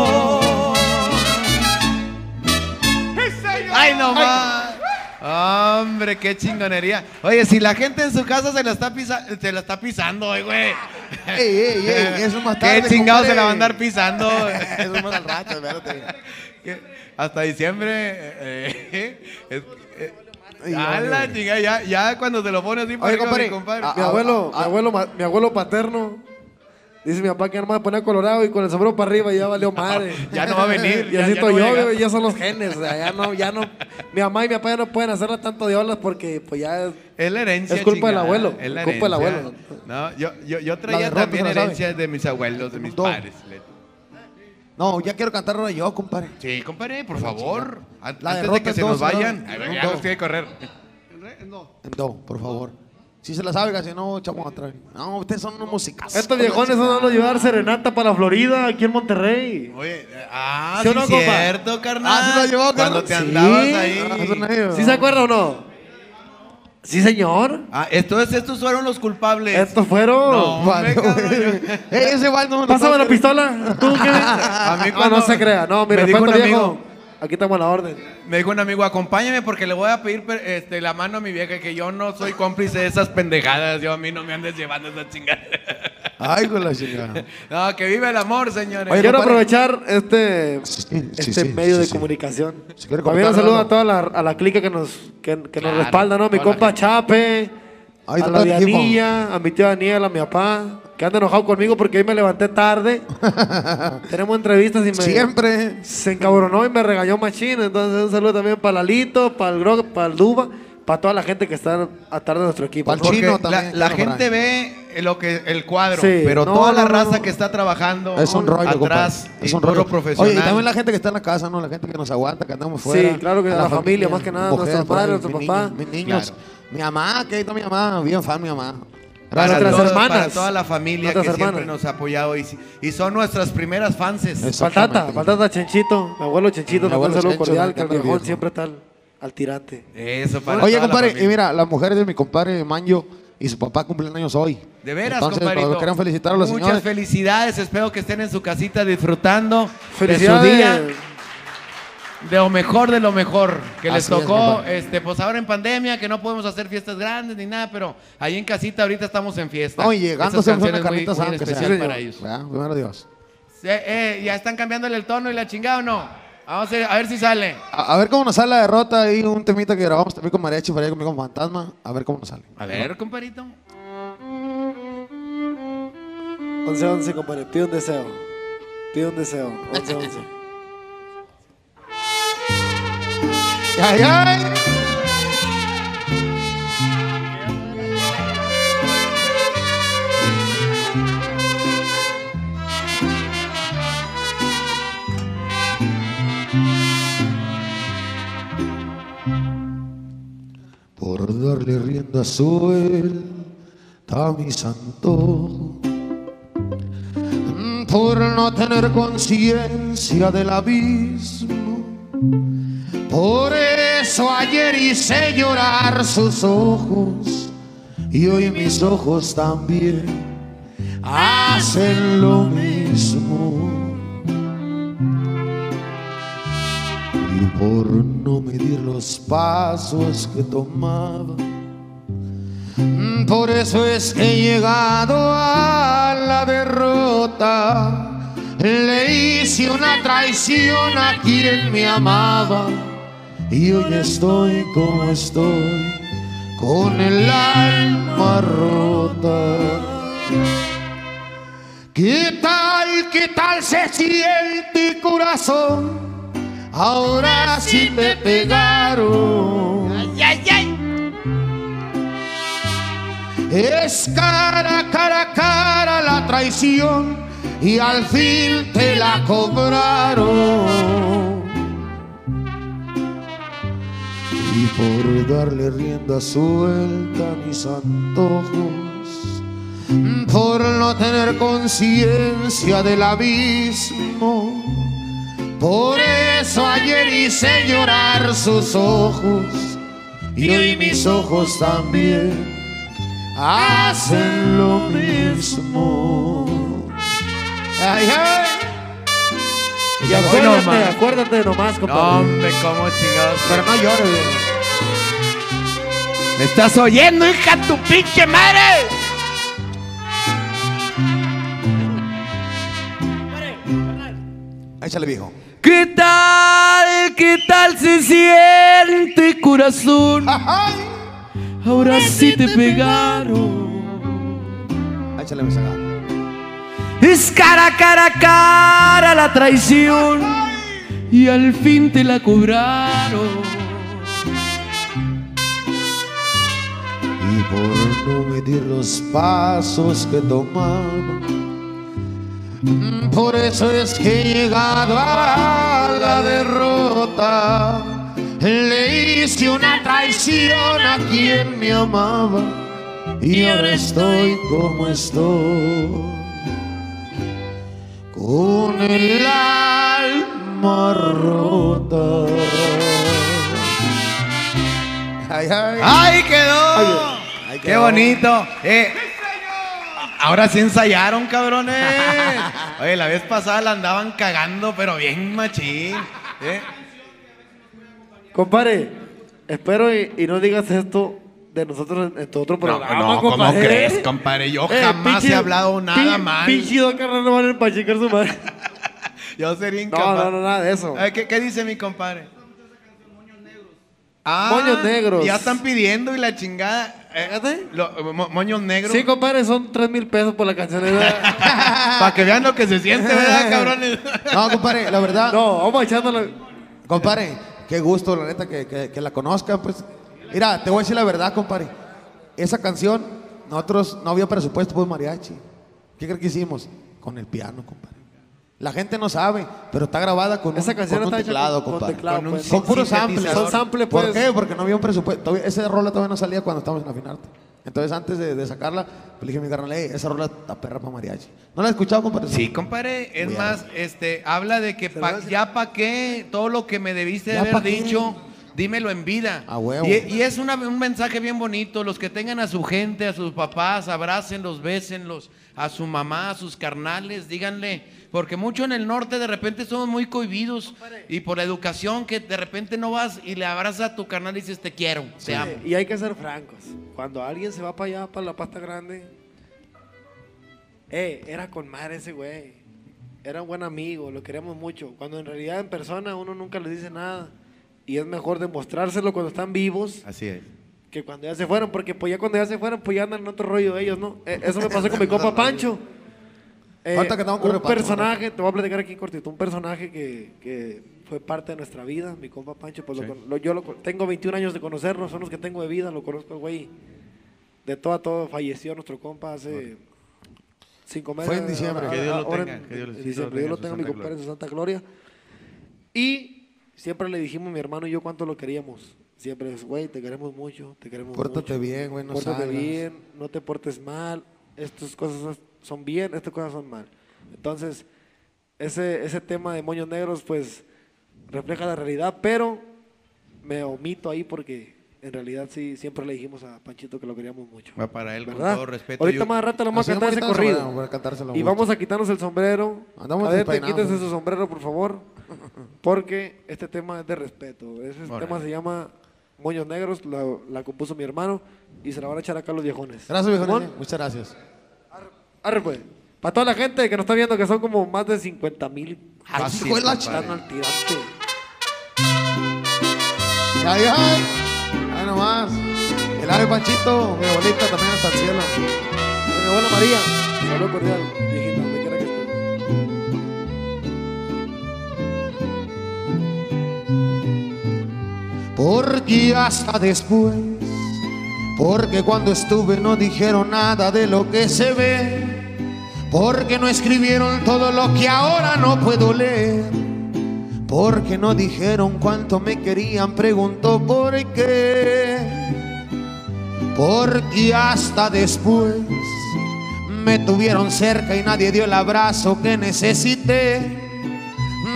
Hombre, qué chingonería. Oye, si la gente en su casa se la está, pisa se la está pisando, hoy, güey. Ey, ey, ey, (laughs) eso es más tarde, Qué chingado se la va a andar pisando. (laughs) Eso es más al rato, espérate. (laughs) Hasta diciembre. eh, es- eh, a la chingada, ya, ya cuando se lo pone así, Oye, parece compadre, mi compadre. Mi abuelo, mi abuelo, mi abuelo paterno. Dice mi papá que nada más ponía colorado y con el sombrero para arriba y ya valió (laughs) madre. Ya no va a venir. Y ya- así no estoy yo, ya son los genes. o sea, ya no, ya no. Mi mamá y mi papá ya no pueden hacerla tanto de olas porque pues ya Es la herencia. Es culpa del abuelo, Es la culpa del abuelo. No, yo, yo, yo traía también no herencias de mis abuelos, de mis Todo. padres. No, ya quiero cantar ahora yo, compadre. Sí, compadre, por favor. La Antes derrota de que se dos, nos vayan. En Ya nos tiene que correr. En do, por favor. Si se la sabe, si no, echamos atrás. No, ustedes son unos musicazos. Estos viejones son los llevar serenata para la Florida, aquí en Monterrey. Oye, ah, ¿Sí sí, no, compa? cierto, carnal. Ah, ¿sí lo llevó, Cuando te Sí. andabas ahí. Ah. ¿Sí se acuerda o no? Sí, señor. Ah, entonces estos fueron los culpables. Estos fueron. No, (laughs) Vale, (laughs) Eh, ese igual no me lo Pásame la pistola. ¿Tú qué? (laughs) A mí Ah, cuando- no se crea. No, mi me dijo respeto, viejo. amigo- Aquí estamos a la orden. Me dijo un amigo, acompáñame porque le voy a pedir este, la mano a mi vieja, que yo no soy cómplice de esas pendejadas. Yo a mí no me andes llevando esa chingada. (laughs) Ay, con la chingada. No, que vive el amor, señores. Oye, Quiero aprovechar este, Sí, sí, este sí, medio sí, de sí. comunicación. También un saludo a toda la, a la clica que nos, que, que Claro, nos respalda, ¿no? Mi compa. Chape, a la. Dianilla, a mi tío Daniel, a mi papá, que anda enojado conmigo porque hoy me levanté tarde. (laughs) Tenemos entrevistas y me Siempre. se encabronó y me regañó machín. Entonces un saludo también para Lalito, para el Grog, para el Duba, para toda la gente que está atrás de nuestro equipo. ¿no? Porque chino la, también, la gente ve lo que el cuadro, Sí, pero no, toda la no, raza no. que está trabajando Es un rollo, atrás. Es un rollo. profesional. Oye, y también la gente que está en la casa, ¿no? La gente que nos aguanta, que andamos fuera. claro que A la familia, más que nada, nuestras por ahí, madres, nuestro mis papá. niños, Mis niños. Claro. Mi mamá, que ahí está mi mamá, bien fan mi mamá. Para, nuestras todos- hermanas. para toda la familia que siempre nos ha apoyado y, y son nuestras primeras fanses. Patata, patata Chenchito, mi abuelo Chenchito, Mi un abuelo saludo cordial, que el viejón siempre está al, al tirante. Eso para Oye, compadre, y mira, las mujeres de mi compadre Manjo y su papá cumplen años hoy. De veras, Entonces, compadrito. queremos felicitar a los Muchas señores. felicidades. Espero que estén en su casita disfrutando de su Felicidades. día. De lo mejor de lo mejor que les Así tocó, este, pues ahora en pandemia, que no podemos hacer fiestas grandes ni nada, pero ahí en casita ahorita estamos en fiesta. No, y llegando se una canciones muy- sea. especial para ellos. ¿Verdad? Primero Dios. Eh, eh, ya están cambiándole el tono y la chingada o no. Vamos a ver, a ver si sale. A, a ver cómo nos sale la derrota ahí, un temita que grabamos también con Mariachi, por ahí conmigo con Fantasma. A ver cómo nos sale. A ver, comparito. 11-11, compadre, pide un deseo. Pide un deseo. 11-11. ¡Ay, ay! Por darle rienda suelta a mi santo, por no tener conciencia del abismo. Por eso ayer hice llorar sus ojos y hoy mis ojos también hacen lo mismo. Y por no medir los pasos que tomaba, por eso es que he llegado a la derrota. Le hice una traición a quien me amaba y hoy estoy como estoy, con el alma rota. ¿Qué tal, qué tal se siente corazón? Ahora sí te pegaron. Es cara, cara, cara la traición y al fin te la cobraron. Y por darle rienda suelta a mis antojos, por no tener conciencia del abismo, por eso ayer hice llorar sus ojos y hoy mis ojos también hacen lo mismo. Ay, ay. Y acuérdate, nomás. acuérdate nomás, compadre. No, hombre, cómo chingados. Pero no llores, güey. ¿Me estás oyendo, hija tu pinche madre? Échale, viejo. ¿Qué tal? ¿Qué tal se siente, corazón? Ahora sí te pegaron. Échale, mi saga. Es cara, cara, cara la traición. Y al fin te la cobraron. Y por no medir los pasos que tomaba, por eso es que he llegado a la derrota. Le hice una traición a quien me amaba y ahora estoy como estoy. Con el alma rota. Ay, ay. ¡Ay, quedó! Ay, ¡Qué quedó. bonito! Eh, ahora sí ensayaron, cabrones. (laughs) Oye, la vez pasada la andaban cagando, pero bien machín. ¿eh? Compadre, espero y, y no digas esto de nosotros en, en tu otro No, programa, no, ¿cómo compadre. crees, compadre? Yo Eh, jamás pinche- he hablado nada pin- mal. Pinche dos carnal no van chingar su madre. (laughs) Yo sería No, incapaz. no, no, nada de eso. Eh, ¿qué, qué dice mi compadre? Ah, Moños negros. Ya están pidiendo y la chingada. Eh, lo- mo- moños negros. Sí, compadre, son tres mil pesos por la canción. ¿verdad? (laughs) Para que vean lo que se siente, ¿verdad, (laughs) cabrones? No, compadre, la verdad. no, vamos echándole. Compadre, qué gusto, la neta, que, que- que la conozcan, pues. Mira, te voy a decir la verdad, compadre. Esa canción, nosotros no había presupuesto por mariachi. ¿Qué crees que hicimos? Con el piano, compadre. La gente no sabe, pero está grabada con Esa un, canción con un está hecha teclado, con- con compadre. teclado, Con un pues. Son puros samples. Son samples, pues. ¿Por qué? Porque no había un presupuesto. Todavía- Esa rola todavía no salía cuando estábamos en Afinarte. Entonces, antes de, de sacarla, pues, le dije a mi carnal, "Ey, esa rola está perra para mariachi. ¿No la has escuchado, compadre? Sí, compadre. Es Muy más, este, habla de que pa- ya pa' qué todo lo que me debiste de haber qué. Dímelo en vida. A huevo. Y, y es una- un mensaje bien bonito. Los que tengan a su gente, a sus papás, abrácenlos, bésenlos, a su mamá, a sus carnales, díganle. Porque mucho en el norte de repente somos muy cohibidos y por la educación que de repente no vas y le abrazas a tu carnal y dices te quiero, te amo. Y hay que ser francos. Cuando alguien se va para allá, para la pasta grande, eh, era con madre ese güey. Era un buen amigo, lo queríamos mucho. Cuando en realidad en persona uno nunca les dice nada. Y es mejor demostrárselo cuando están vivos Así es. que cuando ya se fueron. Porque pues ya cuando ya se fueron, pues ya andan en otro rollo ellos, ¿no? Eh, eso me pasó con mi compa (laughs) Pancho. Eh, Ahorita que estamos con un personaje, te voy a platicar aquí cortito, un personaje que, que fue parte de nuestra vida, mi compa Pancho, pues lo lo- yo lo tengo 21 años de conocerlo, son los que tengo de vida, lo conozco, güey. De todo a todo falleció nuestro compa hace cinco meses. Fue en diciembre. Que Dios lo tenga, en- que Dios lo- en sí, diciembre, Dios lo tenga en mi compadre en su santa gloria. Y siempre le dijimos mi hermano y yo cuánto lo queríamos. Siempre es, güey, te queremos mucho, te queremos Pórtate mucho. bien, güey, no Pórtate salgas. bien, no te portes mal. Estas cosas son bien, estas cosas son mal. Entonces, ese, ese tema de moños negros, pues, refleja la realidad, pero me omito ahí porque en realidad sí, siempre le dijimos a Panchito que lo queríamos mucho. Va para él con ¿Verdad? todo respeto. Ahorita Yo- más rato le vamos a Así cantar ese corrido. Y mucho. vamos a quitarnos el sombrero. Andamos Cadete, despeinados, quítese ¿no? su sombrero, por favor. (laughs) Porque este tema es de respeto. Ese tema se llama Moños Negros, la, la compuso mi hermano y se la van a echar acá a los viejones. Gracias, viejo. Simón, nene. Muchas gracias. Arre, pues. Para toda la gente que nos está viendo, que son como más de 50 mil. De la al tirante. Ay, ay. Nomás. El ave Panchito, mi abuelita también hasta el cielo. Mi abuela María. Saludos cordial, viejita, donde quiera que esté. Porque hasta después, porque cuando estuve no dijeron nada de lo que se ve, porque no escribieron todo lo que ahora no puedo leer, porque no dijeron cuánto me querían, preguntó por qué, porque hasta después me tuvieron cerca y nadie dio el abrazo que necesité.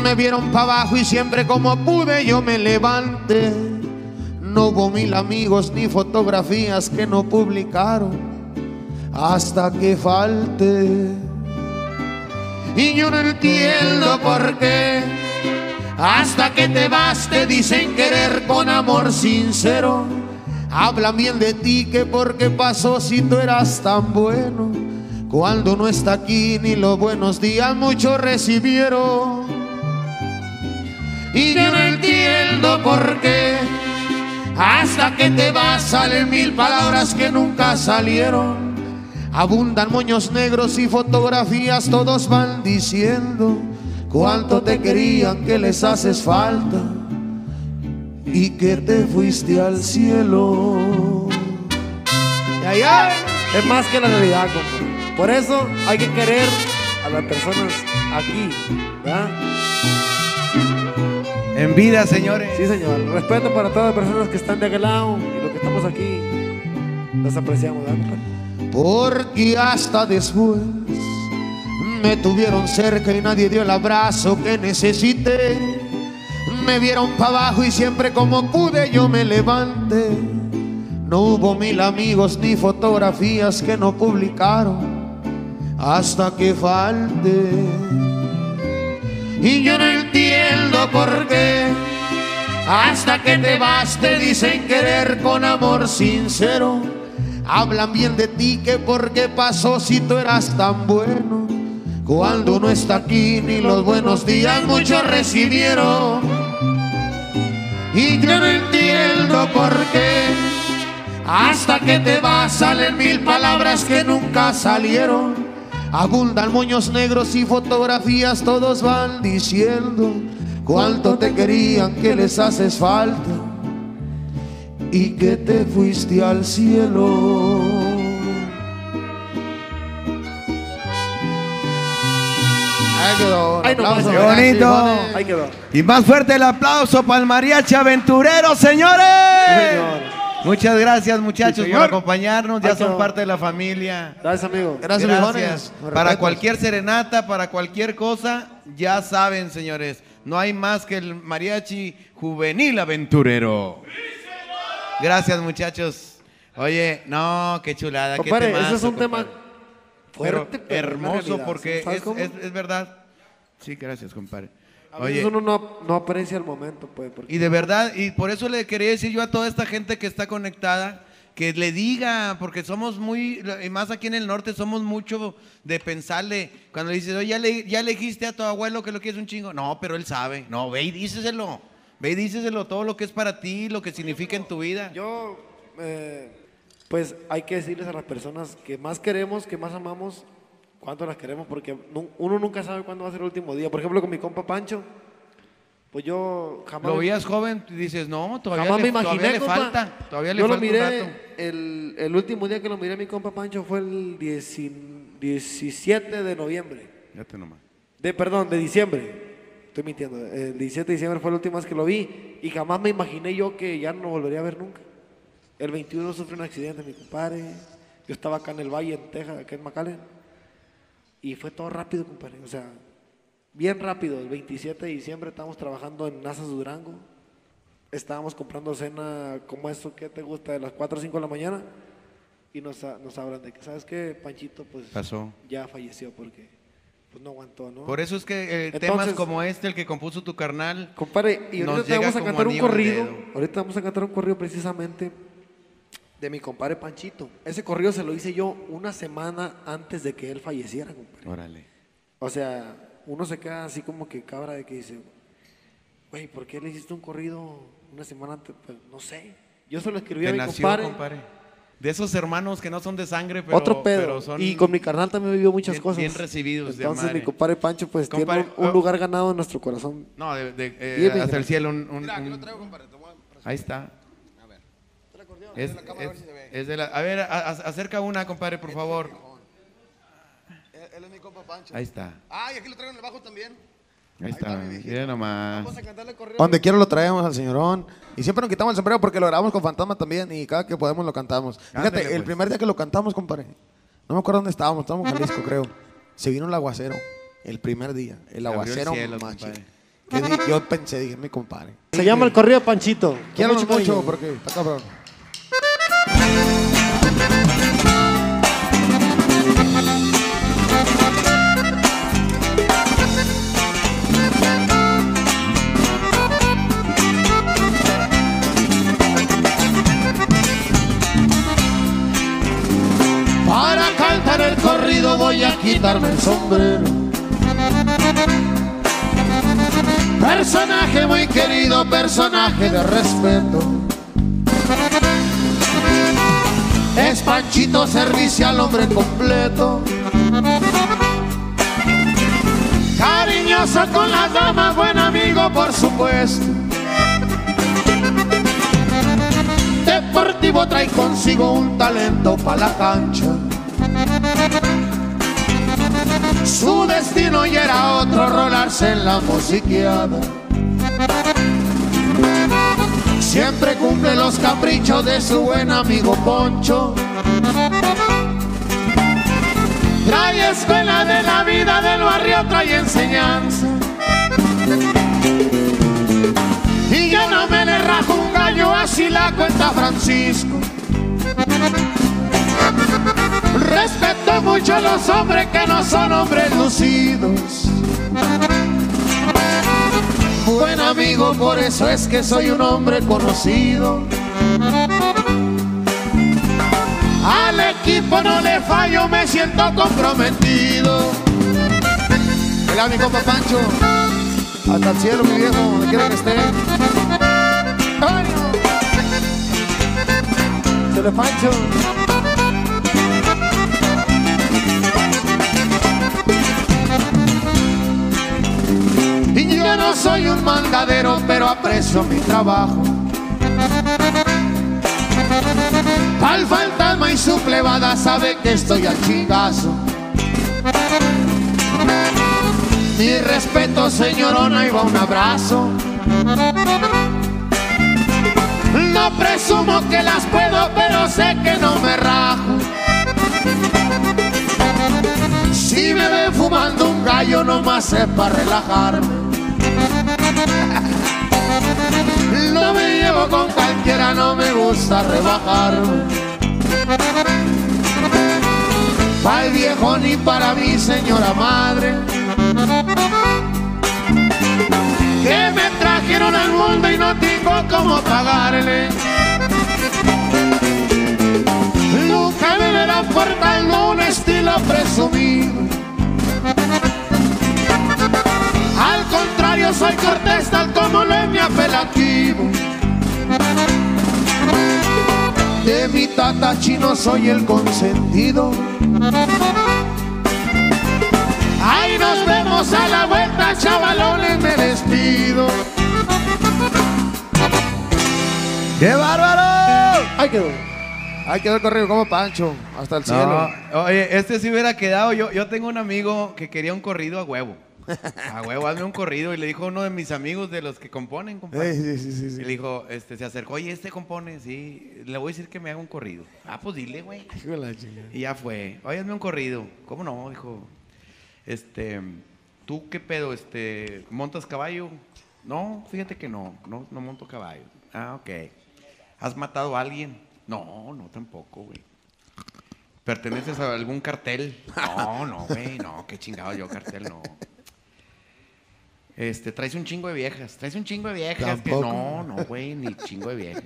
Me vieron para abajo y siempre como pude yo me levanté. No hubo mil amigos ni fotografías que no publicaron. hasta que falte. Y yo no entiendo por qué, hasta que te vas te dicen querer con amor sincero. Hablan bien de ti que porque pasó si tú eras tan bueno. Cuando no está aquí ni los buenos días muchos recibieron. Y yo no entiendo por qué. Hasta que te vas salen mil palabras que nunca salieron. Abundan moños negros y fotografías, todos van diciendo cuánto te querían, que les haces falta y que te fuiste al cielo. Y allá es más que la realidad, compa. Por eso hay que querer a las personas aquí, ¿verdad? En vida, señores. Sí, señor. Respeto para todas las personas que están de aquel lado y los que estamos aquí. Los apreciamos, ¿verdad? Porque hasta después me tuvieron cerca y nadie dio el abrazo que necesité. Me vieron para abajo y siempre como pude yo me levanté. No hubo mil amigos ni fotografías que no publicaron hasta que falte. Y yo no entiendo por qué. Hasta que te vas te dicen querer con amor sincero. Hablan bien de ti que por qué pasó si tú eras tan bueno. Cuando no está aquí ni los buenos días muchos recibieron. Y yo no entiendo por qué. Hasta que te vas salen mil palabras que nunca salieron. Abundan moños negros y fotografías, todos van diciendo cuánto te querían, que les haces falta y que te fuiste al cielo. Quedó. ¡Qué bonito! Ahí quedó. Y más fuerte el aplauso para el mariachi aventurero, señores. señor. Muchas gracias, muchachos, Sí, por acompañarnos. Ya son parte de la familia. Gracias, amigo. Gracias, Gracias. Para cualquier serenata, para cualquier cosa, ya saben, señores, no hay más que el mariachi juvenil aventurero. Gracias, muchachos. Oye, no, qué chulada, qué Compadre, ese temazo, es un tema fuerte, Pero pero una hermoso realidad, porque es- es verdad. Sí, gracias, compadre. A veces Oye, uno no, no aprecia el momento, pues. Porque y de verdad, y por eso le quería decir yo a toda esta gente que está conectada, que le diga, porque somos muy, y más aquí en el norte, somos mucho de pensarle, cuando le dices, oye, ya le, ya le dijiste a tu abuelo que lo quieres un chingo. No, pero él sabe. No, ve y díceselo. Ve y díceselo todo lo que es para ti, lo que significa en tu vida. yo, eh, pues hay que decirles a las personas que más queremos, que más amamos, cuánto las queremos, porque uno nunca sabe cuándo va a ser el último día. Por ejemplo, con mi compa Pancho, pues yo jamás... Lo veías joven y dices, no, todavía Jamás le, me todavía imaginé, le compa. falta. Todavía le Yo lo falta un rato. miré, el, el último día que lo miré a mi compa Pancho fue el 10 17 de noviembre. Fíjate nomás. De, perdón, de diciembre. Estoy mintiendo. El 17 de diciembre fue la última vez que lo vi y jamás me imaginé yo que ya no lo volvería a ver nunca. El 21 sufrió un accidente, mi compadre. Yo estaba acá en el valle, en Texas, acá en McAllen. Y fue todo rápido, compadre. O sea, bien rápido. El 27 de diciembre estábamos trabajando en Nazas Durango. Estábamos comprando cena como eso que te gusta de las 4 o 5 de la mañana. Y nos, nos hablan de que, ¿sabes qué? Panchito, pues Pasó. ya falleció porque pues no aguantó, ¿no? Por eso es que eh, temas como este, el que compuso tu carnal, Compadre, y Nos ahorita te llega vamos a cantar un corrido. Ahorita vamos a cantar un corrido precisamente de mi compadre Panchito. Ese corrido se lo hice yo una semana antes de que él falleciera, compadre. órale. O sea, uno se queda así como que cabra de que dice, güey, ¿por qué le hiciste un corrido una semana antes? Pues no sé. Yo se lo escribí a mi nació, compadre. compadre. De esos hermanos que no son de sangre, pero, Otro pedo. pero son y con mi carnal también vivió muchas bien- cosas. bien recibidos de Entonces madre. mi compadre Pancho pues Compadre, tiene un, un oh. lugar ganado en nuestro corazón. No, de, de- eh, hasta el cielo. Un, un- un- Ahí está. Es, es- es de la, a ver, a- a- acerca una, compadre, por favor. Él es mi compa Pancho. Ahí está. Ah, y aquí lo traigo en el bajo también. Ahí está. Mira nomás. Vamos a cantarle correo. Donde quiera lo traemos al señorón. Y siempre nos quitamos el sombrero porque lo grabamos con Fantasma también y cada que podemos lo cantamos. Fíjate, el pues. primer día que lo cantamos, compadre, no me acuerdo dónde estábamos, estábamos en Jalisco, creo. Se vino el aguacero, el primer día, el el aguacero cielo. Que di- yo pensé, dije, mi compadre. Se llama el corrido Panchito. Quiero mucho, cariño. porque está cabrón. Para cantar el corrido voy a quitarme el sombrero. Personaje muy querido, personaje de respeto. Es Panchito servicio al hombre completo. Cariñoso con las damas, buen amigo por supuesto. Deportivo trae consigo un talento para la cancha. Su destino ya era otro, rolarse en la musiqueada. Siempre cumple los caprichos de su buen amigo Poncho. Trae escuela de la vida del barrio, trae enseñanza. Y yo no me le rajo un gallo, así la cuenta Francisco. Respeto mucho a los hombres que no son hombres lucidos. Buen amigo, por eso es que soy un hombre conocido. Al equipo no le fallo, me siento comprometido. Hola, mi compa Pancho. Hasta el cielo, mi viejo, donde quiera que esté. Le pancho. Yo no soy un mandadero, pero aprecio mi trabajo. Al fantasma y su plebada sabe que estoy al chingazo. Mi respeto, señorona, va un abrazo. No presumo que las puedo, pero sé que no me rajo. Si me ven fumando un gallo, nomás es para relajarme. Con cualquiera, no me gusta rebajarme. Para el viejo ni para mi señora madre. Que me trajeron al mundo y no tengo cómo pagarle. Nunca me verán portando un estilo presumido. Al contrario, soy cortés tal como lo es mi apelativo. De mi tata chino soy el consentido. Ahí nos vemos a la vuelta, chavalones, me despido. ¡Qué bárbaro! Ahí quedó. Ahí quedó el corrido como Pancho. Hasta el cielo. Oye, este sí hubiera quedado. Yo, yo tengo un amigo que quería un corrido a huevo. (laughs) A huevo, hazme un corrido. Y le dijo uno de mis amigos de los que componen, compadre. Sí, sí, sí, sí. Y le dijo, este, se acercó, oye, este compone, sí. Le voy a decir que me haga un corrido. Ah, pues dile, güey. Y ya fue. Oye, hazme un corrido. ¿Cómo no? Dijo, este, ¿tú qué pedo? Este, ¿montas caballo? No, fíjate que no, no, no monto caballo. Ah, ok. ¿Has matado a alguien? No, no tampoco, güey. ¿Perteneces a algún cartel? No, no, güey, no, qué chingado yo, cartel, no. Este, traes un chingo de viejas, traes un chingo de viejas que no, no, güey, ni chingo de viejas.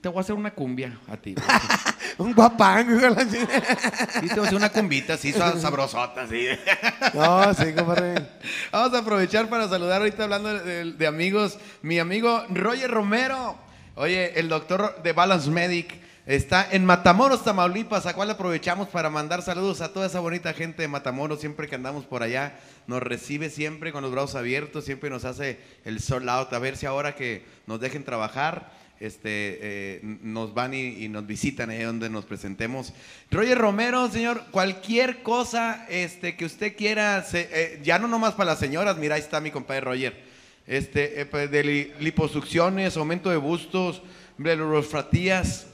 Te voy a hacer una cumbia a ti. güey. (laughs) Un la chingada. Sí, te voy a hacer una cumbita así, sa- sabrosota, así. (laughs) No, sí, compadre. Vamos a aprovechar para saludar ahorita hablando de, de- de amigos. Mi amigo Roger Romero. Oye, el doctor de Balance Medic está en Matamoros, Tamaulipas, a cual aprovechamos para mandar saludos a toda esa bonita gente de Matamoros, siempre que andamos por allá. Nos recibe siempre con los brazos abiertos, siempre nos hace el sold out. A ver si ahora que nos dejen trabajar, este, eh, nos van y, nos visitan ahí donde nos presentemos. Roger Romero, señor, cualquier cosa este, que usted quiera, se- eh, ya no nomás para las señoras, mira, ahí está mi compadre Roger. Este, eh, pues, de li- liposucciones, aumento de bustos, blerofratías,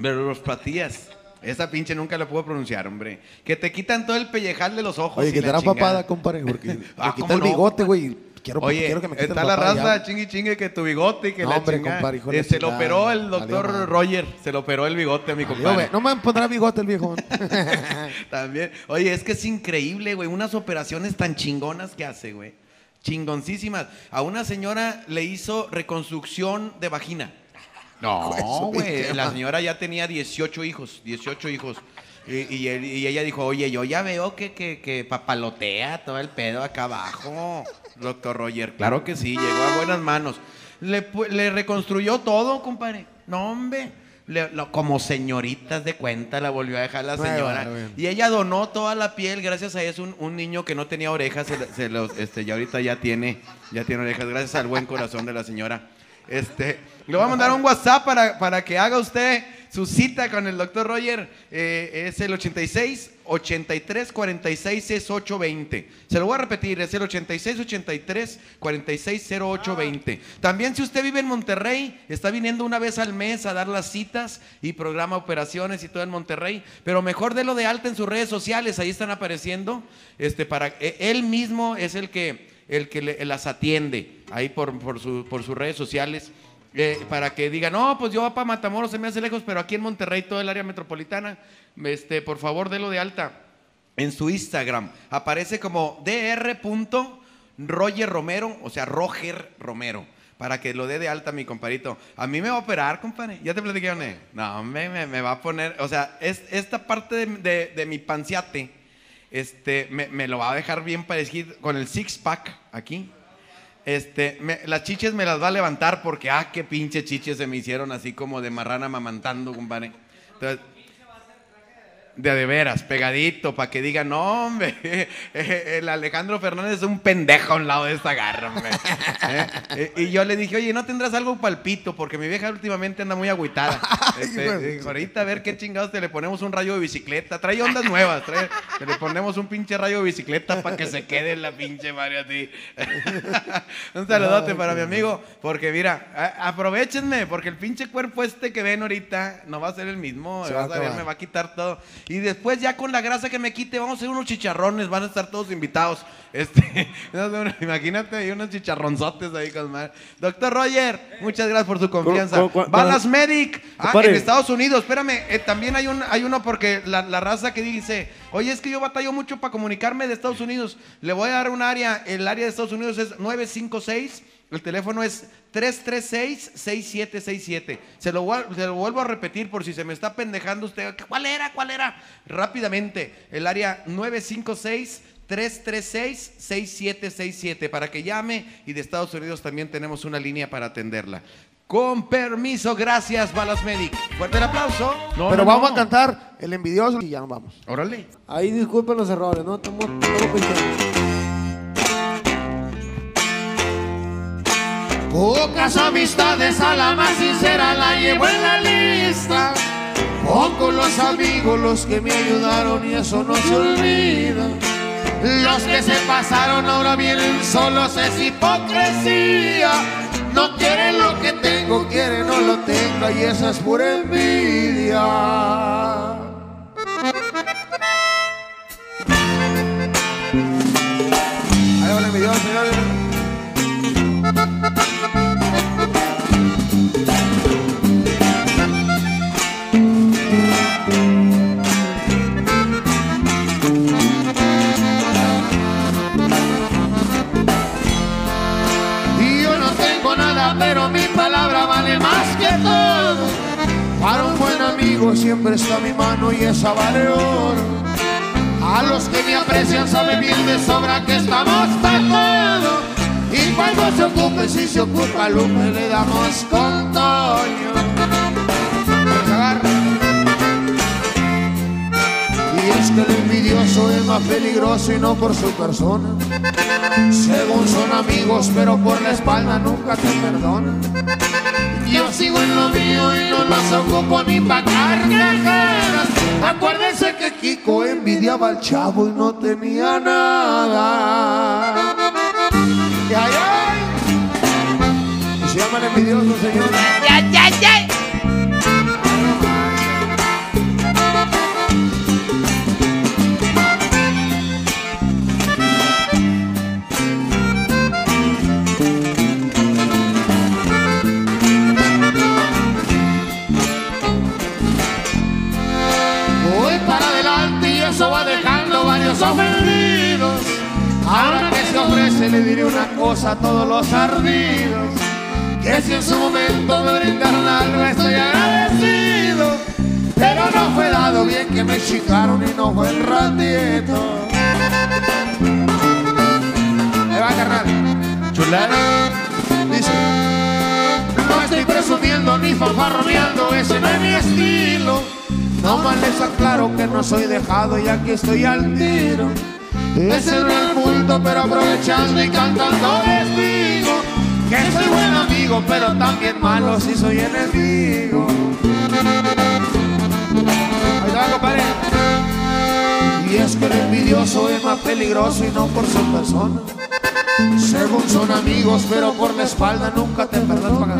blerofratías. Esa pinche nunca la puedo pronunciar, hombre. Que te quitan todo el pellejal de los ojos. Oye, que la te da chingada. papada, compadre, porque (laughs) Ah, me quita ¿cómo el no, bigote, güey. Quiero, Oye, quiero que me está la papá raza ya. chingue chingue que tu bigote y que No, la hombre, chingada. compadre, hijo de Eh, la se lo operó el doctor madre. Roger, se lo operó el bigote a mi compadre. no me pondrá bigote el viejo. (laughs) También. Oye, es que es increíble, güey. Unas operaciones tan chingonas que hace, güey. Chingoncísimas. A una señora le hizo reconstrucción de vagina. No, (laughs) güey. La señora ya tenía 18 hijos. 18 hijos. Y, y él- y ella dijo, oye, yo ya veo que, que, que papalotea todo el pedo acá abajo, doctor Roger. Claro que sí, llegó a buenas manos. Le, pu- le reconstruyó todo, compadre. No, hombre. Le- lo- como señoritas de cuenta la volvió a dejar la señora. Y ella donó toda la piel, gracias a eso, un, un niño que no tenía orejas, se, se los, este, ya ahorita ya tiene, ya tiene orejas, gracias al buen corazón de la señora. Este, le voy a mandar un WhatsApp para, para que haga usted su cita con el doctor Roger. eh, es el 86 83 46 68 20. Se lo voy a repetir, es el 86 83 46 08 20. También si usted vive en Monterrey, está viniendo una vez al mes a dar las citas y programa operaciones y todo en Monterrey, pero mejor de lo de alta en sus redes sociales, ahí están apareciendo, este para eh, él mismo es el que el que las atiende ahí por, por, su- por sus redes sociales. eh, para que digan, no, pues yo para Matamoros se me hace lejos, pero aquí en Monterrey, todo el área metropolitana, este, por favor, délo de alta. En su Instagram aparece como dr. Romero, o sea, Roger Romero, para que lo dé de alta mi compadrito. A mí me va a operar, compadre. ¿Ya te platiqué, ¿dónde? No, me, me, me va a poner, o sea, es, esta parte de, de- de mi panciate, este, me, me lo va a dejar bien parecido con el six pack aquí. Este, me- las chiches me las va a levantar porque, ah, qué pinche chiches se me hicieron así como de marrana mamantando, compadre. Entonces, de de veras, pegadito, para que digan, no, hombre, (laughs) el Alejandro Fernández es un pendejo a un lado de esta garra, hombre. Eh, eh, Y yo le dije, oye, ¿no tendrás algo palpito? Porque mi vieja últimamente anda muy agüitada. (laughs) Este, dijo, ahorita a ver qué chingados te le ponemos un rayo de bicicleta. Trae ondas nuevas, trae, te le ponemos un pinche rayo de bicicleta para que se quede en la pinche Mario a ti. un saludote para mi amigo, porque mira, aprovechenme, porque el pinche cuerpo este que ven ahorita no va a ser el mismo. Se va a vas a ver, acabar. me va a quitar todo. Y después ya con la grasa que me quite, vamos a hacer unos chicharrones, van a estar todos invitados. Este, (laughs) imagínate, hay unos chicharronzotes ahí con madre. Doctor Roger, muchas gracias por su confianza. Balas Medic, ah, en Estados Unidos, espérame, eh, también hay, un, hay uno porque la, la raza que dice, oye, es que yo batallo mucho para comunicarme de Estados Unidos. Le voy a dar un área, el área de Estados Unidos es 956. El teléfono es 336-6767. Se lo, se lo vuelvo a repetir por si se me está pendejando usted. ¿Cuál era? ¿Cuál era? Rápidamente. El área 956-336-6767 para que llame y de Estados Unidos también tenemos una línea para atenderla. Con permiso, gracias Balas Medic. Fuerte el aplauso. No, Pero no, vamos no. a cantar El Envidioso y ya nos vamos. Órale. Ahí disculpen los errores, ¿no? Estamos, estamos Pocas amistades a la más sincera la llevo en la lista. Pocos los amigos los que me ayudaron y eso no se olvida. Los que se pasaron ahora vienen solos es hipocresía. No quieren lo que tengo, quieren no lo tenga y esa es pura envidia. Ahí señores. Siempre mi mano y esa vale oro. A los que me aprecian saben bien de sobra que estamos todo. Y cuando se ocupe, si se ocupa Lupe, le damos con Toño. Y es que el envidioso es más peligroso y no por su persona. Según son amigos, pero por la espalda nunca te perdonan. Yo sigo en lo mío y no los ocupo ni pa' carcajadas. Acuérdense que Kiko envidiaba al chavo y no tenía nada. Y ay, ay. Se llama El Envidioso, señores. Voy le diré una cosa a todos los ardidos. Que si en su momento me brindaron algo estoy agradecido. Pero no fue dado bien que me chingaron y no fue el ratito. Ahí va, carnal. Chulada. Dice, no estoy presumiendo ni fanfarroneando, ese no es mi estilo. No más les aclaro que no soy dejado y aquí estoy al tiro. Ese no es pero aprovechando y cantando les digo que soy buen amigo, pero también malo si soy enemigo. Ahí va, compadre. Y es que el envidioso es más peligroso y no por su persona. Según son amigos, pero por la espalda nunca te pagar.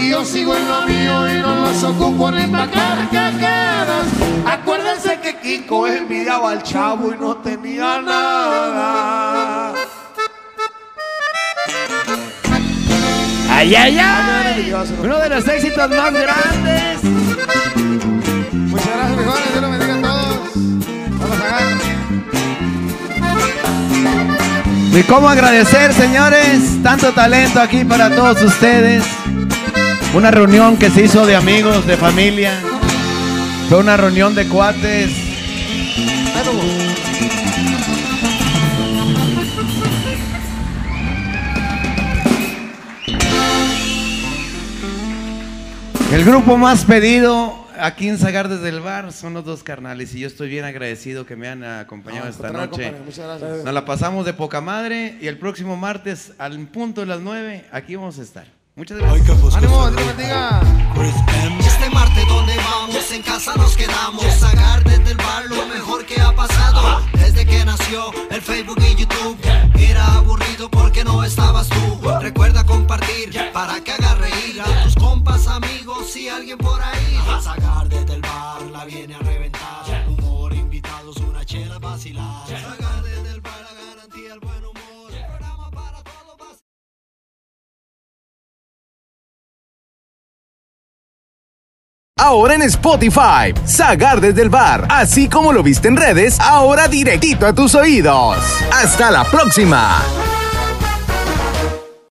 Y yo sigo en lo mío y no los ocupo ni pa' carcajadas. Acuérdense que Kiko envidiaba al chavo y no tenía nada. ¡Ay, ay, ay! Uno de los éxitos más grandes. Muchas gracias, mejores. Dios los bendiga a todos. Vamos a ganar. Y cómo agradecer, señores, tanto talento aquí para todos ustedes. Una reunión que se hizo de amigos, de familia. Fue una reunión de cuates. El grupo más pedido aquí en Zagar desde el bar son los dos carnales y yo estoy bien agradecido que me han acompañado esta contrario, noche. Nos la pasamos de poca madre y el próximo martes al punto de las 9 aquí vamos a estar. Muchas gracias. ¡Ánimo! Dios bendiga. Este martes donde vamos, en casa nos quedamos. Sacar desde el bar lo mejor que ha pasado. Desde que nació el Facebook y YouTube. Era aburrido porque no estabas tú. Recuerda compartir para que haga reír a tus compas, amigos y alguien por ahí. Sacar desde el bar la viene a reventar. Ahora en Spotify, Sagar desde el bar, así como lo viste en redes, ahora directito a tus oídos. Hasta la próxima.